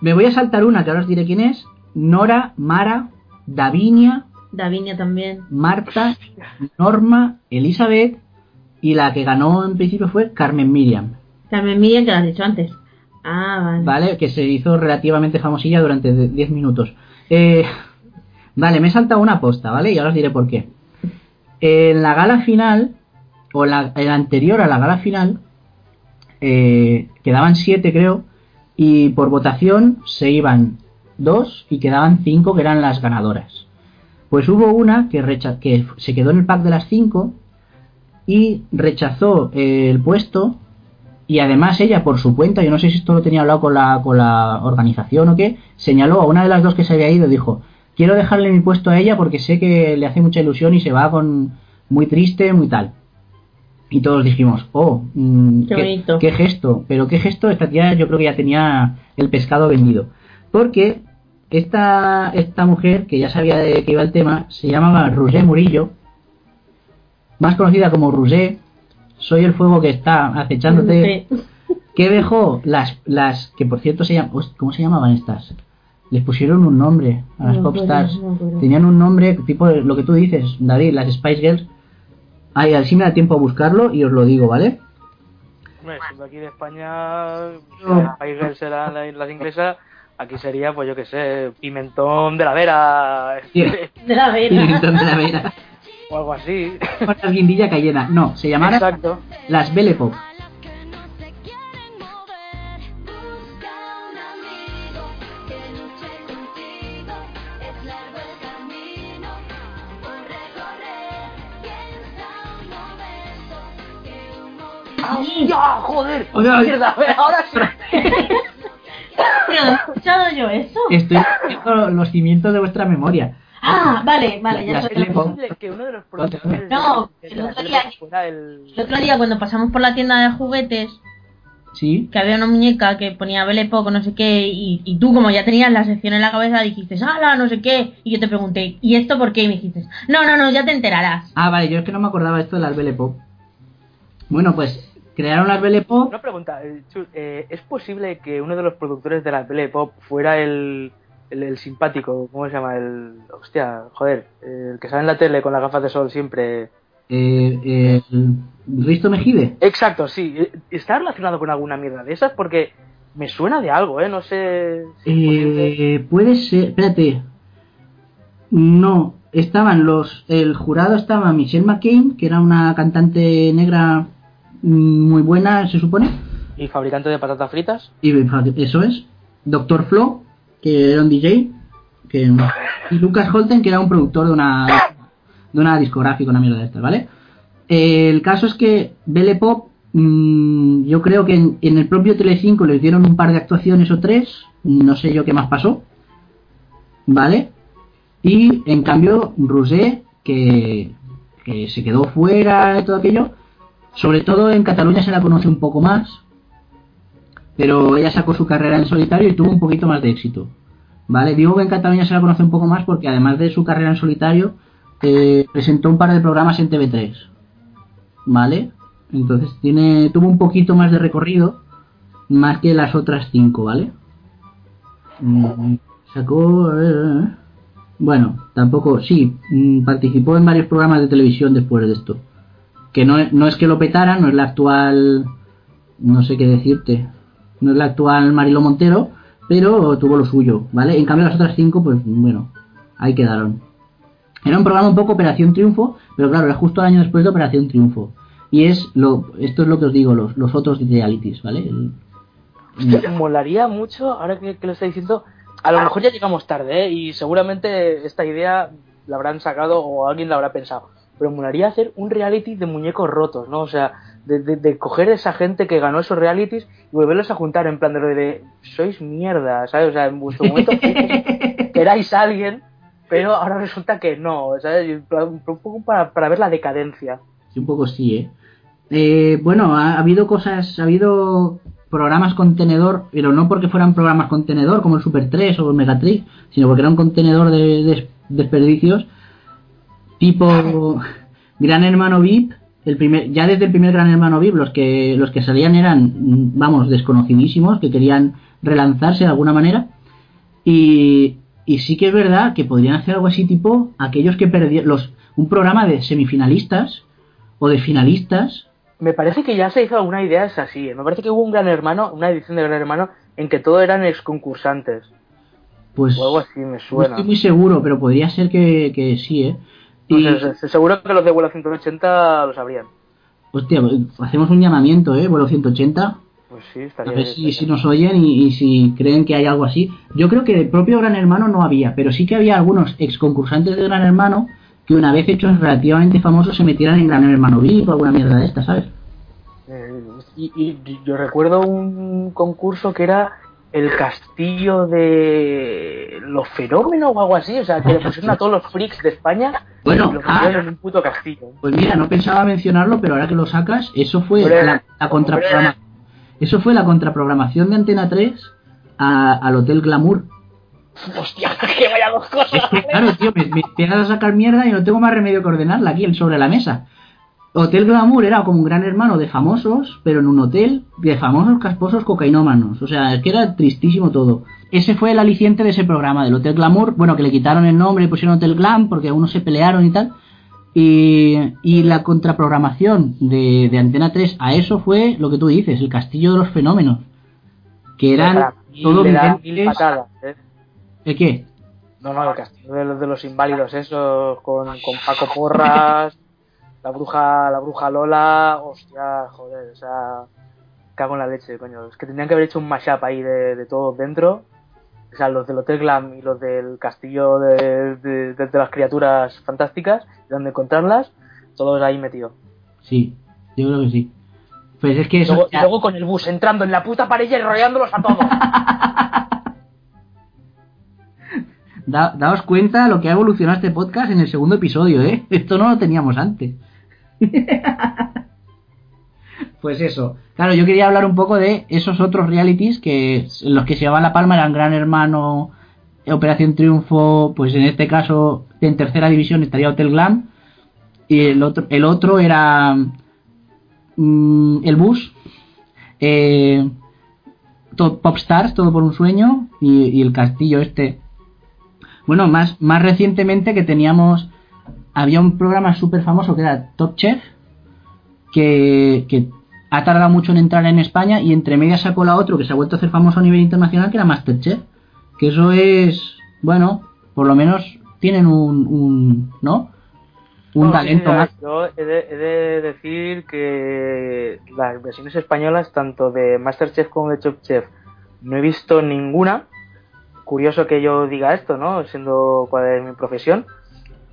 Me voy a saltar una que ahora os diré quién es. Nora, Mara, Davinia, Davinia también. Marta, Norma, Elizabeth y la que ganó en principio fue Carmen Miriam, Carmen Miriam, que lo has dicho antes. Ah, vale. ¿vale? Que se hizo relativamente famosilla durante de- 10 minutos. Eh, vale, me he saltado una posta, ¿vale? Y ahora os diré por qué. En la gala final, o la, en la anterior a la gala final, eh, quedaban 7 creo, y por votación se iban 2 y quedaban 5 que eran las ganadoras. Pues hubo una que, se quedó en el pack de las 5 y rechazó eh, el puesto y además ella por su cuenta, yo no sé si esto lo tenía hablado con la, con la organización o qué, señaló a una de las dos que se había ido, dijo, quiero dejarle mi puesto a ella porque sé que le hace mucha ilusión y se va con muy triste, muy tal. Y todos dijimos, oh, mm, Qué qué gesto, pero qué gesto, esta tía yo creo que ya tenía el pescado vendido. Porque esta, esta mujer, que ya sabía de qué iba el tema, se llamaba Roger Murillo, más conocida como Roger, soy el fuego que está acechándote, Sí. que dejó las, las que por cierto se llaman, ¿cómo se llamaban estas? Les pusieron un nombre a las No popstars. no. Tenían un nombre tipo lo que tú dices, David, las Spice Girls. Ay, así me da tiempo a buscarlo y os lo digo, ¿vale? Hombre, siendo aquí de España, No. serán la- las inglesas, aquí sería, pues yo que sé, pimentón de la vera. De la vera. Pimentón de la Vera. o algo así. Con la guindilla cayena. No, se llamaban Exacto. las Belle Pop. ¡Ya, joder! Oiga, ¡Mierda! Ahora sí. Pero ¿he escuchado yo eso? Estoy haciendo los cimientos de vuestra memoria. Ah, vale, vale, ya sé. Belle ¿Es Pop. posible que uno de los productores No, el otro día- el... El otro día cuando pasamos por la tienda de juguetes, Sí. que había una muñeca que ponía Belle Poco, no sé qué, y, y tú como ya tenías la sección en la cabeza dijiste, ¡hala! no sé qué, y yo te pregunté, ¿y esto por qué? Y me dijiste, no, no, no, ya te enterarás. Ah, vale, yo es que no me acordaba esto de las Belle Pop. Bueno, pues crearon las Belle Pop. Una pregunta, eh, eh, ¿es posible que uno de los productores de la Belle Pop fuera el, el, el simpático, ¿cómo se llama? El, hostia, joder, el que sale en la tele con las gafas de sol siempre. Eh, eh, Risto Mejide. Exacto, sí. eh, ¿Está relacionado con alguna mierda de esas? Porque me suena de algo, ¿eh? No sé si. Eh, puede ser, espérate. No, estaban los, el jurado estaba Michelle McCain, que era una cantante negra muy buena, se supone. ¿Y fabricante de patatas fritas? Y eso es. Doctor Flo, que era un DJ, que, y Lucas Holten, que era un productor de una, de una discográfica, una mierda de estas, ¿vale? Eh, el caso es que Belle Pop, mm, yo creo que en, en el propio Telecinco les dieron un par de actuaciones o tres, no sé yo qué más pasó, ¿vale? Y en cambio, Rosé, que, que se quedó fuera de todo aquello, sobre todo en Cataluña se la conoce un poco más, pero ella sacó su carrera en solitario y tuvo un poquito más de éxito. ¿Vale? Digo que en Cataluña se la conoce un poco más porque además de su carrera en solitario, eh, presentó un par de programas en TV3. ¿Vale? Entonces tiene, tuvo un poquito más de recorrido, más que las otras cinco, ¿vale? Mm, Sacó... bueno, tampoco, sí, mm, participó en varios programas de televisión después de esto. Que no, no es que lo petara, no es la actual... No sé qué decirte. No es la actual Marilo Montero, pero tuvo lo suyo, ¿vale? En cambio las otras cinco, pues bueno, ahí quedaron. Era un programa un poco Operación Triunfo, pero claro, era justo el año después de Operación Triunfo. Y es lo, esto es lo que os digo, los, los otros realities, ¿vale? Molaría mucho, ahora que, que lo está diciendo, a lo mejor ya llegamos tarde, ¿eh? y seguramente esta idea la habrán sacado o alguien la habrá pensado. Pero molaría hacer un reality de muñecos rotos, ¿no? O sea, de, de, de coger esa gente que ganó esos realities y volverlos a juntar en plan de, lo de sois mierda, ¿sabes? O sea, en vuestro momento que erais alguien, pero ahora resulta que no, ¿sabes? Un poco para, para ver la decadencia. Sí, un poco sí, ¿eh? Eh, bueno, ha, ha habido cosas, ha habido programas contenedor, pero no porque fueran programas contenedor como el Super 3 o el Megatrix, sino porque era un contenedor de, de desperdicios tipo Gran Hermano VIP, el primer, ya desde el primer Gran Hermano VIP los que los que salían eran, vamos, desconocidísimos, que querían relanzarse de alguna manera y, y sí que es verdad que podrían hacer algo así tipo aquellos que perdieron los un programa de semifinalistas o de finalistas Me parece que ya se hizo alguna idea, es así. Me parece que hubo un Gran Hermano, una edición de Gran Hermano, en que todo eran ex concursantes. pues O algo así, me no suena. estoy muy seguro pero podría ser que, que sí eh No y seguro que los de vuelo 180 lo sabrían. hostia hacemos un llamamiento eh vuelo 180 Pues sí, a estaría ver bien, si, nos oyen y, y si creen que hay algo así. Yo creo que el propio Gran Hermano no había pero sí que había algunos ex concursantes de Gran Hermano que una vez hechos relativamente famosos se metieran en Gran Hermano VIP o alguna mierda de esta sabes Eh, y, y yo recuerdo un concurso que era el castillo de los fenómenos o algo así, o sea, que le pusieron a todos los freaks de España Bueno, ah. en un puto castillo. Pues mira, no pensaba mencionarlo, pero ahora que lo sacas, eso fue la, la contraprograma- Eso fue la contraprogramación de Antena 3 a- al Hotel Glamour. Hostia, que vaya dos cosas. Es que, claro, tío, me, me empiezas a sacar mierda y no tengo más remedio que ordenarla aquí sobre la mesa. Hotel Glamour era como un gran hermano de famosos, pero en un hotel de famosos casposos cocainómanos. O sea, es que era tristísimo todo. Ese fue el aliciente de ese programa, del Hotel Glamour. Bueno, que le quitaron el nombre y pusieron Hotel Glam porque algunos se pelearon y tal. Y, y la contraprogramación de, de Antena 3 a eso fue lo que tú dices, el castillo de los fenómenos. Que eran todos patadas, ¿eh? ¿El qué? No, no, el castillo de los, de los inválidos, esos, con, con Paco Porras, la bruja, la bruja Lola, hostia, joder, o sea, cago en la leche, coño. Es que tendrían que haber hecho un mashup ahí de, de todos dentro. O sea, los del Hotel Glam y los del castillo de, de, de- las criaturas fantásticas, de donde encontrarlas, todos ahí metidos. Sí, yo creo que sí. Pues es que eso. Luego, ya- luego con el bus entrando en la puta pared y enrollándolos a todos. Da- daos cuenta lo que ha evolucionado este podcast en el segundo episodio, ¿eh? Esto no lo teníamos antes. pues eso. Claro, yo quería hablar un poco de esos otros realities que los que se llevaban la palma eran Gran Hermano, Operación Triunfo, pues en este caso en tercera división estaría Hotel Glam y el otro el otro era mm, el bus eh, Popstars, todo por un sueño y, y el castillo este bueno, más, más recientemente que teníamos. Había un programa súper famoso que era Top Chef. Que, que ha tardado mucho en entrar en España. Y entre medias sacó la otro que se ha vuelto a hacer famoso a nivel internacional. Que era Masterchef. Que eso es. Bueno, por lo menos tienen un. un ¿No? Un No, talento sí, más. Yo he de, he de decir que las versiones españolas, tanto de Masterchef como de Top Chef, no he visto ninguna. Curioso que yo diga esto, ¿no? Siendo cuál es mi profesión.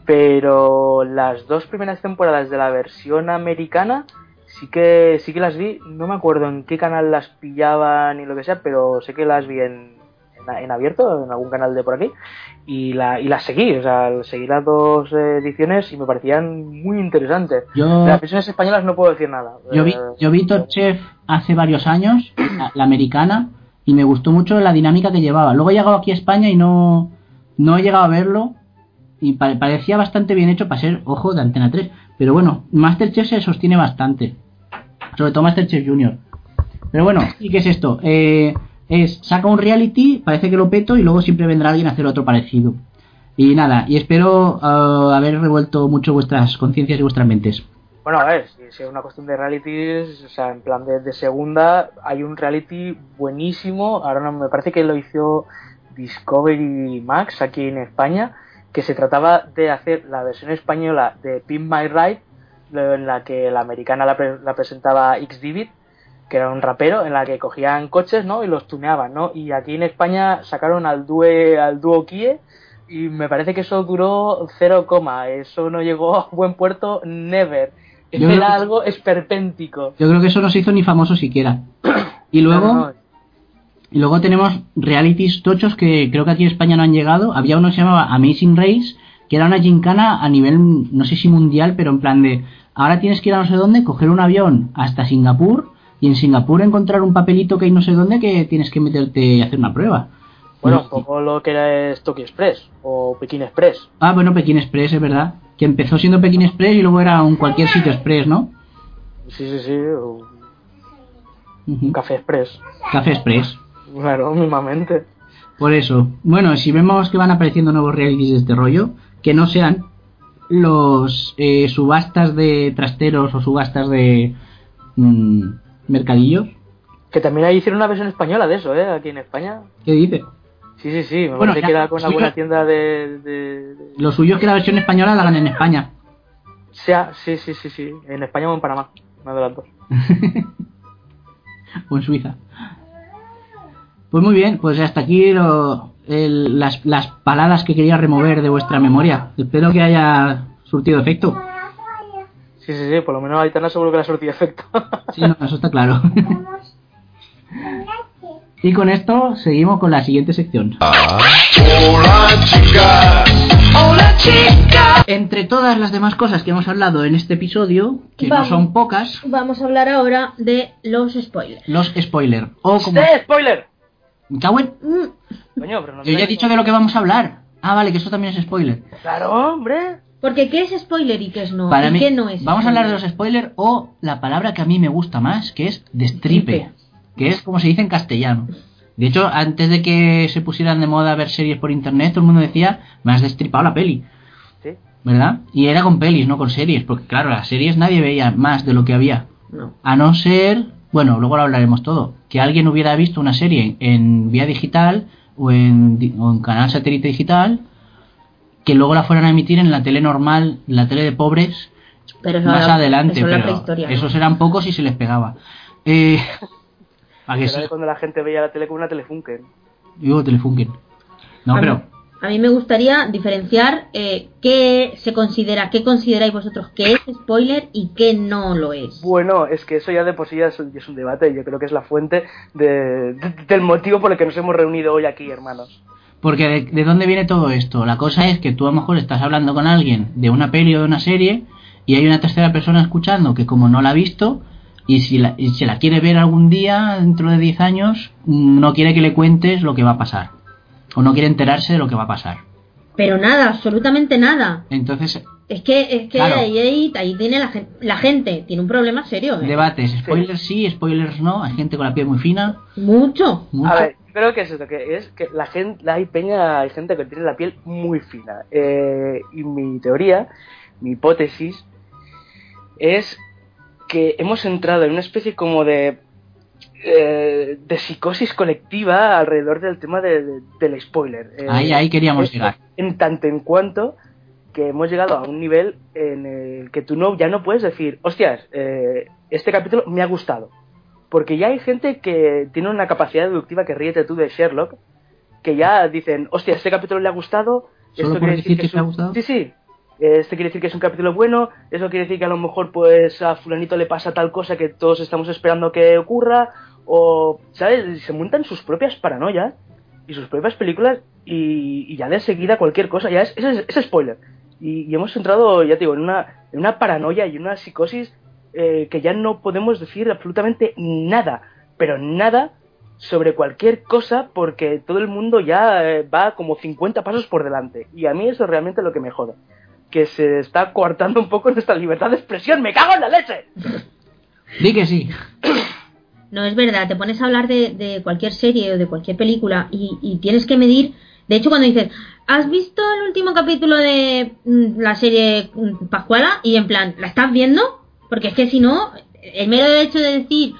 Pero las dos primeras temporadas de la versión americana sí que sí que las vi. No me acuerdo en qué canal las pillaban ni lo que sea, pero sé que las vi en, en, en abierto, en algún canal de por aquí. Y, la, y las seguí, o sea, seguí las dos ediciones y me parecían muy interesantes. Yo, De las versiones españolas no puedo decir nada. yo vi, Eh, yo vi Top Chef hace varios años, la, la americana, y me gustó mucho la dinámica que llevaba. Luego he llegado aquí a España y no, no he llegado a verlo, y pa- parecía bastante bien hecho para ser, ojo, de Antena 3. Pero bueno, Masterchef se sostiene bastante. Sobre todo Masterchef Junior. Pero bueno, ¿y qué es esto? Eh, es, saca un reality, parece que lo peto, y luego siempre vendrá alguien a hacer otro parecido. Y nada, y espero ah, haber revuelto mucho vuestras conciencias y vuestras mentes. Bueno, a ver, si, si es una cuestión de realities, o sea, en plan de, de segunda, hay un reality buenísimo, ahora no me parece que lo hizo Discovery Max aquí en España, que se trataba de hacer la versión española de Pin My Ride, en la que la americana la, pre- la presentaba X Divid, que era un rapero, en la que cogían coches, ¿no? Y los tuneaban, ¿no? Y aquí en España sacaron al due, al dúo Kie, y me parece que eso duró 0, coma, eso no llegó a buen puerto, never. Yo Era algo esperpéntico. Yo creo que eso no se hizo ni famoso siquiera. Y luego, No, no, no. Y luego tenemos realities tochos que creo que aquí en España no han llegado. Había uno que se llamaba Amazing Race, que era una gincana a nivel, no sé si mundial, pero en plan de, ahora tienes que ir a no sé dónde, coger un avión hasta Singapur y en Singapur encontrar un papelito que hay no sé dónde que tienes que meterte y hacer una prueba. Bueno, poco lo que era es Tokyo Express o Pekín Express. Ah, bueno, Pekín Express, es verdad. Que empezó siendo Pekín Express y luego era un cualquier sitio express, ¿no? Sí, sí, sí, o Café Express. Café Express. Claro, mismamente. Por eso, bueno, si vemos que van apareciendo nuevos realities de este rollo, que no sean los eh, subastas de trasteros o subastas de mm, mercadillos, Que también ahí hicieron una versión española de eso, ¿eh? Aquí en España. ¿qué dice? Sí, sí, sí, me Bueno, parece ya, que era con alguna tienda de, de- de- Lo suyo es que la versión española la hagan en España. Sea, sí, sí, sí, sí, en España o en Panamá, una de las dos. o en Suiza. Pues muy bien, pues hasta aquí lo- el- las, las paladas que quería remover de vuestra memoria. Espero que haya surtido efecto. Sí, sí, sí, por lo menos a Aitana seguro que le ha surtido efecto. Sí, no, eso está claro. y con esto seguimos con la siguiente sección. Entre todas las demás cosas que hemos hablado en este episodio, que Vamos. no son pocas, Vamos a hablar ahora de los spoilers. los spoilers. O como... ¡Eh, spoiler! Me cago en- Mm, Coño, pero no Yo ya he dicho de lo que vamos a hablar. Ah, vale, que eso también es spoiler. Claro, hombre. Porque ¿qué es spoiler y qué es no? Para ¿Y mí, qué no es vamos a hablar de los spoiler? spoilers o la palabra que a mí me gusta más, que es destripe, Destripe. que es como se dice en castellano. De hecho, antes de que se pusieran de moda ver series por internet, todo el mundo decía, me has destripado la peli, Sí. ¿verdad? Y era con pelis, no con series, porque claro, las series nadie veía más de lo que había. No. A no ser, bueno, luego lo hablaremos todo, que alguien hubiera visto una serie en vía digital o en, di- o en canal satélite digital, que luego la fueran a emitir en la tele normal, la tele de pobres, Pero eso más era- adelante, eso pero esos eran pocos y se les pegaba. Eh, ¿A que sí? cuando la gente veía la tele con una telefunken. Digo Telefunken. No, a pero Mí, a mí me gustaría diferenciar eh, qué se considera, qué consideráis vosotros que es spoiler y qué no lo es. Bueno, es que eso ya de por sí ya es, ya es un debate y yo creo que es la fuente de- de- del motivo por el que nos hemos reunido hoy aquí, hermanos. Porque de, de dónde viene todo esto? La cosa es que tú a lo mejor estás hablando con alguien de una peli o de una serie y hay una tercera persona escuchando que como no la ha visto y si la, y se la quiere ver algún día dentro de 10 años no quiere que le cuentes lo que va a pasar o no quiere enterarse de lo que va a pasar. Pero nada, absolutamente nada. Entonces, Es que, es que Claro. ahí, ahí, ahí tiene la gente, la gente tiene un problema serio. ¿eh? debates, spoilers sí, spoilers no, hay gente con la piel muy fina, Mucho. mucho. A ver, yo creo que es esto, que es que la gente, hay peña, hay gente que tiene la piel muy fina. Eh, y mi teoría, mi hipótesis, es que hemos entrado en una especie como de eh, de psicosis colectiva alrededor del tema de- de- del spoiler. Eh, Ahí, ahí queríamos es- llegar. En tanto en cuanto que hemos llegado a un nivel en el que tú no ya no puedes decir, hostias, eh, este capítulo me ha gustado. Porque ya hay gente que tiene una capacidad deductiva que ríete tú de Sherlock, que ya dicen, hostia, este capítulo le ha gustado, ¿Solo esto quiere decir decir que es te ha un- gustado? Sí, sí. Este quiere decir que es un capítulo bueno, eso quiere decir que a lo mejor pues a fulanito le pasa tal cosa que todos estamos esperando que ocurra, o, ¿sabes? Se montan sus propias paranoias y sus propias películas y, y ya de seguida cualquier cosa, ya es, es, es spoiler. Y, y hemos entrado, ya te digo, en una, en una paranoia y una psicosis eh, que ya no podemos decir absolutamente nada, pero nada sobre cualquier cosa porque todo el mundo ya eh, va como 50 pasos por delante. Y a mí eso es realmente lo que me jode. Que se está coartando un poco nuestra libertad de expresión. ¡Me cago en la leche! Di que sí. No, es verdad, te pones a hablar de, de cualquier serie o de cualquier película y, y tienes que medir. De hecho, cuando dices, ¿has visto el último capítulo de mm, la serie mm, Pascuala? Y en plan, ¿la estás viendo? Porque es que si no, el mero hecho de decir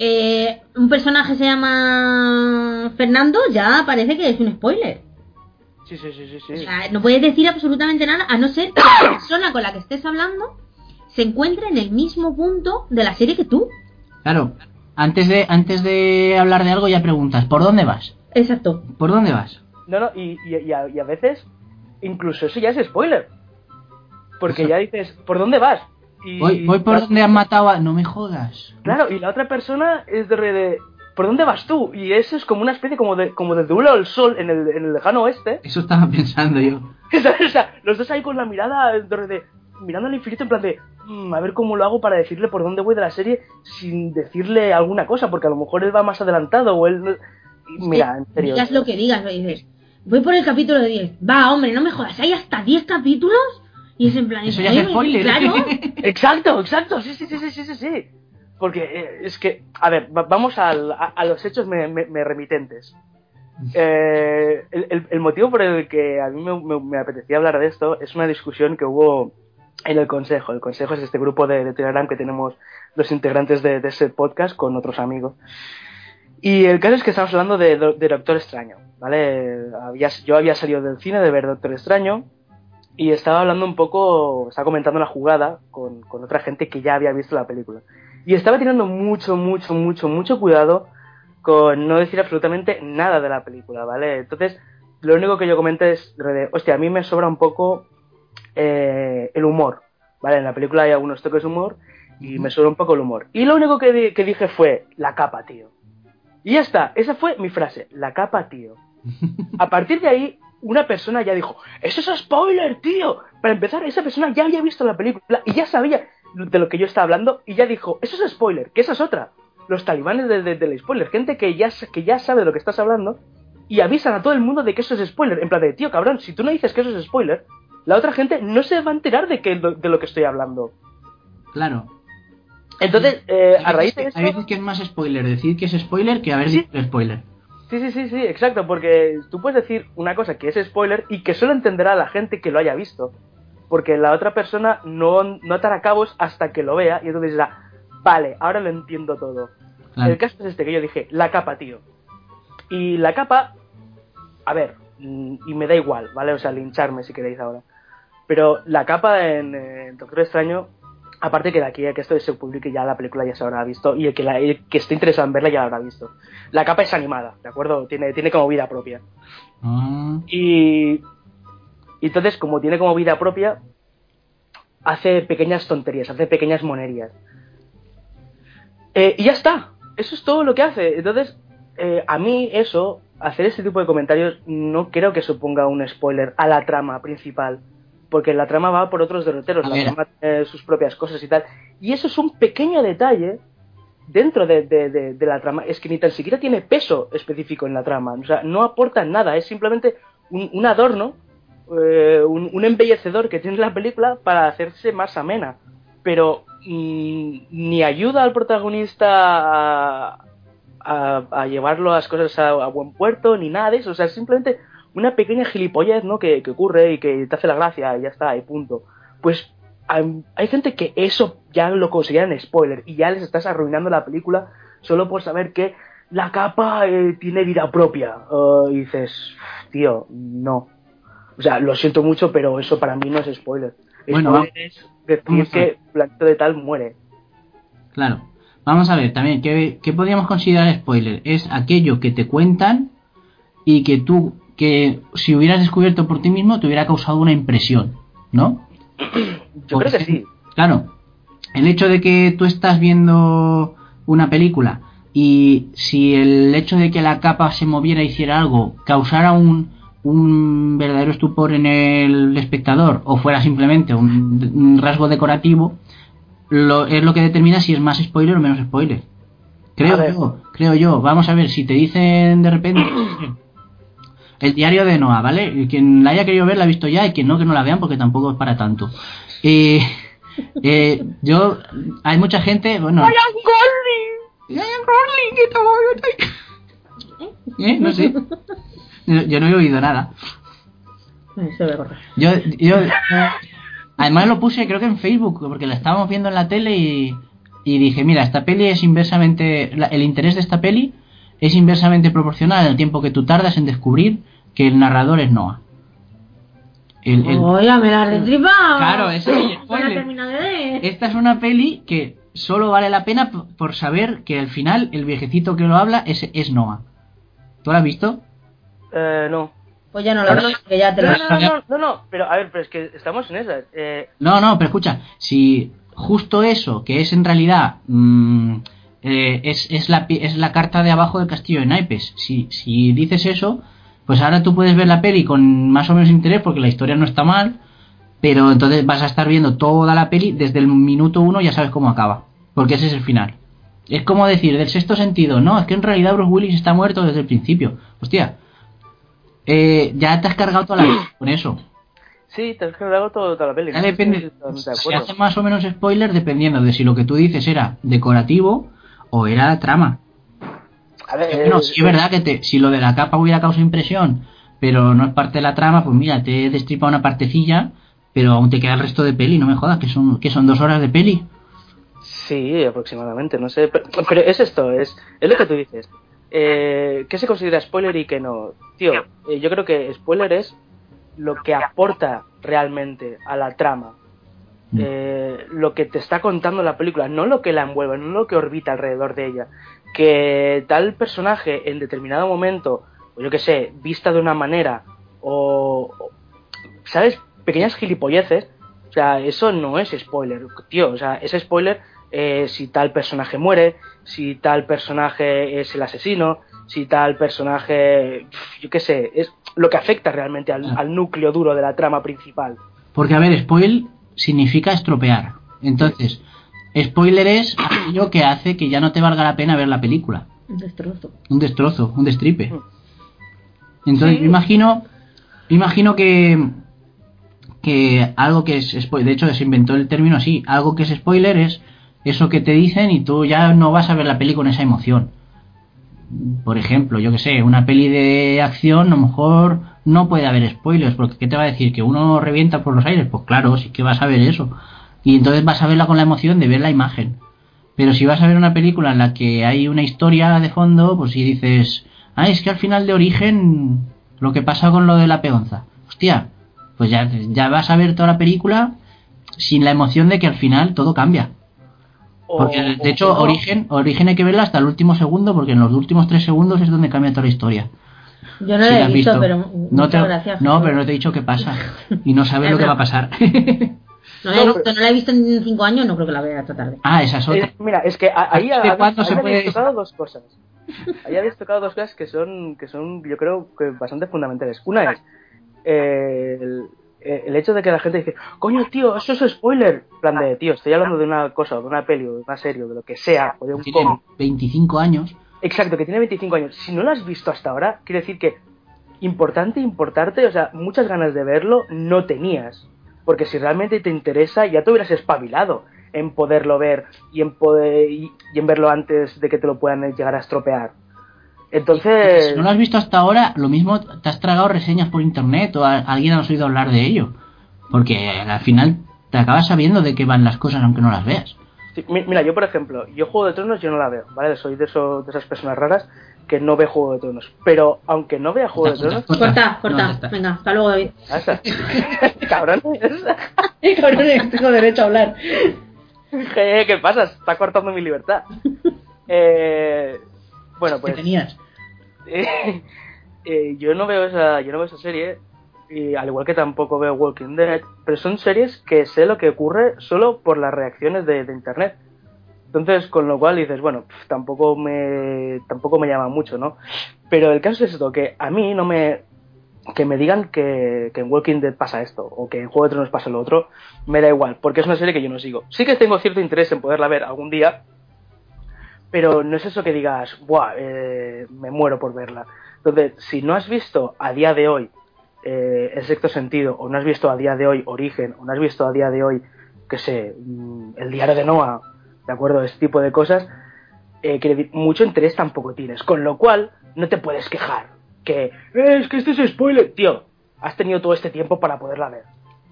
eh, un personaje se llama Fernando ya parece que es un spoiler. Sí, sí, sí, sí. O sea, no puedes decir absolutamente nada a no ser que la persona con la que estés hablando se encuentre en el mismo punto de la serie que tú. Claro, antes de, antes de hablar de algo ya preguntas, ¿por dónde vas? Exacto. ¿Por dónde vas? No, no, y, y, y a, y a veces incluso eso ya es spoiler. Porque ya dices, ¿por dónde vas? Y, Voy, voy por donde han matado a... No me jodas. Claro, y la otra persona es de, de ¿por dónde vas tú? Y eso es como una especie como de, como de duelo al sol en el, en el lejano oeste. Eso estaba pensando yo. o sea, los dos ahí con la mirada de, de- mirando al infinito en plan de "Mm, a ver cómo lo hago para decirle por dónde voy de la serie sin decirle alguna cosa, porque a lo mejor él va más adelantado o él... Mira, en serio. Digas lo que digas, lo dices. Voy por el capítulo de 10. Va, hombre, no me jodas. ¿Hay hasta 10 capítulos? Y es en plan. Eso ya es spoiler. Claro. Exacto, exacto, sí, sí, sí, sí, sí, sí, sí. Porque eh, es que, a ver, va- vamos al- a, a los hechos me, me- me remitentes. Eh, el, el- el motivo por el que a mí me, me- me apetecía hablar de esto es una discusión que hubo en el Consejo. El Consejo es este grupo de, Telegram que tenemos los integrantes de, de ese podcast con otros amigos. Y el caso es que estamos hablando de, Do- de Doctor Extraño, ¿vale? Yo había salido del cine de ver Doctor Extraño y estaba hablando un poco, estaba comentando la jugada con, con otra gente que ya había visto la película. Y estaba teniendo mucho, mucho, mucho, mucho cuidado con no decir absolutamente nada de la película, ¿vale? Entonces, lo único que yo comenté es, hostia, a mí me sobra un poco eh, el humor, ¿vale? En la película hay algunos toques de humor y me sobra un poco el humor. Y lo único que, di- que dije fue, la capa, tío. Y ya está, esa fue mi frase, la capa, tío. A partir de ahí, una persona ya dijo, eso es spoiler, tío. Para empezar, esa persona ya había visto la película y ya sabía de lo que yo estaba hablando y ya dijo, eso es spoiler, que esa es otra. Los talibanes de- de- del spoiler, gente que ya, que ya sabe de lo que estás hablando y avisan a todo el mundo de que eso es spoiler. En plan de, tío, cabrón, si tú no dices que eso es spoiler, la otra gente no se va a enterar de, que, de lo que estoy hablando. Claro. Entonces, eh, a raíz de eso... Hay veces que es más spoiler decir que es spoiler que haber Sí. dicho spoiler. Sí, sí, sí, sí, exacto, porque tú puedes decir una cosa que es spoiler y que solo entenderá la gente que lo haya visto. Porque la otra persona no, no atará cabos hasta que lo vea y entonces dirá, vale, ahora lo entiendo todo. Claro. El caso es este que yo dije, la capa, tío. Y la capa, a ver, mm, y me da igual, ¿vale? O sea, lincharme si queréis ahora. Pero la capa en, eh, Doctor Extraño, aparte que de aquí a que esto se publique ya la película ya se habrá visto y el que, la, el que esté interesado en verla ya la habrá visto. La capa es animada, ¿de acuerdo? Tiene, tiene como vida propia. Y, y entonces, como tiene como vida propia, hace pequeñas tonterías, hace pequeñas monerías. Eh, y ya está. Eso es todo lo que hace. Entonces, eh, a mí eso, hacer este tipo de comentarios, no creo que suponga un spoiler a la trama principal. Porque la trama va por otros derroteros, A la trama tiene sus propias cosas y tal. Y eso es un pequeño detalle dentro de, de- de- de la trama. Es que ni tan siquiera tiene peso específico en la trama. O sea, no aporta nada. Es simplemente un, un adorno, eh, un, un embellecedor que tiene la película para hacerse más amena. Pero mm, ni ayuda al protagonista a, a- a llevarlo las cosas a, a buen puerto, ni nada de eso. O sea, es simplemente una pequeña gilipollez, ¿no? Que, que ocurre y que te hace la gracia y ya está, y punto. Pues hay, hay gente que eso ya lo consideran spoiler y ya les estás arruinando la película solo por saber que la capa eh, tiene vida propia. Eh, y dices, tío, no. O sea, lo siento mucho, pero eso para mí no es spoiler. Bueno, spoiler es decir que Blanquito de tal muere. claro. Vamos a ver, también, ¿qué, qué podríamos considerar spoiler? Es aquello que te cuentan y que tú, que si hubieras descubierto por ti mismo, te hubiera causado una impresión, ¿no? Yo creo que sí. Claro, el hecho de que tú estás viendo una película y si el hecho de que la capa se moviera e hiciera algo causara un, un verdadero estupor en el espectador o fuera simplemente un, un rasgo decorativo, lo, es lo que determina si es más spoiler o menos spoiler. Creo yo, creo yo. Vamos a ver, si te dicen de repente el diario de Noah, ¿vale? Y Quien la haya querido ver la ha visto ya y quien no, que no la vean porque tampoco es para tanto. Eh, eh, yo, hay mucha gente, bueno... Ryan Gosling, ¿Eh? No sé. Yo, yo no he oído nada. Se ve correcto. Yo, yo, además lo puse creo que en Facebook, porque la estábamos viendo en la tele y, y dije, mira, esta peli es inversamente, la- el interés de esta peli es inversamente proporcional al tiempo que tú tardas en descubrir que el narrador es Noah. El- el- Oye, me la has destripado. Claro, ese es la spoiler. Esta es una peli que solo vale la pena por saber que al final el viejecito que lo habla es, es Noah. ¿Tú lo has visto? Eh, no. Pues ya no lo veo, que ya te No, lo no, no, no, no, no, pero a ver, pero es que estamos en esas. Eh, No, no, pero escucha, si justo eso, que es en realidad mm, eh, es, es, la, es la carta de abajo del castillo de naipes, si, si dices eso, pues ahora tú puedes ver la peli con más o menos interés porque la historia no está mal, pero entonces vas a estar viendo toda la peli desde el minuto uno ya sabes cómo acaba, porque ese es el final. Es como decir, del sexto sentido, no, es que en realidad Bruce Willis está muerto desde el principio. Hostia, eh, ya te has cargado toda la vida con eso. sí, te has cargado todo, toda la peli. Depende. Se hace más o menos spoiler dependiendo de si lo que tú dices era decorativo o era trama. A ver, Bueno, sí es verdad que te- si lo de la capa hubiera causado impresión, pero no es parte de la trama, pues mira, te he destripado una partecilla, pero aún te queda el resto de peli, no me jodas, que son, que son dos horas de peli. Sí, aproximadamente, no sé. Pero, pero es esto, es, es lo que tú dices. Eh, ¿Qué se considera spoiler y qué no? Tío, eh, yo creo que spoiler es lo que aporta realmente a la trama. Mm. Eh, lo que te está contando la película, no lo que la envuelve, no lo que orbita alrededor de ella. Que tal personaje en determinado momento, o yo que sé, vista de una manera, o, ¿sabes? Pequeñas gilipolleces, o sea, eso no es spoiler, tío, o sea, es spoiler eh, si tal personaje muere, si tal personaje es el asesino, si tal personaje, yo qué sé, es lo que afecta realmente al, Ah. al núcleo duro de la trama principal. Porque, a ver, spoil significa estropear. Entonces, spoiler es aquello que hace que ya no te valga la pena ver la película. Un destrozo. un destrozo, un destripe. Mm. Entonces, Sí. imagino, imagino que que algo que es spoiler, de hecho se inventó el término así, algo que es spoiler es eso que te dicen y tú ya no vas a ver la peli con esa emoción. Por ejemplo, yo que sé, una peli de acción a lo mejor no puede haber spoilers, porque ¿qué te va a decir? ¿Que uno revienta por los aires? Pues claro, sí que vas a ver eso. Y entonces vas a verla con la emoción de ver la imagen. Pero si vas a ver una película en la que hay una historia de fondo, pues si dices, ah, es que al final de origen lo que pasa con lo de la peonza. Hostia, pues ya, ya vas a ver toda la película sin la emoción de que al final todo cambia. Porque, de hecho, origen, origen hay que verla hasta el último segundo, porque en los últimos tres segundos es donde cambia toda la historia. Yo no lo la he visto, visto. pero no, te, gracias. no, pero no te he dicho qué pasa. Y no sabes Es lo que va a pasar. No la, he visto, no la he visto en cinco años, no creo que la vea esta tarde. ah, esa es otra. Eh, mira, es que ahí, ¿De habéis- se puede- tocado dos cosas. Ahí habéis tocado dos cosas que son, que son yo creo, que bastante fundamentales. Una es eh, el, eh, el hecho de que la gente dice, coño, tío, eso es spoiler. En plan de, tío, estoy hablando de una cosa, de una peli, de una serie, de lo que sea, o de un Tiene cómic. 25 años. Exacto, que tiene 25 años. Si no lo has visto hasta ahora, quiere decir que importante, importarte, o sea, muchas ganas de verlo no tenías. Porque si realmente te interesa, ya te hubieras espabilado en poderlo ver y en poder y, en verlo antes de que te lo puedan llegar a estropear. Entonces, Si no lo has visto hasta ahora, lo mismo te has tragado reseñas por internet o alguien has oído hablar de ello. Porque al final te acabas sabiendo de qué van las cosas aunque no las veas. Sí, mi- mira, yo por ejemplo, yo Juego de Tronos yo no la veo, ¿vale? Soy de, eso, de esas personas raras que no ve Juego de Tronos. Pero aunque no vea Juego de Tronos, Corta, No, corta. está. Venga, hasta luego, David. está. cabrón, Cabrones, tengo derecho a hablar. ¿qué, qué pasa? Está cortando mi libertad. Eh, bueno, ¿Qué pues tenías? eh, eh, yo no veo esa, yo no veo esa serie y al igual que tampoco veo Walking Dead, pero son series que sé lo que ocurre solo por las reacciones de, internet. Entonces, con lo cual dices, bueno, tampoco me tampoco me llama mucho, ¿no? Pero el caso es esto, que a mí no me que me digan que, que en Walking Dead pasa esto o que en Juego de Tronos pasa lo otro, me da igual, porque es una serie que yo no sigo. Sí que tengo cierto interés en poderla ver algún día, pero no es eso que digas, Buah, eh, me muero por verla. Entonces, si no has visto a día de hoy eh, El sexto sentido, o no has visto a día de hoy Origen, o no has visto a día de hoy, que sé, mm, El diario de Noah, ¿de acuerdo? Este tipo de cosas, eh, decir, mucho interés tampoco tienes. Con lo cual, no te puedes quejar. Que, "Eh, es que este es spoiler. Tío, has tenido todo este tiempo para poderla ver.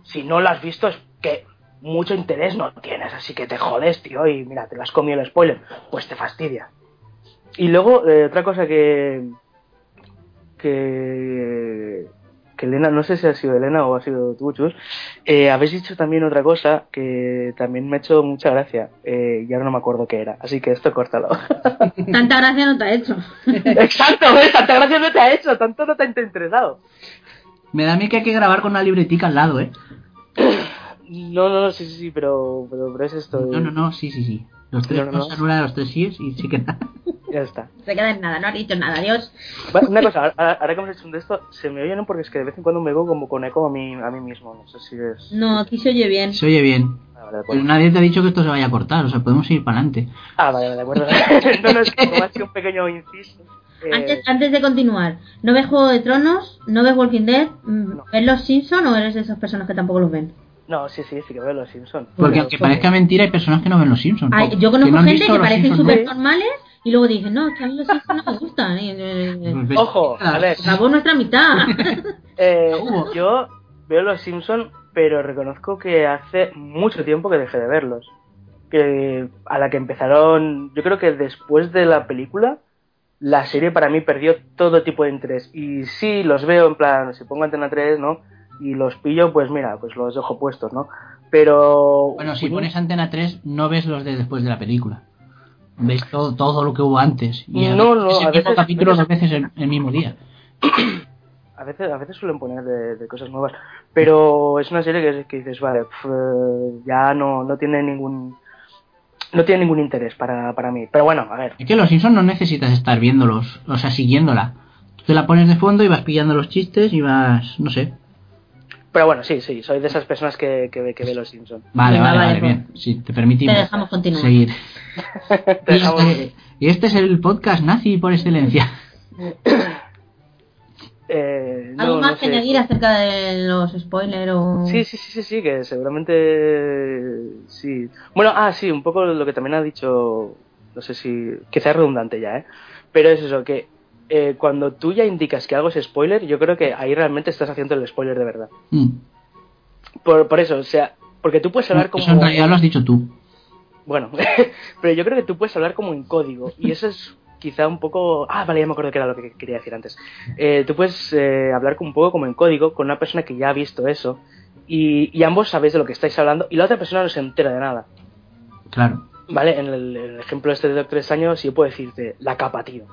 Si no la has visto, es que mucho interés no tienes. Así que te jodes, tío, y mira, te la has comido el spoiler. Pues te fastidia. Y luego, eh, otra cosa que. que. Que Elena, no sé si ha sido Elena o ha sido tú, Chus. eh, habéis dicho también otra cosa que también me ha hecho mucha gracia. Eh, y ahora no me acuerdo qué era. Así que esto córtalo. Tanta gracia no te ha hecho. Exacto, ¿ves? Tanta gracia no te ha hecho, tanto no te ha interesado. Me da a mí que hay que grabar con una libretica al lado, ¿eh? No, no, no, sí, sí, sí, pero, pero, pero es esto. No, no, no, sí, sí, sí. Los tres No, no, no. no, anula los tres síes y sí que Ya está. Se queda en nada, no has dicho nada, adiós. Vale, una cosa, ahora, ahora que hemos hecho un de esto, se me oye, ¿no? Porque es que de vez en cuando me veo como con eco a mí, a mí mismo. No sé si es. No, aquí se oye bien. se oye bien. Ah, vale, Pero nadie te ha dicho que esto se vaya a cortar, o sea, podemos ir para adelante. Ah, vale, vale, de acuerdo. no, no, es como ha sido un pequeño inciso. eh, Antes, antes de continuar, ¿no ves Juego de Tronos? ¿No ves Walking Dead? Mm, No. ¿Ves Los Simpsons o eres de esas personas que tampoco los ven? No, sí, sí, sí que veo los Simpsons. Porque aunque parezca mentira, hay personas que no ven los Simpsons. Ay, yo conozco no gente que parecen súper normales y luego dicen, no, es que a mí los Simpsons no me gustan. Eh, Ojo, a ver. acabó nuestra mitad. Eh, yo veo los Simpsons, pero reconozco que hace mucho tiempo que dejé de verlos. Que a la que empezaron, yo creo que después de la película, la serie para mí perdió todo tipo de interés. Y sí, los veo en plan, si pongo antena 3, ¿no? Y los pillo, pues mira, pues los dejo puestos, ¿no? Pero. Bueno, si pones Antena 3, no ves los de después de la película. Ves todo, todo lo que hubo antes. Y a No, no, es el a mismo veces- capítulo dos veces el, el mismo día. a veces, a veces suelen poner de, de cosas nuevas, pero es una serie que, que dices, vale, pf, eh, ya no, no tiene ningún no tiene ningún interés para, para mí. Pero bueno, a ver, Es que los Simpsons no necesitas estar viéndolos, o sea, siguiéndola. Tú te la pones de fondo y vas pillando los chistes y vas, no sé. Pero bueno, sí, sí, soy de esas personas que, que, ve- que ve los Simpsons. Vale, vale, vale, pues. bien. Sí, te permitimos Te dejamos continuar. seguir. Te Y dejamos- este, y este es el podcast nazi por excelencia. eh, no, ¿Algo más no que sé. añadir acerca de los spoilers o...? Sí, sí, sí, sí, sí, que seguramente sí. Bueno, ah, sí, un poco lo que también ha dicho, no sé si, quizá es redundante ya, ¿eh? Pero es eso, que eh, cuando tú ya indicas que algo es spoiler, yo creo que ahí realmente estás haciendo el spoiler de verdad. Mm. Por, por eso, o sea, porque tú puedes hablar como... Eso en realidad lo has dicho tú. Bueno, pero yo creo que tú puedes hablar como en código y eso es quizá un poco... Ah, vale, ya me acuerdo que era lo que quería decir antes. Eh, tú puedes eh, hablar un poco como en código con una persona que ya ha visto eso y, y ambos sabéis de lo que estáis hablando y la otra persona no se entera de nada. Claro. ¿Vale? En el, en el ejemplo este de Doctor Extraño sí puedo decirte la capa, tío.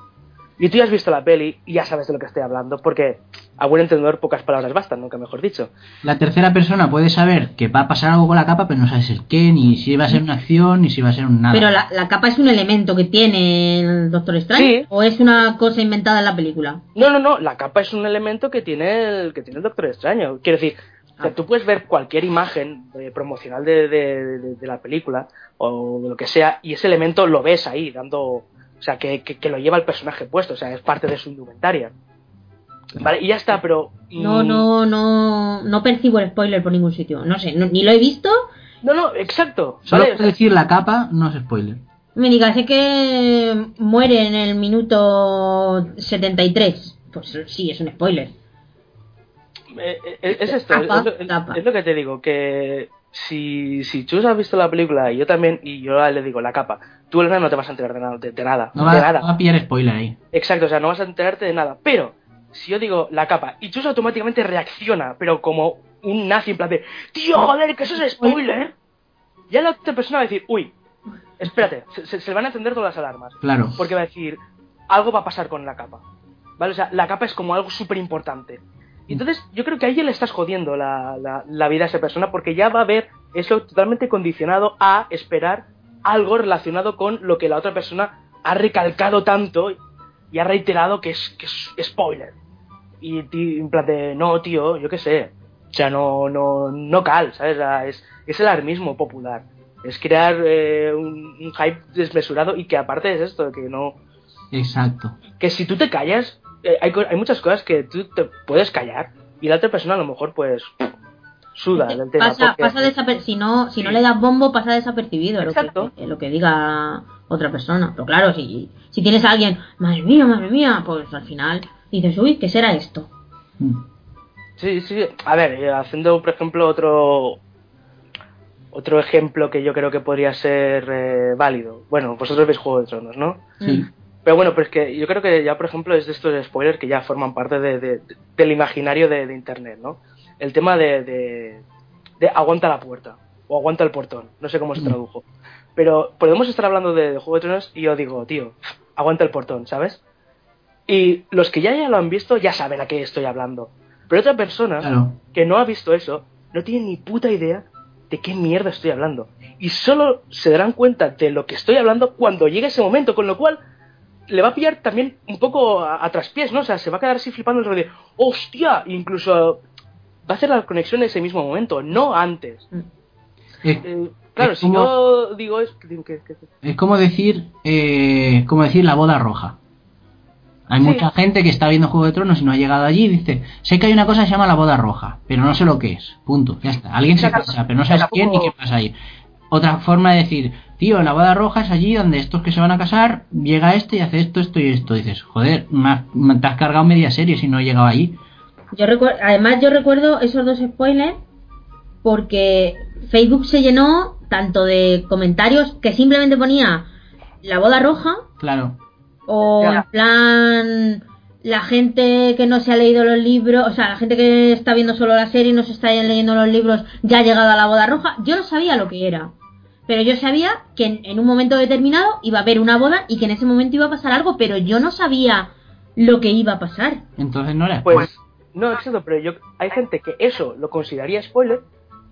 Y tú ya has visto la peli y ya sabes de lo que estoy hablando porque a buen entendedor pocas palabras bastan, nunca mejor dicho. La tercera persona puede saber que va a pasar algo con la capa, pero no sabes el qué, ni si va a ser una acción, ni si va a ser un nada. Pero la, la capa es un elemento que tiene el Doctor Strange Sí. o es una cosa inventada en la película. No, no, no, la capa es un elemento que tiene el, que tiene el Doctor Extraño. Quiero decir, o sea, tú puedes ver cualquier imagen eh, promocional de, de- de- de la película o de lo que sea y ese elemento lo ves ahí, dando, o sea, que, que- que lo lleva el personaje puesto, o sea, es parte de su indumentaria. Vale, y ya está, pero... No, mm, no, no, no percibo el spoiler por ningún sitio. No sé, no- ni lo he visto. No, no, exacto. Solo decir la capa no es spoiler. Me diga, sé que muere en el minuto 73. Pues sí, es un spoiler. Eh, eh, es esto, Capa, es, lo- es- capa. es lo que te digo, que si, si Chus ha visto la película y yo también, y yo le digo la capa, tú Elena no te vas a enterar de nada, de, de nada, No va, de nada. no va a pillar spoiler ahí. Exacto, o sea, no vas a enterarte de nada. Pero, si yo digo la capa y Chus automáticamente reacciona, pero como un nazi en plan de, tío, joder, que eso es spoiler, ya la otra persona va a decir, uy, espérate, se, se- van a encender todas las alarmas. Claro. Porque va a decir, algo va a pasar con la capa. ¿Vale? O sea, la capa es como algo súper importante. Y entonces yo creo que ahí ya le estás jodiendo la, la- la vida a esa persona porque ya va a ver eso totalmente condicionado a esperar algo relacionado con lo que la otra persona ha recalcado tanto y ha reiterado que es, que es spoiler. Y ti- en plan de, no, tío, yo qué sé. O sea, no, no, no cal, ¿sabes? Es, es el alarmismo popular. Es crear eh, un, un hype desmesurado y que aparte es esto, que no, Exacto. que si tú te callas, eh, hay, hay muchas cosas que tú te puedes callar y la otra persona a lo mejor pues suda tema. Pasa, porque- pasa desaper- si no, si no le das bombo, pasa desapercibido lo Exacto. que, lo que diga otra persona. Pero claro, si, si tienes a alguien, madre mía, madre mía, pues al final dices, uy, ¿qué será esto? Mm. Sí, sí, a ver, eh, haciendo por ejemplo otro otro ejemplo que yo creo que podría ser eh, válido. Bueno, vosotros veis Juego de Tronos, ¿no? Sí. Pero bueno, pero es que yo creo que ya, por ejemplo, es de estos spoilers que ya forman parte de- de- de- del imaginario de, de Internet, ¿no? El tema de, de, de aguanta la puerta o aguanta el portón, no sé cómo se Mm. tradujo. Pero podemos estar hablando de, de Juego de Tronos y yo digo, tío, aguanta el portón, ¿sabes? Y los que ya, ya lo han visto ya saben a qué estoy hablando. Pero otra persona Claro. que no ha visto eso no tiene ni puta idea de qué mierda estoy hablando. Y solo se darán cuenta de lo que estoy hablando cuando llegue ese momento, con lo cual le va a pillar también un poco a, a traspiés, ¿no? O sea, se va a quedar así flipando el rollo de, ¡hostia! Incluso va a hacer la conexión en ese mismo momento, no antes. Es, Eh, claro, Es si como- yo digo es que, que- que- es como decir, eh, como decir la boda roja. Hay Sí. mucha gente que está viendo Juego de Tronos y no ha llegado allí y dice, sé que hay una cosa que se llama la boda roja, pero no sé lo que es. Punto. Ya está. Alguien se casa, pero no sabes quién ni qué pasa ahí. Otra forma de decir, tío, la boda roja es allí donde estos que se van a casar, llega este y hace esto, esto y esto. dices, joder, me has- me- te has cargado media serie si no he llegado allí. Yo recuerdo, además yo recuerdo esos dos spoilers porque Facebook se llenó tanto de comentarios que simplemente ponía la boda roja Claro. o en plan la gente que no se ha leído los libros, o sea, la gente que está viendo solo la serie y no se está leyendo los libros ya ha llegado a la boda roja. Yo no sabía lo que era. Pero yo sabía que en, en un momento determinado iba a haber una boda y que en ese momento iba a pasar algo, pero yo no sabía lo que iba a pasar. Entonces no era Pues, no, exacto, pero yo, hay gente que eso lo consideraría spoiler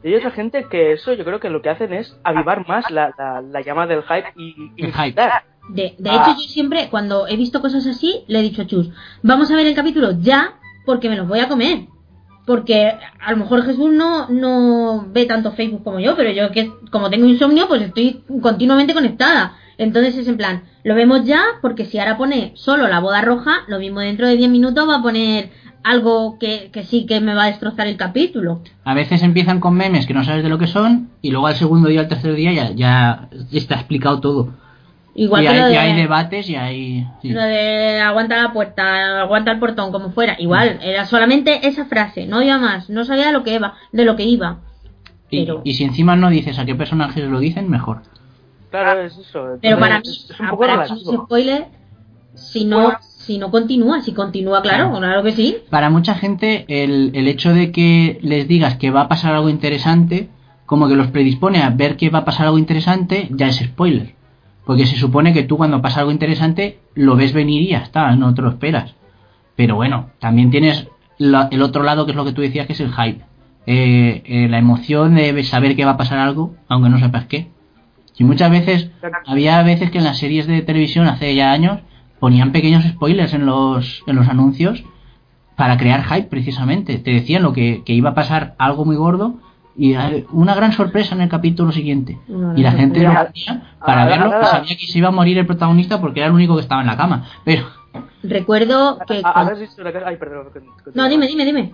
y hay otra gente que eso yo creo que lo que hacen es avivar más la, la, la llama del hype y, y El hype. incitar. De, de Ah. hecho, yo siempre, cuando he visto cosas así, le he dicho a Chus, vamos a ver el capítulo ya, porque me los voy a comer. Porque a lo mejor Jesús no, no ve tanto Facebook como yo, pero yo que como tengo insomnio, pues estoy continuamente conectada. Entonces es en plan, lo vemos ya, porque si ahora pone solo la boda roja, lo mismo dentro de 10 minutos va a poner algo que, que sí que me va a destrozar el capítulo. A veces empiezan con memes que no sabes de lo que son y luego al segundo día, al tercer día ya, ya está explicado todo. Igual y, que hay, lo y de, hay debates y hay... sí. Lo de aguanta la puerta, aguanta el portón, como fuera. Igual, era solamente esa frase, no había más, no sabía de lo que iba, de lo que iba. Y, pero- y si encima no dices a qué personajes lo dicen, mejor. Claro, es eso. Pero para mí, es, un poco para mí spoiler si no, si no continúa, si continúa, claro, Claro. claro que sí. Para mucha gente, el, el hecho de que les digas que va a pasar algo interesante, como que los predispone a ver que va a pasar algo interesante, ya es spoiler. Porque se supone que tú cuando pasa algo interesante lo ves venir y ya está, no te lo esperas. Pero bueno, también tienes la- el otro lado que es lo que tú decías, que es el hype. Eh, eh, la emoción de saber que va a pasar algo, aunque no sepas qué. Y muchas veces, había veces que en las series de televisión hace ya años ponían pequeños spoilers en los, en los anuncios para crear hype precisamente. Te decían lo que, que iba a pasar algo muy gordo y una gran sorpresa en el capítulo siguiente. Y la gente lo ponía para verlo ahora- sabía que se iba a morir el protagonista porque era el único que estaba en la cama. Pero Recuerdo que... Ahora has dicho una cosa- Ay, perdón. No, dime, dime, dime.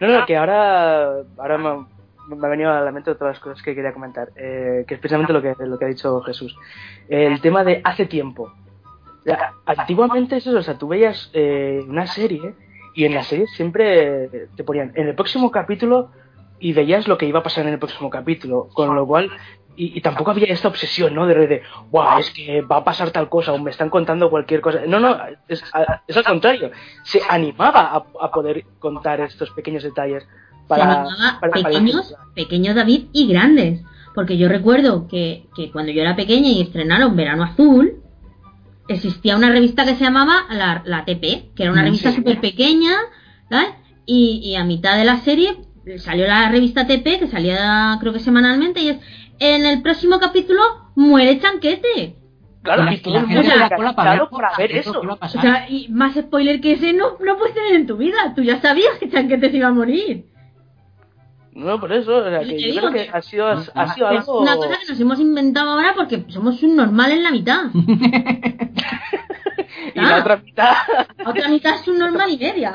No, no, que ahora, ahora me, me ha venido a la mente todas las cosas que quería comentar, eh, que es precisamente lo que, lo que ha dicho Jesús. El tema de hace tiempo. Antiguamente es eso, o sea, tú veías eh, una serie y en la serie siempre te ponían en el próximo capítulo y veías lo que iba a pasar en el próximo capítulo, con lo cual y, y tampoco había esta obsesión, ¿no? De, de wow, es que va a pasar tal cosa o me están contando cualquier cosa. No, no, es, a- es al contrario. Se animaba a, a poder contar estos pequeños detalles para, para- para pequeños, disfrutar. pequeños David y grandes. porque yo recuerdo que, que cuando yo era pequeña y estrenaron Verano Azul, existía una revista que se llamaba la, la TP, que era una Mm, revista sí. súper pequeña, ¿sabes? Y, y a mitad de la serie salió la revista TP, que salía creo que semanalmente, y es, en el próximo capítulo muere Chanquete. Claro, todo el mundo se ha cola para ver, para ver la eso. O sea, y más spoiler que ese no, no puedes tener en tu vida. Tú ya sabías que Chanquete se iba a morir. No, por eso, o sea, que yo digo creo que que- ha sido, ha sido Es algo... una cosa que nos hemos inventado ahora porque somos un normal en la mitad. Y la otra mitad... La otra mitad es un normal y media.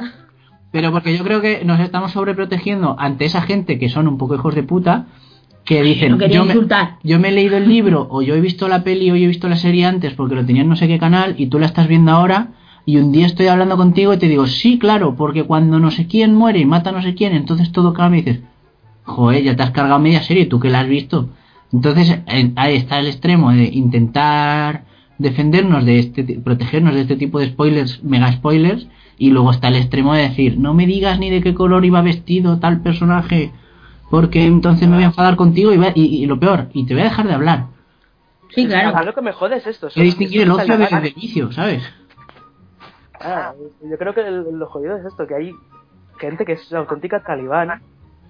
Pero porque yo creo que nos estamos sobreprotegiendo ante esa gente que son un poco hijos de puta, que dicen, no quería yo me, insultar. yo me he leído el libro, o yo he visto la peli, o yo he visto la serie antes porque lo tenía en no sé qué canal, y tú la estás viendo ahora, y un día estoy hablando contigo y te digo, sí, claro, porque cuando no sé quién muere y mata a no sé quién, entonces todo cambia y dices, joder, ya te has cargado media serie, tú que la has visto. Entonces en- ahí está el extremo de intentar defendernos de este, ti- protegernos de este tipo de spoilers, mega spoilers, y luego está el extremo de decir, no me digas ni de qué color iba vestido tal personaje, porque entonces me voy a enfadar contigo y, va- y, y lo peor, y te voy a dejar de hablar. Sí, A claro. lo que me jode es esto. Hay que distinguir el ocio del vicio, ¿sabes? Ah, yo creo que el- lo jodido es esto, que hay gente que es auténtica talibán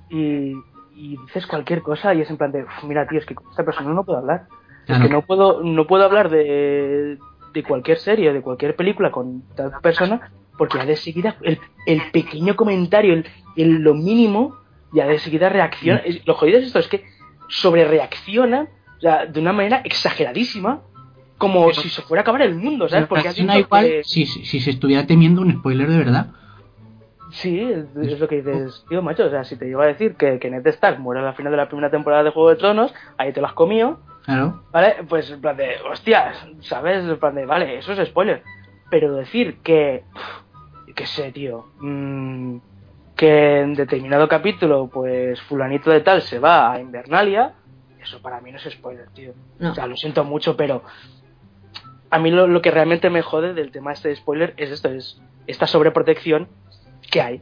y, y dices cualquier cosa y es en plan de, "Uf, mira tío, es que con esta persona no puedo hablar. Claro. Es que no puedo, no puedo hablar de, de cualquier serie, de cualquier película con tal persona, porque ya de seguida el, el pequeño comentario, el, el- lo mínimo, ya de seguida reacciona. Es- Lo jodido es esto, es que sobre reacciona o sea, de una manera exageradísima, como Pero- si se fuera a acabar el mundo, ¿sabes? Porque igual que- si, si, si se estuviera temiendo un spoiler de verdad. Sí, es, es lo que dices, tío, macho. O sea, si te llevo a decir que, que Ned Stark muere al final de la primera temporada de Juego de Tronos, ahí te lo has comido, Claro. ¿vale? Pues en plan de, hostias, ¿sabes? En plan de, vale, eso es spoiler. Pero decir que, qué sé, tío, mm, que en determinado capítulo, pues fulanito de tal se va a Invernalia, eso para mí no es spoiler, tío. No. O sea, lo siento mucho, pero a mí lo, lo que realmente me jode del tema este de spoiler es esto, es esta sobreprotección que hay.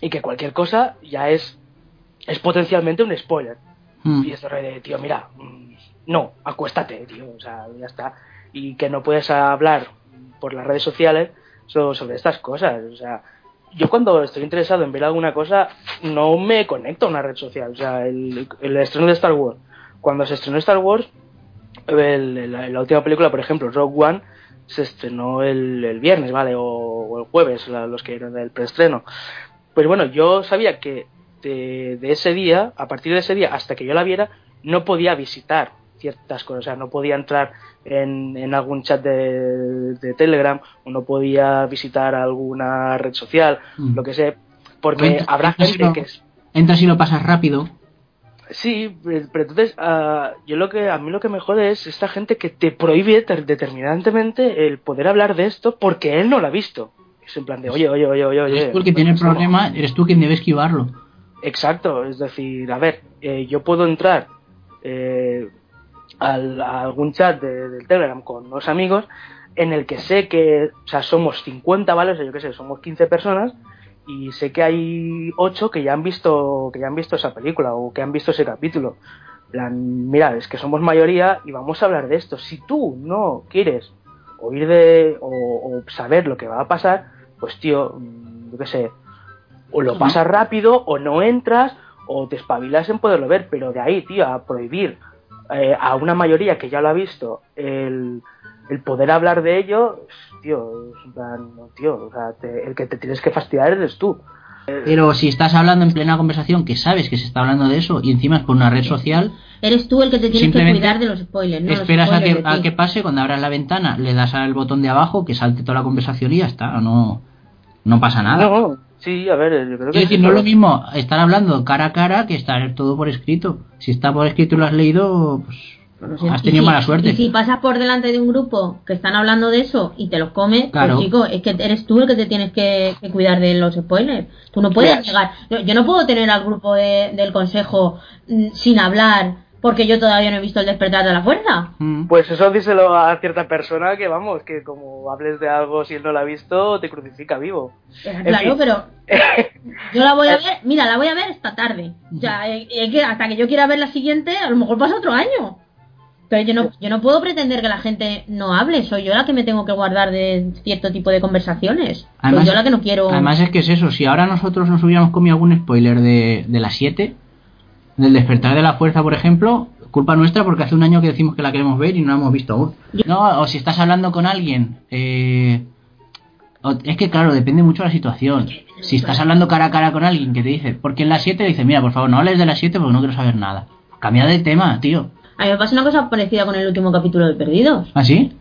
Y que cualquier cosa ya es, es potencialmente un spoiler. Mm. Y esto de, tío, mira, mm, no, acuéstate, tío, o sea, ya está. Y que no puedes hablar por las redes sociales so- sobre estas cosas, o sea, yo cuando estoy interesado en ver alguna cosa, no me conecto a una red social, o sea, el, el estreno de Star Wars, cuando se estrenó Star Wars, el- la, la última película, por ejemplo, Rogue One, se estrenó el, el viernes, ¿vale? O, o el jueves, la- los que eran del preestreno. Pues bueno, yo sabía que de, de ese día, a partir de ese día, hasta que yo la viera, no podía visitar ciertas cosas, o sea, no podía entrar en, en algún chat de, de Telegram, o no podía visitar alguna red social, Mm. lo que sé, porque Entra- habrá si gente no- que es Entras y lo pasas rápido. Sí, pero entonces ah, yo lo que a mí lo que me jode es esta gente que te prohíbe ter- determinantemente el poder hablar de esto porque él no lo ha visto. Es en plan de, oye, oye, oye, oye, oye. es porque tiene el problema, eres tú quien debe esquivarlo. Exacto, es decir, a ver, eh, yo puedo entrar eh, al- a algún chat de- del Telegram con unos amigos en el que sé que, o sea, somos 50, ¿vale? O sea, yo qué sé, somos 15 personas y sé que hay 8 que ya han visto que ya han visto esa película o que han visto ese capítulo. Plan, mira, es que somos mayoría y vamos a hablar de esto. Si tú no quieres oír de o, o saber lo que va a pasar, pues tío, mm, yo qué sé, o lo pasas rápido o no entras o te espabilas en poderlo ver, pero de ahí, tío, a prohibir eh, a una mayoría que ya lo ha visto el, el poder hablar de ello, tío, es en plan, no, tío, o sea, te- el que te tienes que fastidiar eres tú. Pero si estás hablando en plena conversación que sabes que se está hablando de eso y encima es por una red social, Eres tú el que te tienes que cuidar de los spoilers, no los esperas a que, a que pase, cuando abras la ventana le das al botón de abajo, que salte toda la conversación y ya está, no, no pasa nada. No, sí, a ver, yo creo que Es decir, no es lo mismo estar hablando cara a cara que estar todo por escrito. Si está por escrito y lo has leído, pues Bueno, has tenido si- mala suerte. Y si pasas por delante de un grupo que están hablando de eso y te los comes, Claro. pues chico, es que eres tú el que te tienes que, que cuidar de los spoilers. Tú no puedes Yes. llegar. Yo, yo no puedo tener al grupo de- del consejo mm, sin hablar Porque yo todavía no he visto el despertar de la fuerza. Mm. Pues eso díselo a cierta persona que, vamos, que como hables de algo si él no lo ha visto, te crucifica vivo. Eh, En Claro, fin. pero yo la voy a ver, mira, la voy a ver esta tarde. O sea, eh, eh, que hasta que yo quiera ver la siguiente, a lo mejor pasa otro año. Pero yo no, yo no puedo pretender que la gente no hable, soy yo la que me tengo que guardar de cierto tipo de conversaciones. Además- soy yo la que no quiero. Además es que es eso, si ahora nosotros nos hubiéramos comido algún spoiler de, de las 7, del despertar de la fuerza, por ejemplo, culpa nuestra porque hace un año que decimos que la queremos ver y no la hemos visto aún. No, o si estás hablando con alguien, eh, es que claro, depende mucho de la situación. Si estás hablando cara a cara con alguien que te dice, porque en las 7 dice, mira, por favor, no hables de las 7 porque no quiero saber nada. Cambia de tema, tío. A mí me pasa una cosa parecida con el último capítulo de Perdidos. ¿Ah, sí?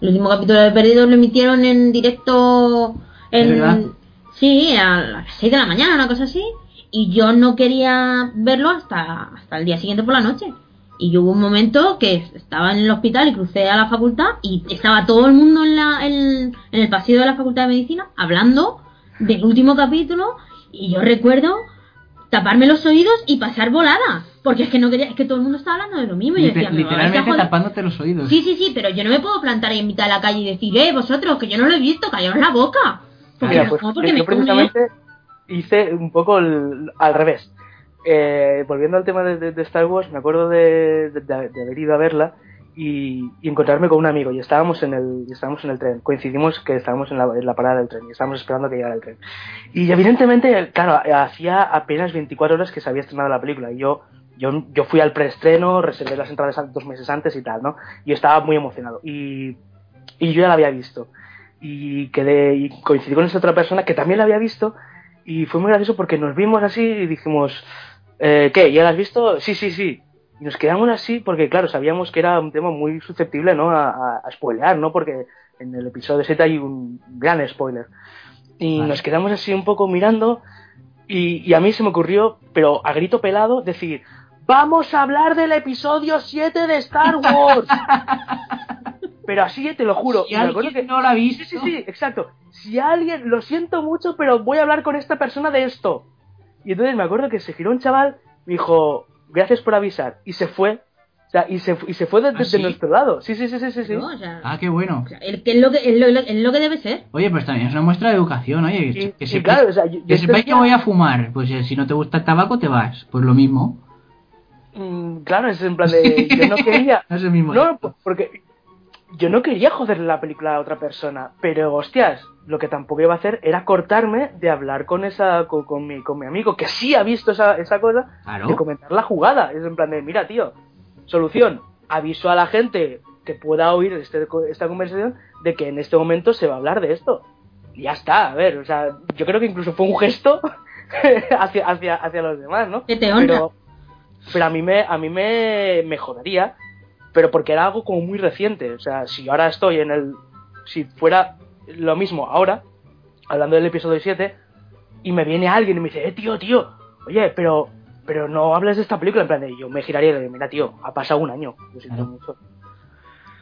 El último capítulo de Perdidos lo emitieron en directo en sí, a las 6 de la mañana, una cosa así, y yo no quería verlo hasta hasta el día siguiente por la noche. Y yo hubo un momento que estaba en el hospital y crucé a la facultad y estaba todo el mundo en, la, en, en el pasillo de la facultad de medicina hablando del último capítulo y yo recuerdo taparme los oídos y pasar volada. Porque es que no quería, es que todo el mundo estaba hablando de lo mismo. Y yo Liter- decía, "Me vais a literalmente joder". tapándote los oídos. Sí, sí, sí, pero yo no me puedo plantar ahí en mitad de la calle y decir, eh, vosotros, que yo no lo he visto, callaos la boca. Porque, Mira, no, pues porque yo me come. Hice un poco al revés. Eh, volviendo al tema de, Star Wars, me acuerdo de, de- haber ido a verla y, encontrarme con un amigo y estábamos en el estábamos en el tren. Coincidimos que estábamos en la, parada del tren y estábamos esperando que llegara el tren. Y evidentemente, claro, hacía apenas 24 horas que se había estrenado la película y yo yo, yo fui al preestreno, reservé las entradas dos meses antes y tal, ¿no? Y estaba muy emocionado. Y, yo ya la había visto. Y quedé, y coincidí con esta otra persona que también la había visto. Y fue muy gracioso porque nos vimos así y dijimos, eh, ¿qué? ¿Ya la has visto? Sí, sí, sí. Y nos quedamos así porque, claro, sabíamos que era un tema muy susceptible, ¿no? A, a, a spoilear, ¿no? Porque en el episodio 7 hay un gran spoiler. Y Vale. nos quedamos así un poco mirando y, y a mí se me ocurrió, pero a grito pelado, decir, vamos a hablar del episodio 7 de Star Wars. pero así, te lo juro. Si y me acuerdo alguien que- no la ha visto. sí, sí, exacto. Si alguien, lo siento mucho, pero voy a hablar con esta persona de esto. Y entonces me acuerdo que se giró un chaval, me dijo, gracias por avisar. Y se fue. O sea, y se, y se fue de, ¿Ah, desde sí? nuestro lado. Sí, sí, sí, sí, sí. sí. ¿no? O sea, Ah, qué bueno. o sea, el- que es, lo que, es, lo, es lo que debe ser. Oye, pues también es una muestra de educación, oye. Y, que y sepáis, claro, o sea, yo, yo que sepáis que entendía- voy a fumar. Pues eh, si no te gusta el tabaco, te vas. Pues lo mismo. Mm, claro, es en plan de. Yo no quería. Es el mismo. No, po- porque yo no quería joderle la película a otra persona, pero hostias, lo que tampoco iba a hacer era cortarme de hablar con esa con, con mi, con mi amigo que sí ha visto esa, esa cosa, de comentar la jugada. Es en plan de, mira, tío, solución, aviso a la gente que pueda oír este, esta conversación de que en este momento se va a hablar de esto. Y ya está, a ver, o sea, yo creo que incluso fue un gesto hacia, hacia, hacia los demás, ¿no? Que te honra. Pero, pero a mí me, a mí me, me jodería, pero porque era algo como muy reciente. O sea, si ahora estoy en el. Si fuera lo mismo ahora, hablando del episodio 7, y me viene alguien y me dice, eh, tío, tío, oye, pero. Pero no hables de esta película, en plan de yo me giraría y le digo, mira, tío, ha pasado un año. Lo siento Claro. mucho.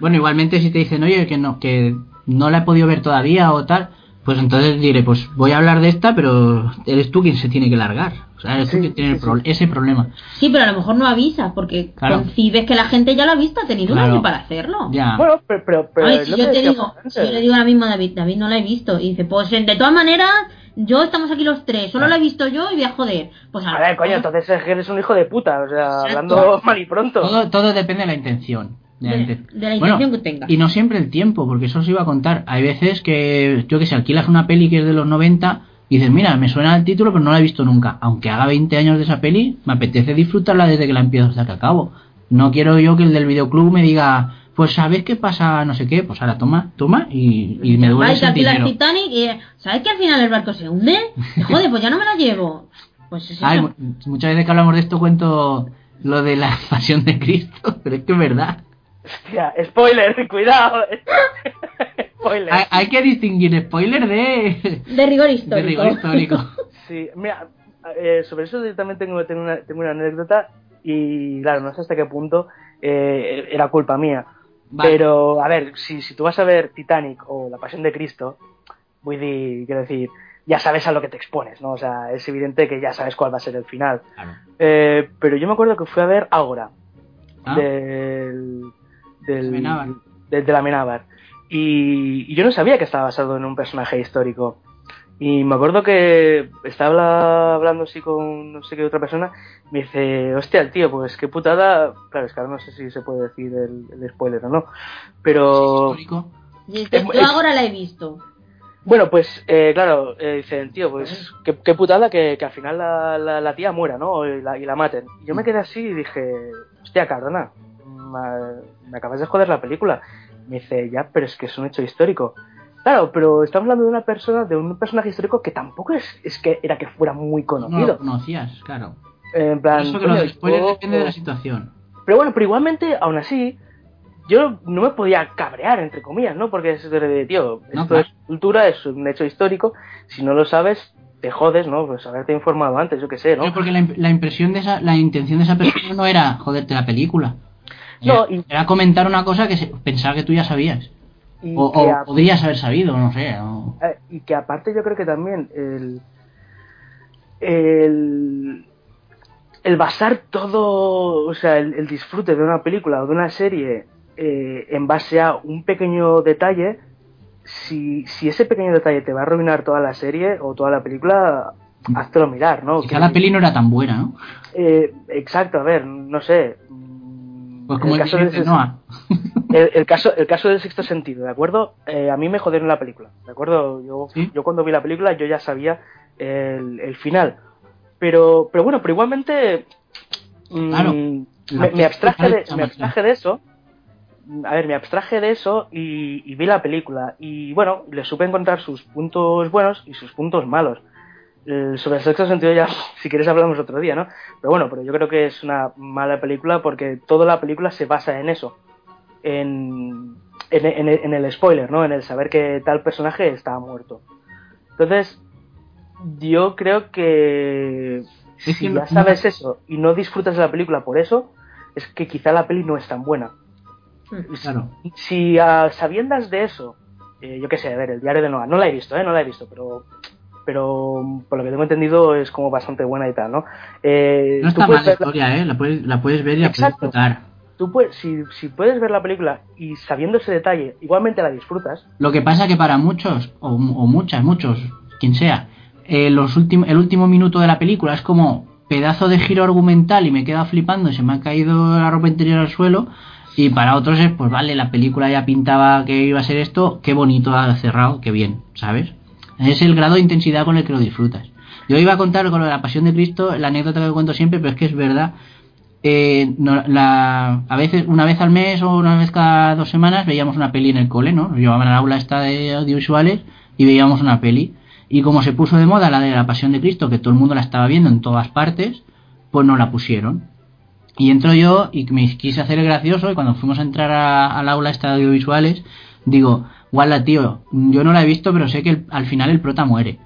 Bueno, igualmente si te dicen, oye, que no, que no la he podido ver todavía o tal, pues entonces diré, pues voy a hablar de esta, pero eres tú quien se tiene que largar. O sea, eres tú Sí, quien tiene sí, el pro- ese problema. Sí, pero a lo mejor no avisas porque Claro. concibes que la gente ya lo ha visto, ha tenido Claro. un año para hacerlo. Ya. Bueno, pero. pero, pero Ay, si yo te digo, si yo le digo ahora mismo a David, David no la he visto, y dice, pues de todas maneras, yo estamos aquí los tres, solo la he visto yo y voy a joder. Pues A ver, coño, entonces eres un hijo de puta, o sea, Exacto. hablando mal y pronto. Todo, todo depende de la intención. De la De- inten- de la Bueno, intención que tengas. Y no siempre el tiempo, porque eso os iba a contar. Hay veces que, yo que sé, alquilas una peli que es de los 90 y dices, mira, me suena el título, pero no la he visto nunca. Aunque haga 20 años de esa peli, me apetece disfrutarla desde que la empiezo hasta que acabo. No quiero yo que el del videoclub me diga, pues ¿sabes qué pasa? No sé qué. Pues ahora toma, toma y, y me Vais el dinero. Titanic y ¿sabes que al final el barco se hunde? Joder, pues ya no me la llevo. Pues es. Ay, muchas veces que hablamos de esto cuento lo de la pasión de Cristo, pero es que es verdad. Hostia, spoiler, cuidado. spoiler. Hay, hay que distinguir spoiler de, de rigor histórico. de rigor histórico. Sí, mira, eh, sobre eso yo también tengo, tengo, una, tengo una anécdota y claro, no sé hasta qué punto eh, era culpa mía. Vale. Pero, a ver, si, si tú vas a ver Titanic o La Pasión de Cristo, voy a quiero decir, ya sabes a lo que te expones, ¿no? O sea, es evidente que ya sabes cuál va a ser el final. Claro. Eh, pero yo me acuerdo que fui a ver Ágora. Ah. del, del, Amenábar. del- de la Amenábar. Y, y yo no sabía que estaba basado en un personaje histórico. Y me acuerdo que estaba hablando así con no sé qué otra persona. Me dice, hostia, el tío, pues qué putada. Claro, es que ahora no sé si se puede decir el, el spoiler o no. Pero Histórico. Y es que Es- yo ahora la he visto. bueno, pues eh, claro, eh, dice el tío, pues qué, qué putada que, que al final la, la, la tía muera, ¿no? Y la, y la maten. Y yo me quedé así y dije, hostia, cabrona, me, acabas de joder la película. Me dice, ya, pero es que es un hecho histórico. Claro, pero estamos hablando de una persona, de un personaje histórico que tampoco es, es que era que fuera muy No lo conocido. conocías, claro. En Por plan, eso que los spoilers depende de la situación. pero bueno, pero igualmente, aún así, yo no me podía cabrear, entre comillas, ¿no? Porque es de, tío, No, esto claro. es cultura, es un hecho histórico, si no lo sabes, te jodes, ¿no? Pues haberte informado antes, yo qué sé, ¿no? Pero porque la impresión de esa, la intención de esa persona no era joderte la película. Era, No, y- era comentar una cosa que se, pensaba que tú ya sabías. Y, O, o a- podrías haber sabido, no sé. o- eh, y que aparte yo creo que también el, el, el basar todo, o sea, el, el disfrute de una película o de una serie eh, en base a un pequeño detalle, si, si ese pequeño detalle te va a arruinar toda la serie o toda la película, háztelo mirar, ¿no? Quizá la peli no era tan buena, ¿no? Eh, exacto, a ver, no sé. Pues como el caso, del, Noah. el, el caso, el caso del sexto sentido, ¿de acuerdo? Eh, a mí me jodieron la película, ¿de acuerdo? Yo, ¿Sí? yo cuando vi la película yo ya sabía el, el final. Pero, pero bueno, pero igualmente mm, Claro. me, abstraje de, me abstraje de eso. A ver, me abstraje de eso y, y vi la película. Y bueno, le supe encontrar sus puntos buenos y sus puntos malos. Eh, sobre el sexto sentido ya, si quieres hablamos otro día, ¿no? Pero bueno, pero yo creo que es una mala película porque toda la película se basa en eso. En, en, en- en el spoiler, ¿no? En el saber que tal personaje está muerto. Entonces, yo creo que si ya no- sabes eso y no disfrutas de la película por eso, es que quizá la peli no es tan buena. Claro. Si a sabiendas de eso, eh, yo qué sé, a ver, el diario de Noah, no la he visto, ¿eh? No la he visto, pero pero por lo que tengo entendido es como bastante buena y tal, ¿no? Eh, No está mal la historia, ¿eh? La puedes, la puedes ver y la puedes Exacto. disfrutar. tú puedes, si, si puedes ver la película y sabiendo ese detalle, igualmente la disfrutas, Lo que pasa que para muchos, o, o muchas, muchos, quien sea, eh, los el último minuto de la película es como pedazo de giro argumental y me queda flipando y se me ha caído la ropa interior al suelo. Y para otros es, pues vale, la película ya pintaba que iba a ser esto, qué bonito ha cerrado, qué bien, ¿sabes? Es el grado de intensidad con el que lo disfrutas. Yo iba a contar con la pasión de Cristo, la anécdota que cuento siempre, pero es que es verdad. Eh, la, a veces, una vez al mes o una vez cada dos semanas veíamos una peli en el cole, ¿no? Nos llevaban al aula esta de audiovisuales y veíamos una peli. Y como se puso de moda la de la Pasión de Cristo, que todo el mundo la estaba viendo en todas partes, pues no la pusieron. Y entro yo y me quise hacer gracioso y cuando fuimos a entrar al aula esta de audiovisuales, digo, guarda tío, yo no la he visto pero sé que el- al final el prota muere.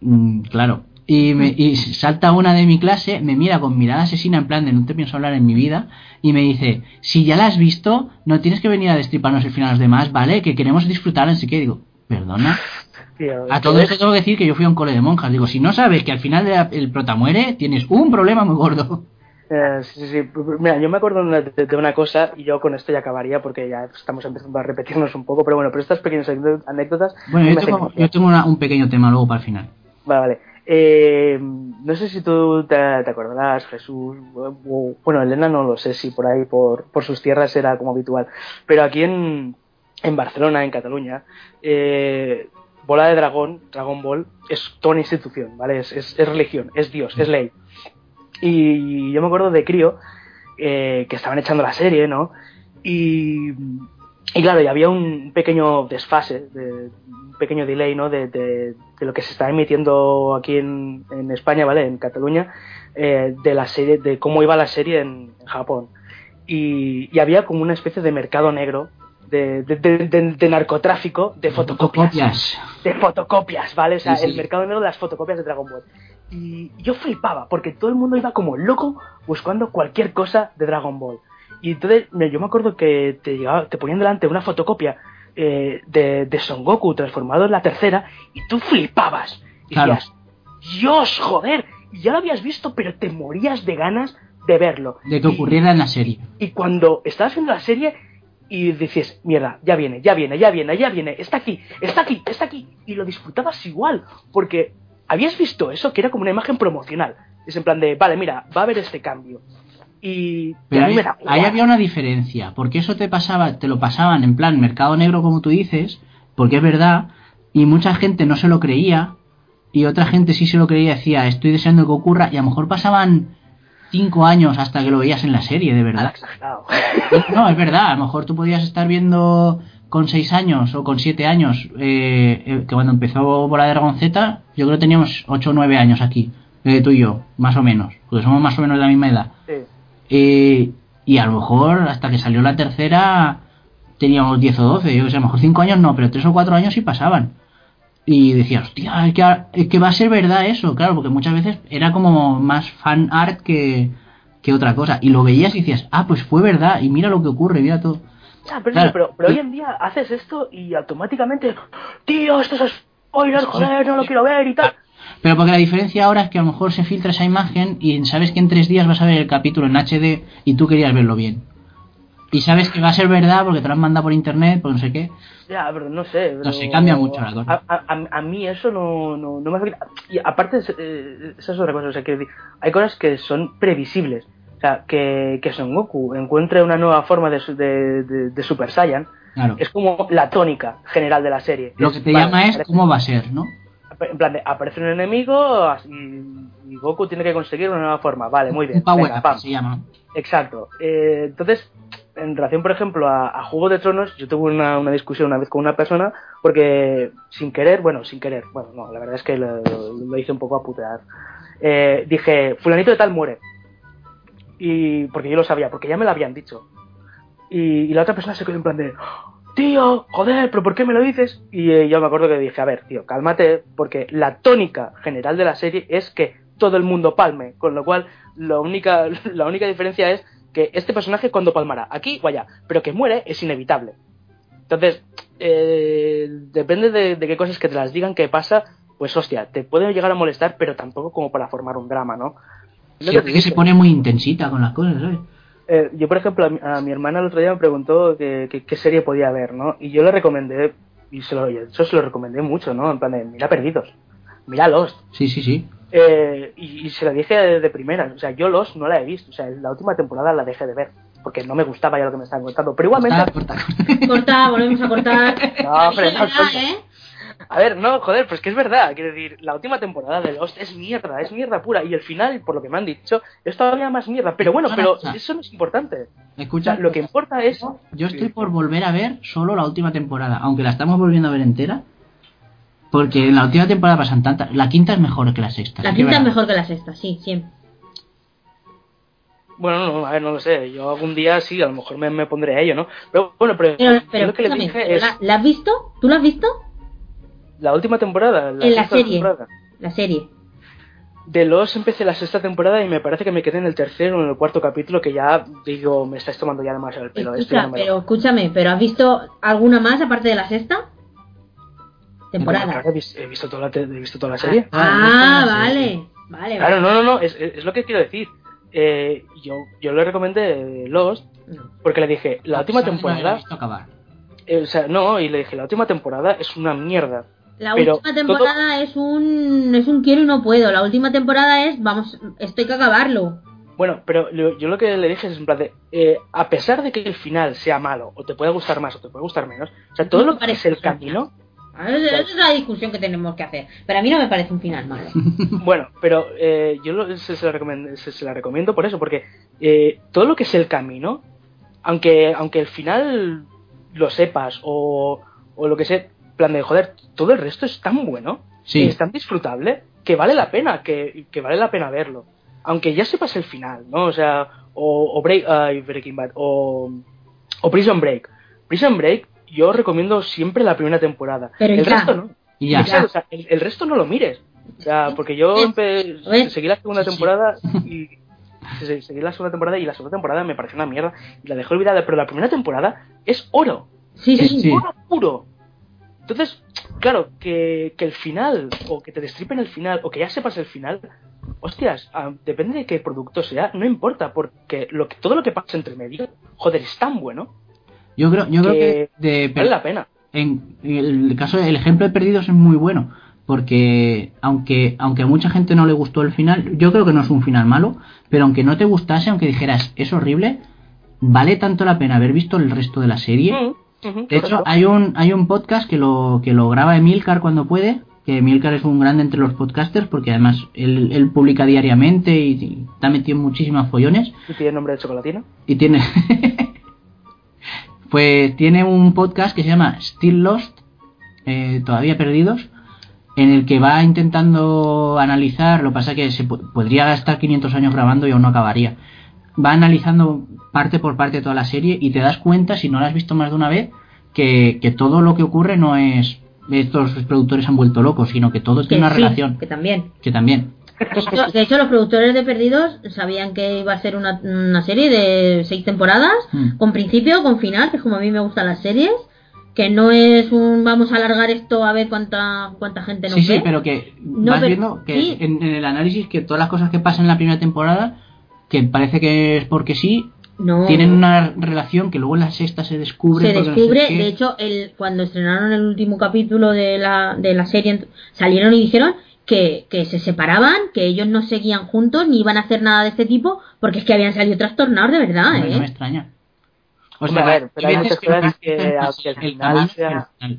Mm, claro. Y, me, y salta una de mi clase, me mira con mirada asesina en plan de no te pienso hablar en mi vida y me dice, si ya la has visto, no tienes que venir a destriparnos el final a los demás, ¿vale? Que queremos disfrutar, así que digo, perdona. tío, A todo esto tengo que decir que yo fui a un cole de monjas. Digo, si no sabes que al final de la- el prota muere, tienes un problema muy gordo. Eh, sí, sí, sí. Mira, yo me acuerdo de, una cosa y yo con esto ya acabaría porque ya estamos empezando a repetirnos un poco, pero bueno, pero estas pequeñas anécdotas-. Bueno, yo tengo, gracia. yo tengo una- un pequeño tema luego para el final. Vale, vale. Eh, no sé si tú te, te acordarás, Jesús, o- bueno, Elena no lo sé si por ahí, por, por sus tierras era como habitual, pero aquí en, en Barcelona, en Cataluña, eh, Bola de Dragón, Dragon Ball, es toda una institución, ¿vale? Es, es, es religión, es Dios, es ley. Y yo me acuerdo de crío eh, que estaban echando la serie, ¿no? Y, y claro, y había un pequeño desfase, de, un pequeño delay, ¿no? De, de- de lo que se está emitiendo aquí en, en España, ¿vale? En Cataluña, eh, de la serie, de cómo iba la serie en, en Japón. Y, y había como una especie de mercado negro de, de, de- de- de narcotráfico de fotocopias Fotocopias. de fotocopias, ¿vale? O sea, Sí, sí. el mercado negro de las fotocopias de Dragon Ball. Y yo flipaba, porque todo el mundo iba como loco buscando cualquier cosa de Dragon Ball. Y entonces, yo me acuerdo que te, llegaba, te ponían delante una fotocopia eh, de, de Son Goku transformado en la tercera, y tú flipabas. Y Claro. decías, Dios, joder, y ya lo habías visto, pero te morías de ganas de verlo. De que Y- ocurriera en la serie. y cuando estabas viendo la serie y dices, mierda, ya viene, ya viene, ya viene, ya viene, está aquí, está aquí, está aquí, y lo disfrutabas igual, porque habías visto eso que era como una imagen promocional. Es en plan de, vale, mira, va a haber este cambio. Y, Pero ahí, da ahí había una diferencia, porque eso te pasaba, te lo pasaban en plan mercado negro como tú dices, porque es verdad, y mucha gente no se lo creía, y otra gente sí se lo creía, decía, estoy deseando que ocurra, y a lo mejor pasaban cinco años hasta que lo veías en la serie, de verdad. exagerado. No, es verdad, a lo mejor tú podías estar viendo con seis años o con siete años, eh, eh, que cuando empezó Bola de Dragon Z, yo creo que teníamos ocho o nueve años aquí, eh, tú y yo, más o menos, porque somos más o menos de la misma edad. Sí. Eh, y a lo mejor hasta que salió la tercera teníamos 10 o 12, yo que sé, a lo mejor 5 años no, pero 3 o 4 años sí pasaban. Y decías, hostia, es que, a- es que va a ser verdad eso, claro, porque muchas veces era como más fan art que, que otra cosa. Y lo veías y decías, ah, pues fue verdad, y mira lo que ocurre, mira todo. Pero, Claro. pero, pero hoy en día haces esto y automáticamente, tío, esto es spoiler, joder, no lo quiero ver y tal. Pero porque la diferencia ahora es que a lo mejor se filtra esa imagen y sabes que en tres días vas a ver el capítulo en HD y tú querías verlo bien. Y sabes que va a ser verdad porque te lo han mandado por internet, por no sé qué. Ya, pero no sé. No pero sé, cambia mucho la cosa. A, a- a- mí eso no, no, no me afecta. Y aparte, eh, esa es otra cosa. O sea, decir, hay cosas que son previsibles. O sea, que, que Son Goku encuentre una nueva forma de, de, de- de Super Saiyan Claro. es como la tónica general de la serie. Lo Es, que te vale, llama es aparece- cómo va a ser, ¿no? En plan, de, aparece un enemigo y, y Goku tiene que conseguir una nueva forma. Vale, muy bien. Un power venga, up, pam. se llama. Exacto. Eh, entonces, en relación, por ejemplo, a, a Juego de Tronos, yo tuve una, una discusión una vez con una persona porque sin querer, bueno, sin querer, bueno, no, la verdad es que lo, lo- lo hice un poco a putear. Eh, dije, fulanito de tal muere. Y porque yo lo sabía, porque ya me lo habían dicho. Y, la otra persona se quedó en plan de, tío, joder, pero ¿por qué me lo dices? Y eh, yo me acuerdo que dije, a ver, tío, cálmate, porque la tónica general de la serie es que todo el mundo palme, con lo cual la única, la única diferencia es que este personaje cuando palmará, aquí o allá, pero que muere es inevitable. Entonces, eh, depende de, qué cosas que te las digan que pasa, pues hostia, te puede llegar a molestar, pero tampoco como para formar un drama, ¿no? Sí, es que se pone muy intensita con las cosas, ¿sabes? Eh, yo, por ejemplo, a mi, a mi hermana el otro día me preguntó qué serie podía ver, ¿no? Y yo le recomendé, y se lo, eso se lo recomendé mucho, ¿no? En plan de, mira Perdidos, mira Lost. Sí, sí, sí. Eh, y, y se lo dije de, de primera, o sea, yo Lost no la he visto, o sea, la última temporada la dejé de ver, porque no me gustaba ya lo que me estaban contando. Pero igualmente, Corta, corta. Corta, volvemos a cortar. No, no. ¿eh? A ver, no, joder, pues que es verdad, quiero decir, la última temporada de Lost es mierda, es mierda pura, y el final, por lo que me han dicho, es todavía más mierda. Pero bueno, pero eso no es importante. O Escucha, sea, lo que importa es... yo estoy por volver a ver solo la última temporada, aunque la estamos volviendo a ver entera. Porque en la última temporada pasan tantas. La quinta es mejor que la sexta. La sí quinta es mejor que la sexta, sí, siempre. Bueno, no, a ver, no lo sé. Yo algún día sí, a lo mejor me, me pondré a ello, ¿no? Pero bueno, pero, Pero, lo que le dije ¿pero es ¿la, la has visto? ¿Tú la has visto? La última temporada, la en la sexta serie. temporada. La serie. De los empecé la sexta temporada y me parece que me quedé en el tercero o en el cuarto capítulo que ya digo, me estáis tomando ya demasiado el pelo. Escucha, lo- pero escúchame, ¿pero has visto alguna más aparte de la sexta? Temporada. Claro, he, vis- he visto toda la, he visto toda la serie. Ah, Ah, sí, vale. Vale, Claro, no, no, no, es, es lo que quiero decir. Eh, yo, yo le recomendé Lost porque le dije, la última no temporada, visto acabar. eh, o sea, no, y le dije, la última temporada es una mierda. La Pero última temporada es un es un quiero y no puedo. La última temporada es vamos, estoy que acabarlo. Bueno, pero lo- yo lo que le dije es en plan de, eh, a pesar de que el final sea malo, o te puede gustar más o te puede gustar menos, o sea, todo No lo que es el final. camino, A ver, Esa es la discusión que tenemos que hacer. Pero a mí no me parece un final malo. bueno, pero eh, yo lo- se, se la recomiendo, se, se la recomiendo por eso, porque eh, todo lo que es el camino, aunque, aunque el final lo sepas o, o lo que sea, plan de, joder, todo el resto es tan bueno, Sí. es tan disfrutable, que vale la pena, que, que vale la pena verlo. Aunque ya sepas el final, ¿no? O sea, o, o Break, Breaking Bad, o, o Prison Break. Prison Break yo recomiendo siempre la primera temporada. Pero el ya. resto no. Y ya. Exacto, o sea, el, el resto no lo mires. O sea, porque yo seguí la segunda temporada y se- seguí la segunda temporada y la segunda temporada me pareció una mierda y la dejé olvidada, pero la primera temporada es oro. Sí, Es sí. Sí. oro puro. Entonces, claro, que, que el final, o que te destripen el final, o que ya sepas el final, hostias, ah, depende de qué producto sea, no importa, porque lo que, todo lo que pasa entre medio, joder, es tan bueno Yo creo, yo creo que que de, vale la pena. en el caso el ejemplo de Perdidos es muy bueno porque aunque aunque a mucha gente no le gustó el final yo creo que no es un final malo pero aunque no te gustase aunque dijeras es horrible vale tanto la pena haber visto el resto de la serie Mm, de hecho hay un hay un podcast que lo que lo graba Emilcar cuando puede que Emilcar es un grande entre los podcasters porque además él, él publica diariamente y, y está metido en muchísimas follones. ¿Y tiene nombre de chocolatina? y tiene pues tiene un podcast que se llama Still Lost eh, todavía perdidos en el que va intentando analizar lo que pasa que se po- podría estar 500 años grabando y aún no acabaría va analizando parte por parte toda la serie y te das cuenta si no la has visto más de una vez que, que todo lo que ocurre no es estos productores han vuelto locos sino que todo Que tiene una sí, relación que también. que también De hecho, los productores de Perdidos sabían que iba a ser una, una serie de seis temporadas, Mm. con principio, con final, que es como a mí me gustan las series, que no es un vamos a alargar esto a ver cuánta cuánta gente nos Sí, sí, ve. pero que No, vas pero- viendo que sí. en, en el análisis que todas las cosas que pasan en la primera temporada, que parece que es porque sí, no, tienen una relación que luego en la sexta se descubre. se porque no sé descubre, de hecho, el, cuando estrenaron el último capítulo de la, de la serie, salieron y dijeron que, que se separaban, que ellos no seguían juntos ni iban a hacer nada de este tipo, porque es que habían salido trastornados de verdad, Hombre, no me ¿eh? extraña. O Hombre, a ver, pero hay muchas cosas que al el final sea- que.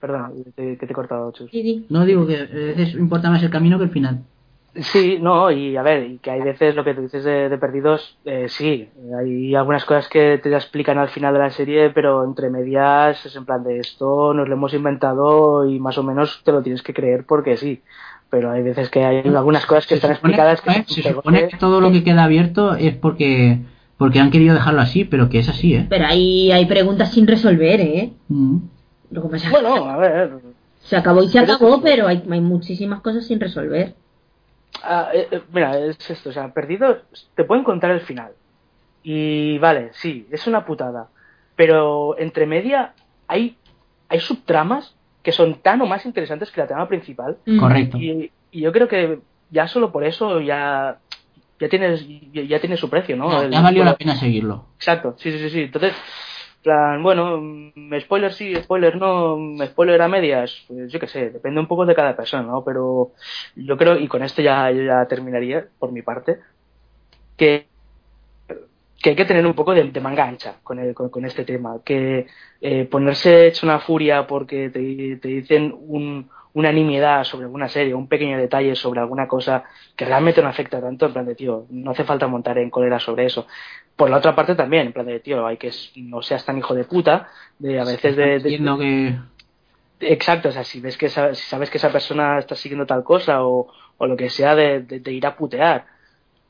Perdona, te- que te he cortado, Chus. Sí, sí. No digo que a veces importa más el camino que el final. Sí, no, y a ver, y que hay veces lo que tú dices de, de perdidos, eh, sí, hay algunas cosas que te explican al final de la serie, pero entre medias es en plan de esto nos lo hemos inventado y más o menos te lo tienes que creer porque sí, pero hay veces que hay algunas cosas que Se están supone- explicadas que ¿eh? se pegotes. supone que todo lo que queda abierto es porque porque han querido dejarlo así, pero que es así, ¿eh? Pero hay, hay preguntas sin resolver, ¿eh? Mm. Lo que pasa es Bueno, a ver, se acabó y se pero- acabó, pero hay, hay muchísimas cosas sin resolver. Ah, eh, eh, mira, es esto, o sea, perdido, te pueden contar el final. Y vale, sí, es una putada. Pero entre media hay, hay subtramas que son tan o más interesantes que la trama principal. Mm. Correcto. Y, y yo creo que ya solo por eso ya, ya tienes ya, tiene su precio, ¿no? Ya, valió la pena seguirlo. Exacto, sí, sí, sí, sí. Entonces, plan, bueno, spoiler sí, spoiler no, spoiler a medias, pues yo qué sé, depende un poco de cada persona, ¿no? Pero yo creo, y con esto ya, ya terminaría, por mi parte, que, que hay que tener un poco de, de manga ancha con, el- con, con este tema, que eh, ponerse hecho una furia porque te, te dicen un, una nimiedad sobre alguna serie, un pequeño detalle sobre alguna cosa que realmente no afecta tanto, en plan de, tío, no hace falta montar en cólera sobre eso. Por la otra parte también, en plan de, tío, hay que no seas tan hijo de puta, de a veces de... de- Entiendo que Exacto, o sea, si ves que esa- si sabes que esa persona está siguiendo tal cosa o, o lo que sea de, de- de ir a putear.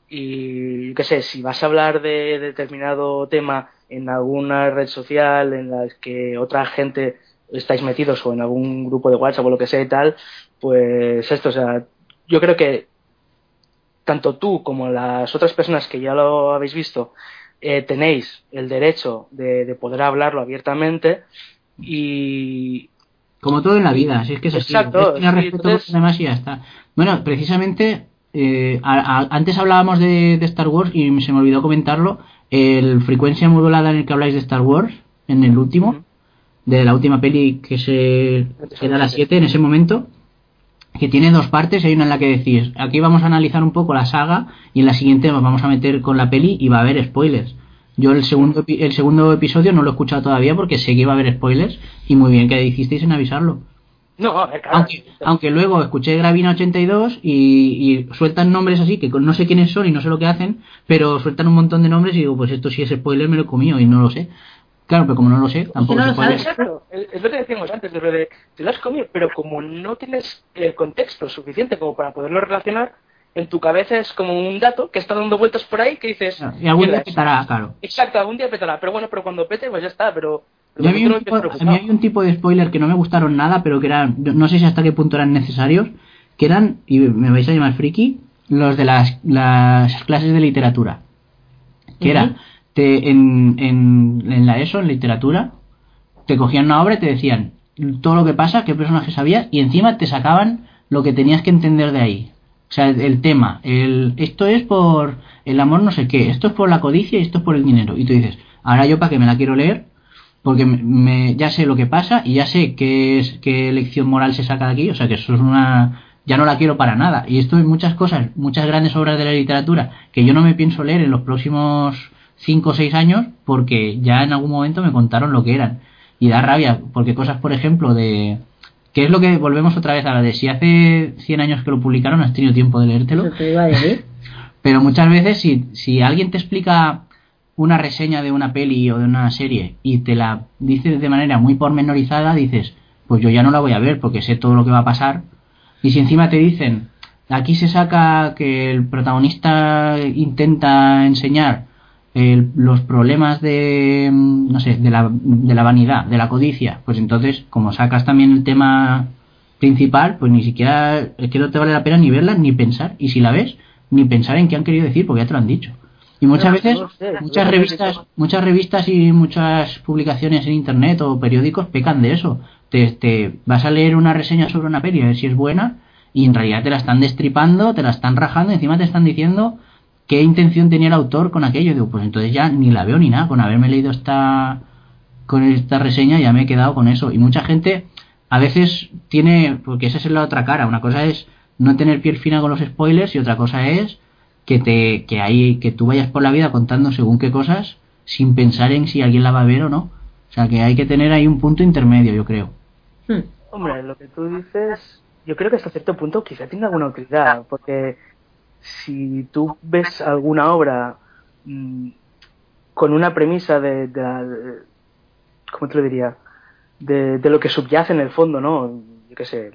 Y yo qué sé, si vas a hablar de determinado tema en alguna red social en la que otra gente estáis metidos o en algún grupo de WhatsApp o lo que sea y tal, pues esto, o sea, yo creo que tanto tú como las otras personas que ya lo habéis visto eh, tenéis el derecho de, de poder hablarlo abiertamente y, Como todo en la vida, si es que es así. Exacto, es tener sí, respeto por entonces- los demás y ya está. Bueno, precisamente, eh, a- a- antes hablábamos de, de Star Wars y se me olvidó comentarlo. El frecuencia modulada en el que habláis de Star Wars, en el último, de la última peli que se queda a las 7 en ese momento, que tiene dos partes. Hay una en la que decís, aquí vamos a analizar un poco la saga y en la siguiente nos vamos a meter con la peli y va a haber spoilers. Yo el segundo, el segundo episodio no lo he escuchado todavía porque sé que iba a haber spoilers y muy bien que hicisteis en avisarlo. No, a ver, claro. Aunque, aunque luego escuché Gravina 82 y, y sueltan nombres así que no sé quiénes son y no sé lo que hacen, pero sueltan un montón de nombres y digo, pues esto sí es spoiler, me lo he comido y no lo sé. Claro, pero como no lo sé, tampoco no es lo spoiler. sabes. Exacto, es lo que decíamos antes, de lo de te lo has comido, pero como no tienes el contexto suficiente como para poderlo relacionar, en tu cabeza es como un dato que está dando vueltas por ahí que dices. Y algún día "Mierda, petará, claro. Exacto, algún día petará, pero bueno, pero cuando pete, pues ya está, pero. Y a mí, no tipo, a mí hay un tipo de spoiler que no me gustaron nada, pero que eran, no sé si hasta qué punto eran necesarios, que eran, y me vais a llamar friki, los de las, las clases de literatura. Que era, Ujú. Te, en, en, en la ESO, en literatura, te cogían una obra y te decían todo lo que pasa, qué personaje sabías, y encima te sacaban lo que tenías que entender de ahí. O sea, el, tema, el, esto es por el amor no sé qué, esto es por la codicia y esto es por el dinero. Y tú dices, ahora yo para que me la quiero leer, porque me, me- ya sé lo que pasa y ya sé qué, es, qué lección moral se saca de aquí, o sea que eso es una... Ya no la quiero para nada. Y esto hay muchas cosas, muchas grandes obras de la literatura que yo no me pienso leer en los próximos 5 o 6 años porque ya en algún momento me contaron lo que eran. Y da rabia, porque cosas, por ejemplo, de... que es lo que volvemos otra vez a la de si hace 100 años que lo publicaron has tenido tiempo de leértelo? Te iba a decir. Pero muchas veces si, si alguien te explica una reseña de una peli o de una serie y te la dice de manera muy pormenorizada, dices, pues yo ya no la voy a ver porque sé todo lo que va a pasar. Y si encima te dicen, aquí se saca que el protagonista intenta enseñar el- los problemas de, mm, no sé, de la, de la vanidad, de la codicia, pues entonces, como sacas también el tema principal, pues ni siquiera es que no te vale la pena ni verla ni pensar. Y si la ves, ni pensar en qué han querido decir, porque ya te lo han dicho. Y muchas veces, muchas revistas, muchas revistas y muchas publicaciones en internet o periódicos pecan de eso. Te, te vas a leer una reseña sobre una peli a ver si es buena y en realidad te la están destripando, te la están rajando y encima te están diciendo qué intención tenía el autor con aquello. Digo, pues entonces ya ni la veo ni nada. Con haberme leído esta con esta reseña ya me he quedado con eso. Y mucha gente a veces tiene, porque esa es la otra cara. Una cosa es no tener piel fina con los spoilers y otra cosa es que te que hay que tú vayas por la vida contando según qué cosas sin pensar en si alguien la va a ver o no. O sea que hay que tener ahí un punto intermedio, yo creo. Hmm. Hombre, lo que tú dices, yo creo que hasta cierto punto quizá tenga alguna utilidad, porque si tú ves alguna obra mm, con una premisa de, de, la- de- ¿cómo te lo diría? De, de lo que subyace en el fondo, ¿no? Yo qué sé,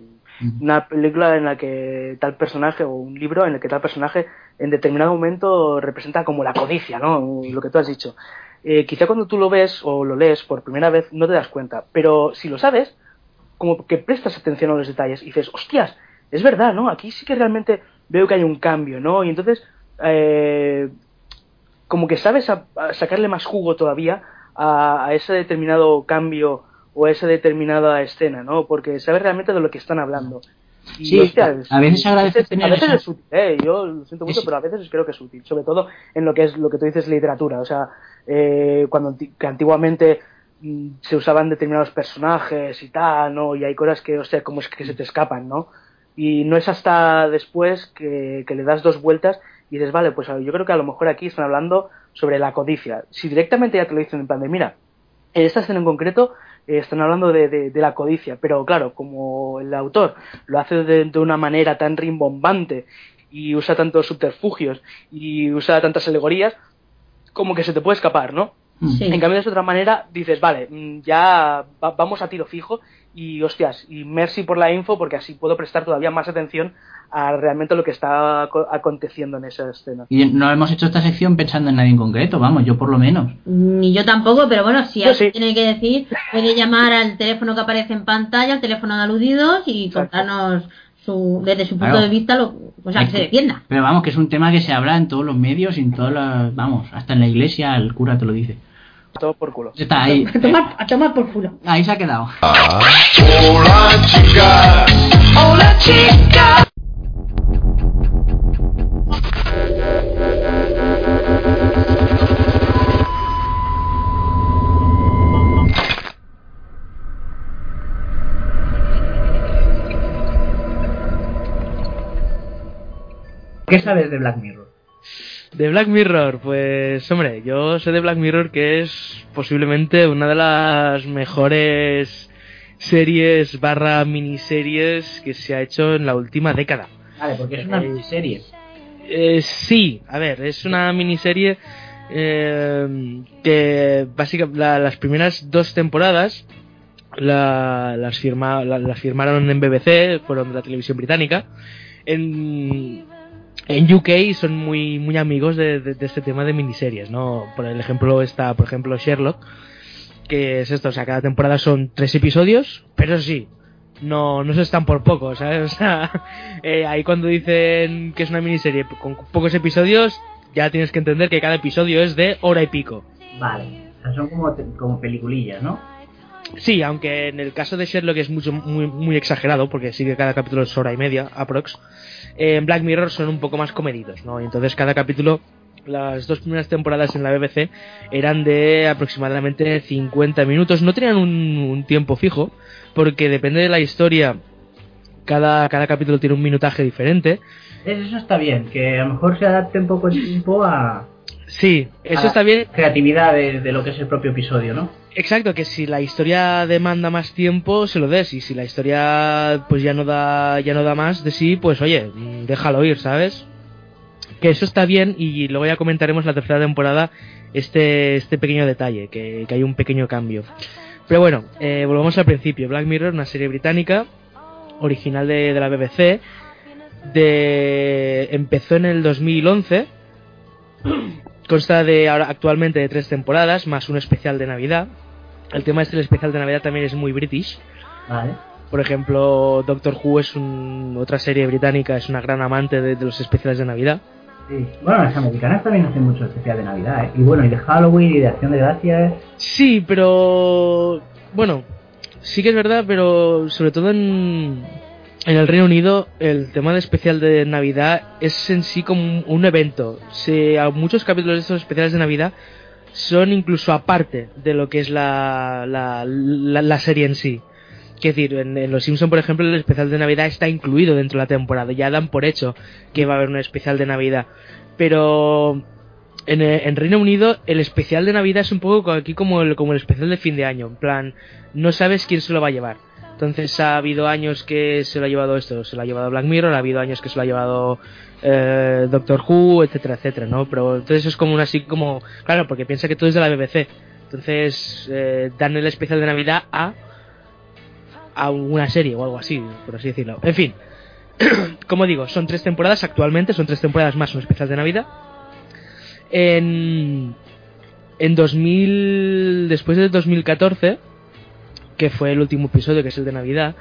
una película en la que tal personaje o un libro en el que tal personaje en determinado momento representa como la codicia, ¿no? Lo que tú has dicho. Eh, quizá cuando tú lo ves o lo lees por primera vez no te das cuenta, pero si lo sabes, como que prestas atención a los detalles y dices, hostias, es verdad, ¿no? Aquí sí que realmente veo que hay un cambio, ¿no? Y entonces, eh, como que sabes a- a sacarle más jugo todavía a, a ese determinado cambio o a esa determinada escena, ¿no? Porque sabes realmente de lo que están hablando. Y, Sí, a veces agradece a tener veces esa- es útil, ¿eh? Yo lo siento mucho, Es- pero a veces creo que es útil, sobre todo en lo que es lo que tú dices literatura, o sea, eh, cuando que antiguamente mm, se usaban determinados personajes y tal, ¿no? Y hay cosas que, o sea, como es que se te escapan, ¿no? Y no es hasta después que, que le das dos vueltas y dices, vale, pues yo creo que a lo mejor aquí están hablando sobre la codicia. Si directamente ya te lo dicen en plan de, mira, en esta escena en concreto eh, están hablando de, de- de la codicia, pero claro, como el autor lo hace de, de una manera tan rimbombante y usa tantos subterfugios y usa tantas alegorías, como que se te puede escapar, ¿no? Sí. En cambio, de otra manera, dices, vale, ya va- vamos a tiro fijo y hostias, y merci por la info porque así puedo prestar todavía más atención a realmente lo que está aco- aconteciendo en esa escena. Y no hemos hecho esta sección pensando en nadie en concreto, vamos, yo por lo menos. Ni yo tampoco, pero bueno, si alguien sí. tiene que decir, puede llamar al teléfono que aparece en pantalla, al teléfono de aludidos y Exacto. contarnos su, desde su punto Claro. de vista, lo, o sea, que se defienda. Pero vamos, que es un tema que se habla en todos los medios y en todas las... Vamos, hasta en la iglesia el cura te lo dice. Todo por culo. Está ahí. A tomar, a tomar por culo. Ahí se ha quedado. Hola chicas, hola chicas. ¿Qué sabes de Black Mirror? De Black Mirror, pues hombre, yo sé de Black Mirror que es posiblemente una de las mejores series barra miniseries que se ha hecho en la última década. Vale, porque es una miniserie. Eh, sí, a ver, es una miniserie eh, que básicamente las primeras dos temporadas la- las, firma, la- las firmaron en BBC, fueron de la televisión británica. En, en UK son muy muy amigos de, de- de este tema de miniseries, ¿no? Por el ejemplo está, por ejemplo, Sherlock, que es esto, o sea, cada temporada son tres episodios, pero sí, no, no se están por poco, ¿sabes? O sea, eh, ahí cuando dicen que es una miniserie con pocos episodios, ya tienes que entender que cada episodio es de hora y pico. Vale. O sea, son como, como peliculillas, ¿no? Sí, aunque en el caso de Sherlock es mucho muy, muy exagerado, porque sí que cada capítulo es hora y media, aprox. En Black Mirror son un poco más comedidos, ¿no? Y entonces cada capítulo, las dos primeras temporadas en la BBC eran de aproximadamente 50 minutos. No tenían un, un tiempo fijo, porque depende de la historia, cada, cada capítulo tiene un minutaje diferente. Eso está bien, que a lo mejor se adapte un poco el tiempo a, Sí, eso a está bien. creatividad de, de lo que es el propio episodio, ¿no? Exacto, que si la historia demanda más tiempo, se lo des. Y si la historia pues ya no da, ya no da más de sí, pues oye, déjalo ir, ¿sabes? Que eso está bien y luego ya comentaremos la tercera temporada este, este pequeño detalle, que, que hay un pequeño cambio. Pero bueno, eh, volvamos al principio. Black Mirror, una serie británica, original de, de la BBC, de, empezó en el 2011, consta de ahora actualmente de tres temporadas, más un especial de Navidad. El tema este del especial de Navidad también es muy british. Vale. Por ejemplo, Doctor Who es un- otra serie británica, es una gran amante de, de los especiales de Navidad. Sí. Bueno, las americanas también hacen mucho especial de Navidad, ¿eh? Y bueno, y de Halloween y de Acción de Gracias. Sí, pero bueno, sí que es verdad, pero sobre todo en, en el Reino Unido el tema de especial de Navidad es en sí como un, evento. Se, a muchos capítulos de estos especiales de Navidad son incluso aparte de lo que es la, la, serie en sí. Es decir, en, Los Simpson, por ejemplo, el especial de Navidad está incluido dentro de la temporada. Ya dan por hecho que va a haber un especial de Navidad. Pero en, en Reino Unido el especial de Navidad es un poco co- aquí como el, como el especial de fin de año. En plan, no sabes quién se lo va a llevar. Entonces ha habido años que se lo ha llevado esto, se lo ha llevado Black Mirror, ha habido años que se lo ha llevado eh, Doctor Who, etcétera, etcétera, ¿no? Pero entonces es como un así como, claro, porque piensa que todo es de la BBC. Entonces eh, dan el especial de Navidad a a una serie o algo así, por así decirlo. En fin, como digo, son tres temporadas actualmente, son tres temporadas más un especial de Navidad. En, en 2000, después del 2014, que fue el último episodio, que es el de Navidad,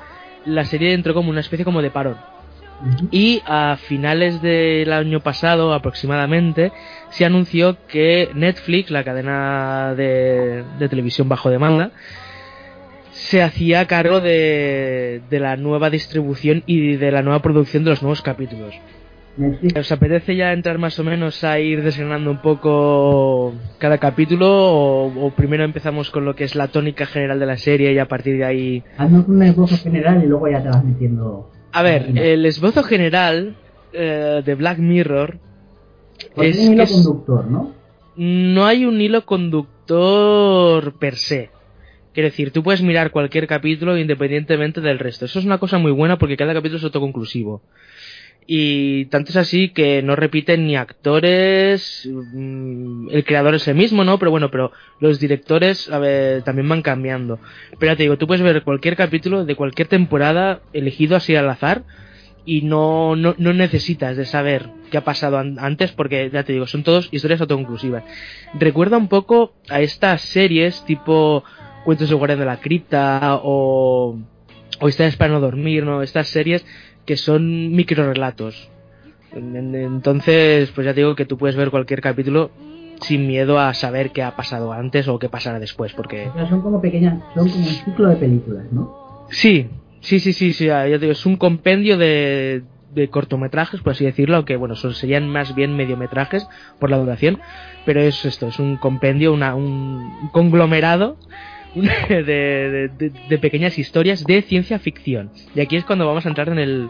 la serie entró como una especie como de parón. Y a finales del año pasado aproximadamente se anunció que Netflix, la cadena de, de televisión bajo demanda, se hacía cargo de, de la nueva distribución y de la nueva producción de los nuevos capítulos. Netflix. ¿Os apetece ya entrar más o menos a ir desgranando un poco cada capítulo o, o primero empezamos con lo que es la tónica general de la serie y a partir de ahí... Haznos un esbozo general y luego ya te vas metiendo. A ver, el esbozo general eh, de Black Mirror Porque es un hilo es- conductor, ¿no? no hay un hilo conductor per se. Quiero decir, tú puedes mirar cualquier capítulo independientemente del resto. Eso es una cosa muy buena porque cada capítulo es autoconclusivo. Y tanto es así que no repiten ni actores, mm, el creador es el mismo, ¿no? Pero bueno, pero los directores a ver, también van cambiando. Pero te digo, tú puedes ver cualquier capítulo de cualquier temporada elegido así al azar y no, no, no necesitas de saber qué ha pasado an- antes porque ya te digo, son todos historias autoconclusivas. Recuerda un poco a estas series tipo Cuentos de Guardián de la Cripta o, o Historias para no dormir, ¿no? Estas series que son microrelatos. En- en- Entonces, pues ya te digo que tú puedes ver cualquier capítulo sin miedo a saber qué ha pasado antes o qué pasará después, porque O sea, son como pequeñas, son como un ciclo de películas, ¿no? Sí, sí, sí, sí, sí, ya te digo, es un compendio de, de cortometrajes, por así decirlo, aunque bueno, son, serían más bien mediometrajes por la duración, pero es esto, es un compendio, una, un conglomerado de, de- pequeñas historias de ciencia ficción. Y aquí es cuando vamos a entrar en el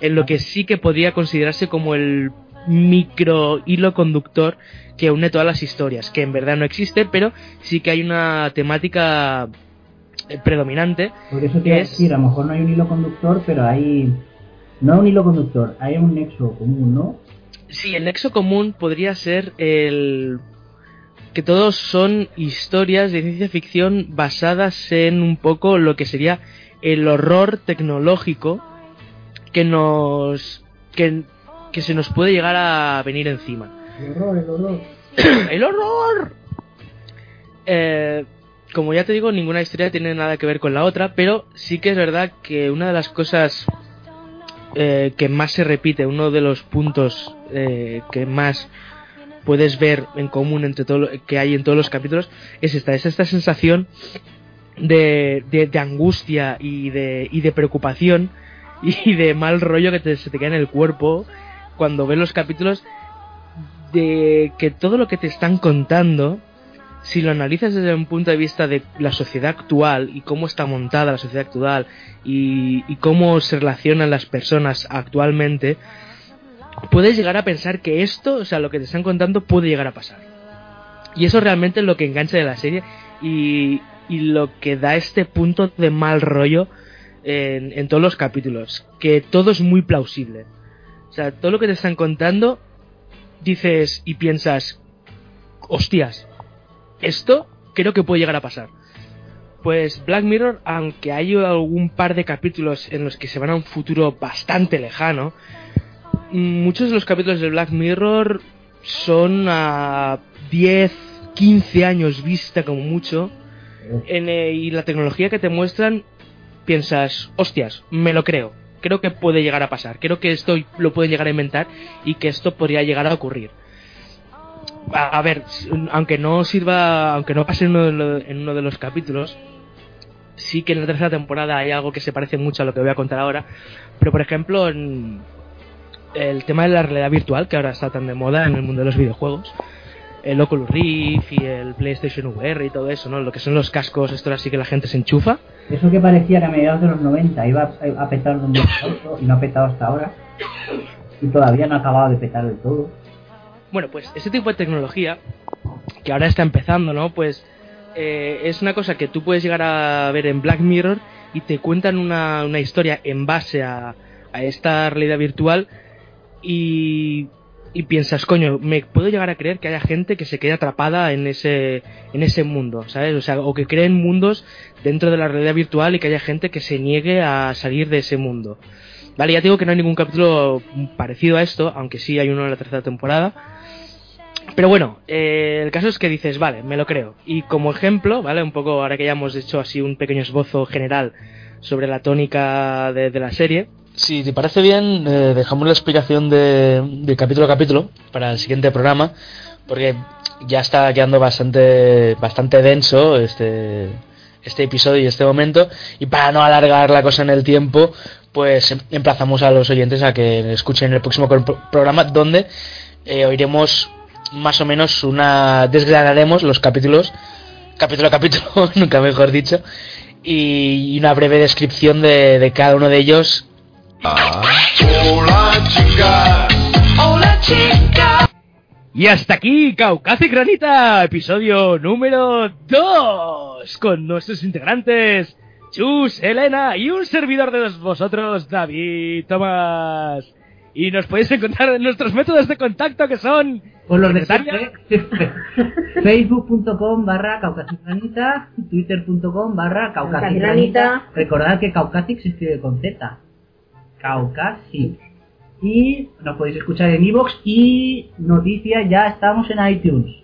en lo que sí que podría considerarse como el micro hilo conductor que une todas las historias, que en verdad no existe, pero sí que hay una temática eh, predominante Porque eso te iba a decir, a lo mejor no hay un hilo conductor, pero hay. No un hilo conductor, hay un nexo común, ¿no? Sí, el nexo común podría ser el que todos son historias de ciencia ficción basadas en un poco lo que sería el horror tecnológico que nos que, que se nos puede llegar a venir encima. El horror, el horror. ¡El horror! Eh, como ya te digo, ninguna historia tiene nada que ver con la otra, pero sí que es verdad que una de las cosas eh, que más se repite, uno de los puntos eh, que más puedes ver en común entre todo lo que hay en todos los capítulos, es esta, es esta sensación de, de, angustia y de, y de preocupación y de mal rollo que te- se te queda en el cuerpo cuando ves los capítulos de que todo lo que te están contando, si lo analizas desde un punto de vista de la sociedad actual y cómo está montada la sociedad actual y, y cómo se relacionan las personas actualmente, puedes llegar a pensar que esto, o sea, lo que te están contando puede llegar a pasar. Y eso realmente es lo que engancha de la serie y, y lo que da este punto de mal rollo en, en todos los capítulos, que todo es muy plausible. O sea, todo lo que te están contando, dices y piensas, hostias, esto creo que puede llegar a pasar. Pues Black Mirror, aunque hay algún par de capítulos en los que se van a un futuro bastante lejano, muchos de los capítulos de Black Mirror son a 10, 15 años vista como mucho. En, eh, y la tecnología que te muestran, piensas, hostias, me lo creo. Creo que puede llegar a pasar. Creo que esto lo pueden llegar a inventar y que esto podría llegar a ocurrir. A, a ver, aunque no sirva, aunque no pase en uno, de en uno de los capítulos, sí que en la tercera temporada hay algo que se parece mucho a lo que voy a contar ahora. Pero por ejemplo, en el tema de la realidad virtual, que ahora está tan de moda en el mundo de los videojuegos, el Oculus Rift y el PlayStation VR y todo eso, ¿no? Lo que son los cascos, esto así que la gente se enchufa. Eso que parecía que a mediados de los 90 iba a, petar de un día para otro y no ha petado hasta ahora. Y todavía no ha acabado de petar del todo. Bueno, pues ese tipo de tecnología, que ahora está empezando, ¿no? Pues eh, es una cosa que tú puedes llegar a ver en Black Mirror y te cuentan una, una historia en base a, a esta realidad virtual y, y piensas, coño, me puedo llegar a creer que haya gente que se quede atrapada en ese, en ese mundo, ¿sabes? O sea, o que creen mundos dentro de la realidad virtual y que haya gente que se niegue a salir de ese mundo. Vale, ya digo que no hay ningún capítulo parecido a esto, aunque sí hay uno en la tercera temporada. Pero bueno, eh, el caso es que dices, vale, me lo creo. Y como ejemplo, ¿vale? Un poco, ahora que ya hemos hecho así un pequeño esbozo general sobre la tónica de la serie, Si te parece bien, eh, dejamos la explicación de, capítulo a capítulo para el siguiente programa, porque ya está quedando bastante, bastante denso este, este episodio y este momento, y para no alargar la cosa en el tiempo, pues em- emplazamos a los oyentes a que escuchen el próximo pro- programa, donde eh, oiremos más o menos una. desgranaremos los capítulos, capítulo a capítulo, nunca mejor dicho, y una breve descripción de, de cada uno de ellos Hola chicas, hola chicas. Y hasta aquí, Caucasi Granita, episodio número 2, con nuestros integrantes, Chus, Elena y un servidor de vosotros, David Tomás. Y nos podéis encontrar en nuestros métodos de contacto que son... Pues los de. Facebook.com barra caucasicranita, Twitter.com barra. Caucasicranita. Recordad que Caucasic se escribe con Z. Caucasic. Y nos podéis escuchar en iVoox y noticias, ya estamos en iTunes.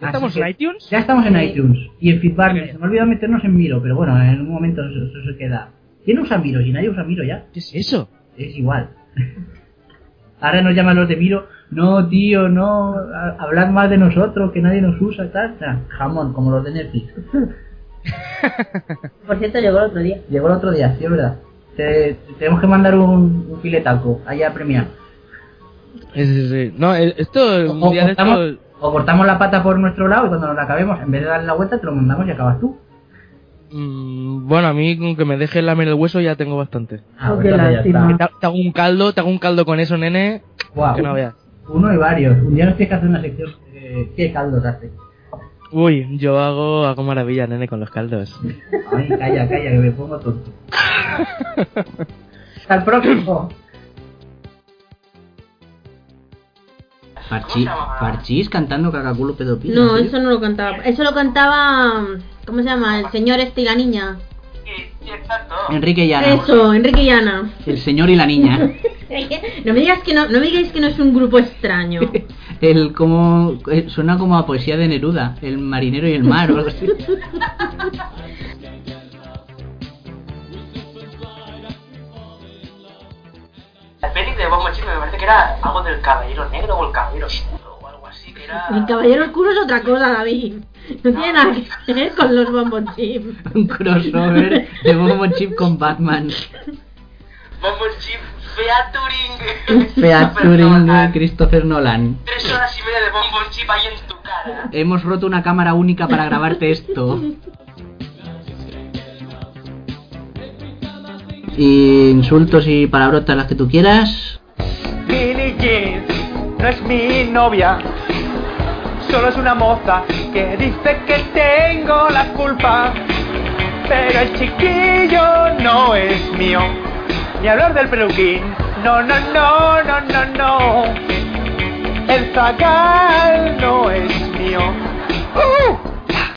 ¿Ya estamos en iTunes? Ya estamos en Sí. iTunes. Y en bien. Se me ha olvidado meternos en Miro, pero bueno, en un momento eso, eso se queda. ¿Quién usa Miro? Si nadie usa Miro ya. ¿Qué es eso? Es igual. Ahora nos llaman los de Miro. No, tío, no. Hablad más de nosotros, que nadie nos usa, tal. tal. Jamón, como los de Netflix. Por cierto, llegó el otro día. Llegó el otro día, sí, es verdad. Te- te- tenemos que mandar un, un filetaco allá a premiar. Es- es- no, eh, esto, un O día de cortamos, esto... o cortamos la pata por nuestro lado y cuando nos la acabemos, en vez de darle la vuelta, te lo mandamos y acabas tú. mm, bueno, a mí con que me deje lamer el hueso ya tengo bastante. Ah, Oh, pues ya. Te, te hago un caldo, te hago un caldo con eso, nene, Guau. que no veas. Uno y varios. Un día nos tienes que hacer una sección. Eh, ¿Qué caldos hace? Uy, yo hago, hago maravilla, nene, con los caldos. Ay, calla, calla, que me pongo tonto. Hasta el próximo. Parchís, Parchís cantando cacaculo pedopila. No, eso no lo cantaba. Eso lo cantaba. ¿Cómo se llama? El señor este y la niña. Enrique Llana. Eso, Enrique y Ana. El señor y la niña. No me digas que no, no me digáis que no es un grupo extraño. El como eh, suena como a poesía de Neruda, el marinero y el mar o algo así. El peli de Bob Machine me parece que era algo del caballero negro o el caballero oscuro Que El caballero oscuro es otra cosa, David. No tiene nada que ver con los bombon chip. Un crossover de Bombo Chip con Batman. Bombo chip featuring. Featuring Christopher Nolan. Tres horas y media de bombo chip ahí en tu cara. Hemos roto una cámara única para grabarte esto. Y insultos y palabrotas las que tú quieras. Billie Jean no es mi novia, solo es una moza que dice que tengo la culpa. Pero el chiquillo no es mío. Ni hablar del peluquín, no, no, no, no, no, no. El zagal no es mío. ¡Uh!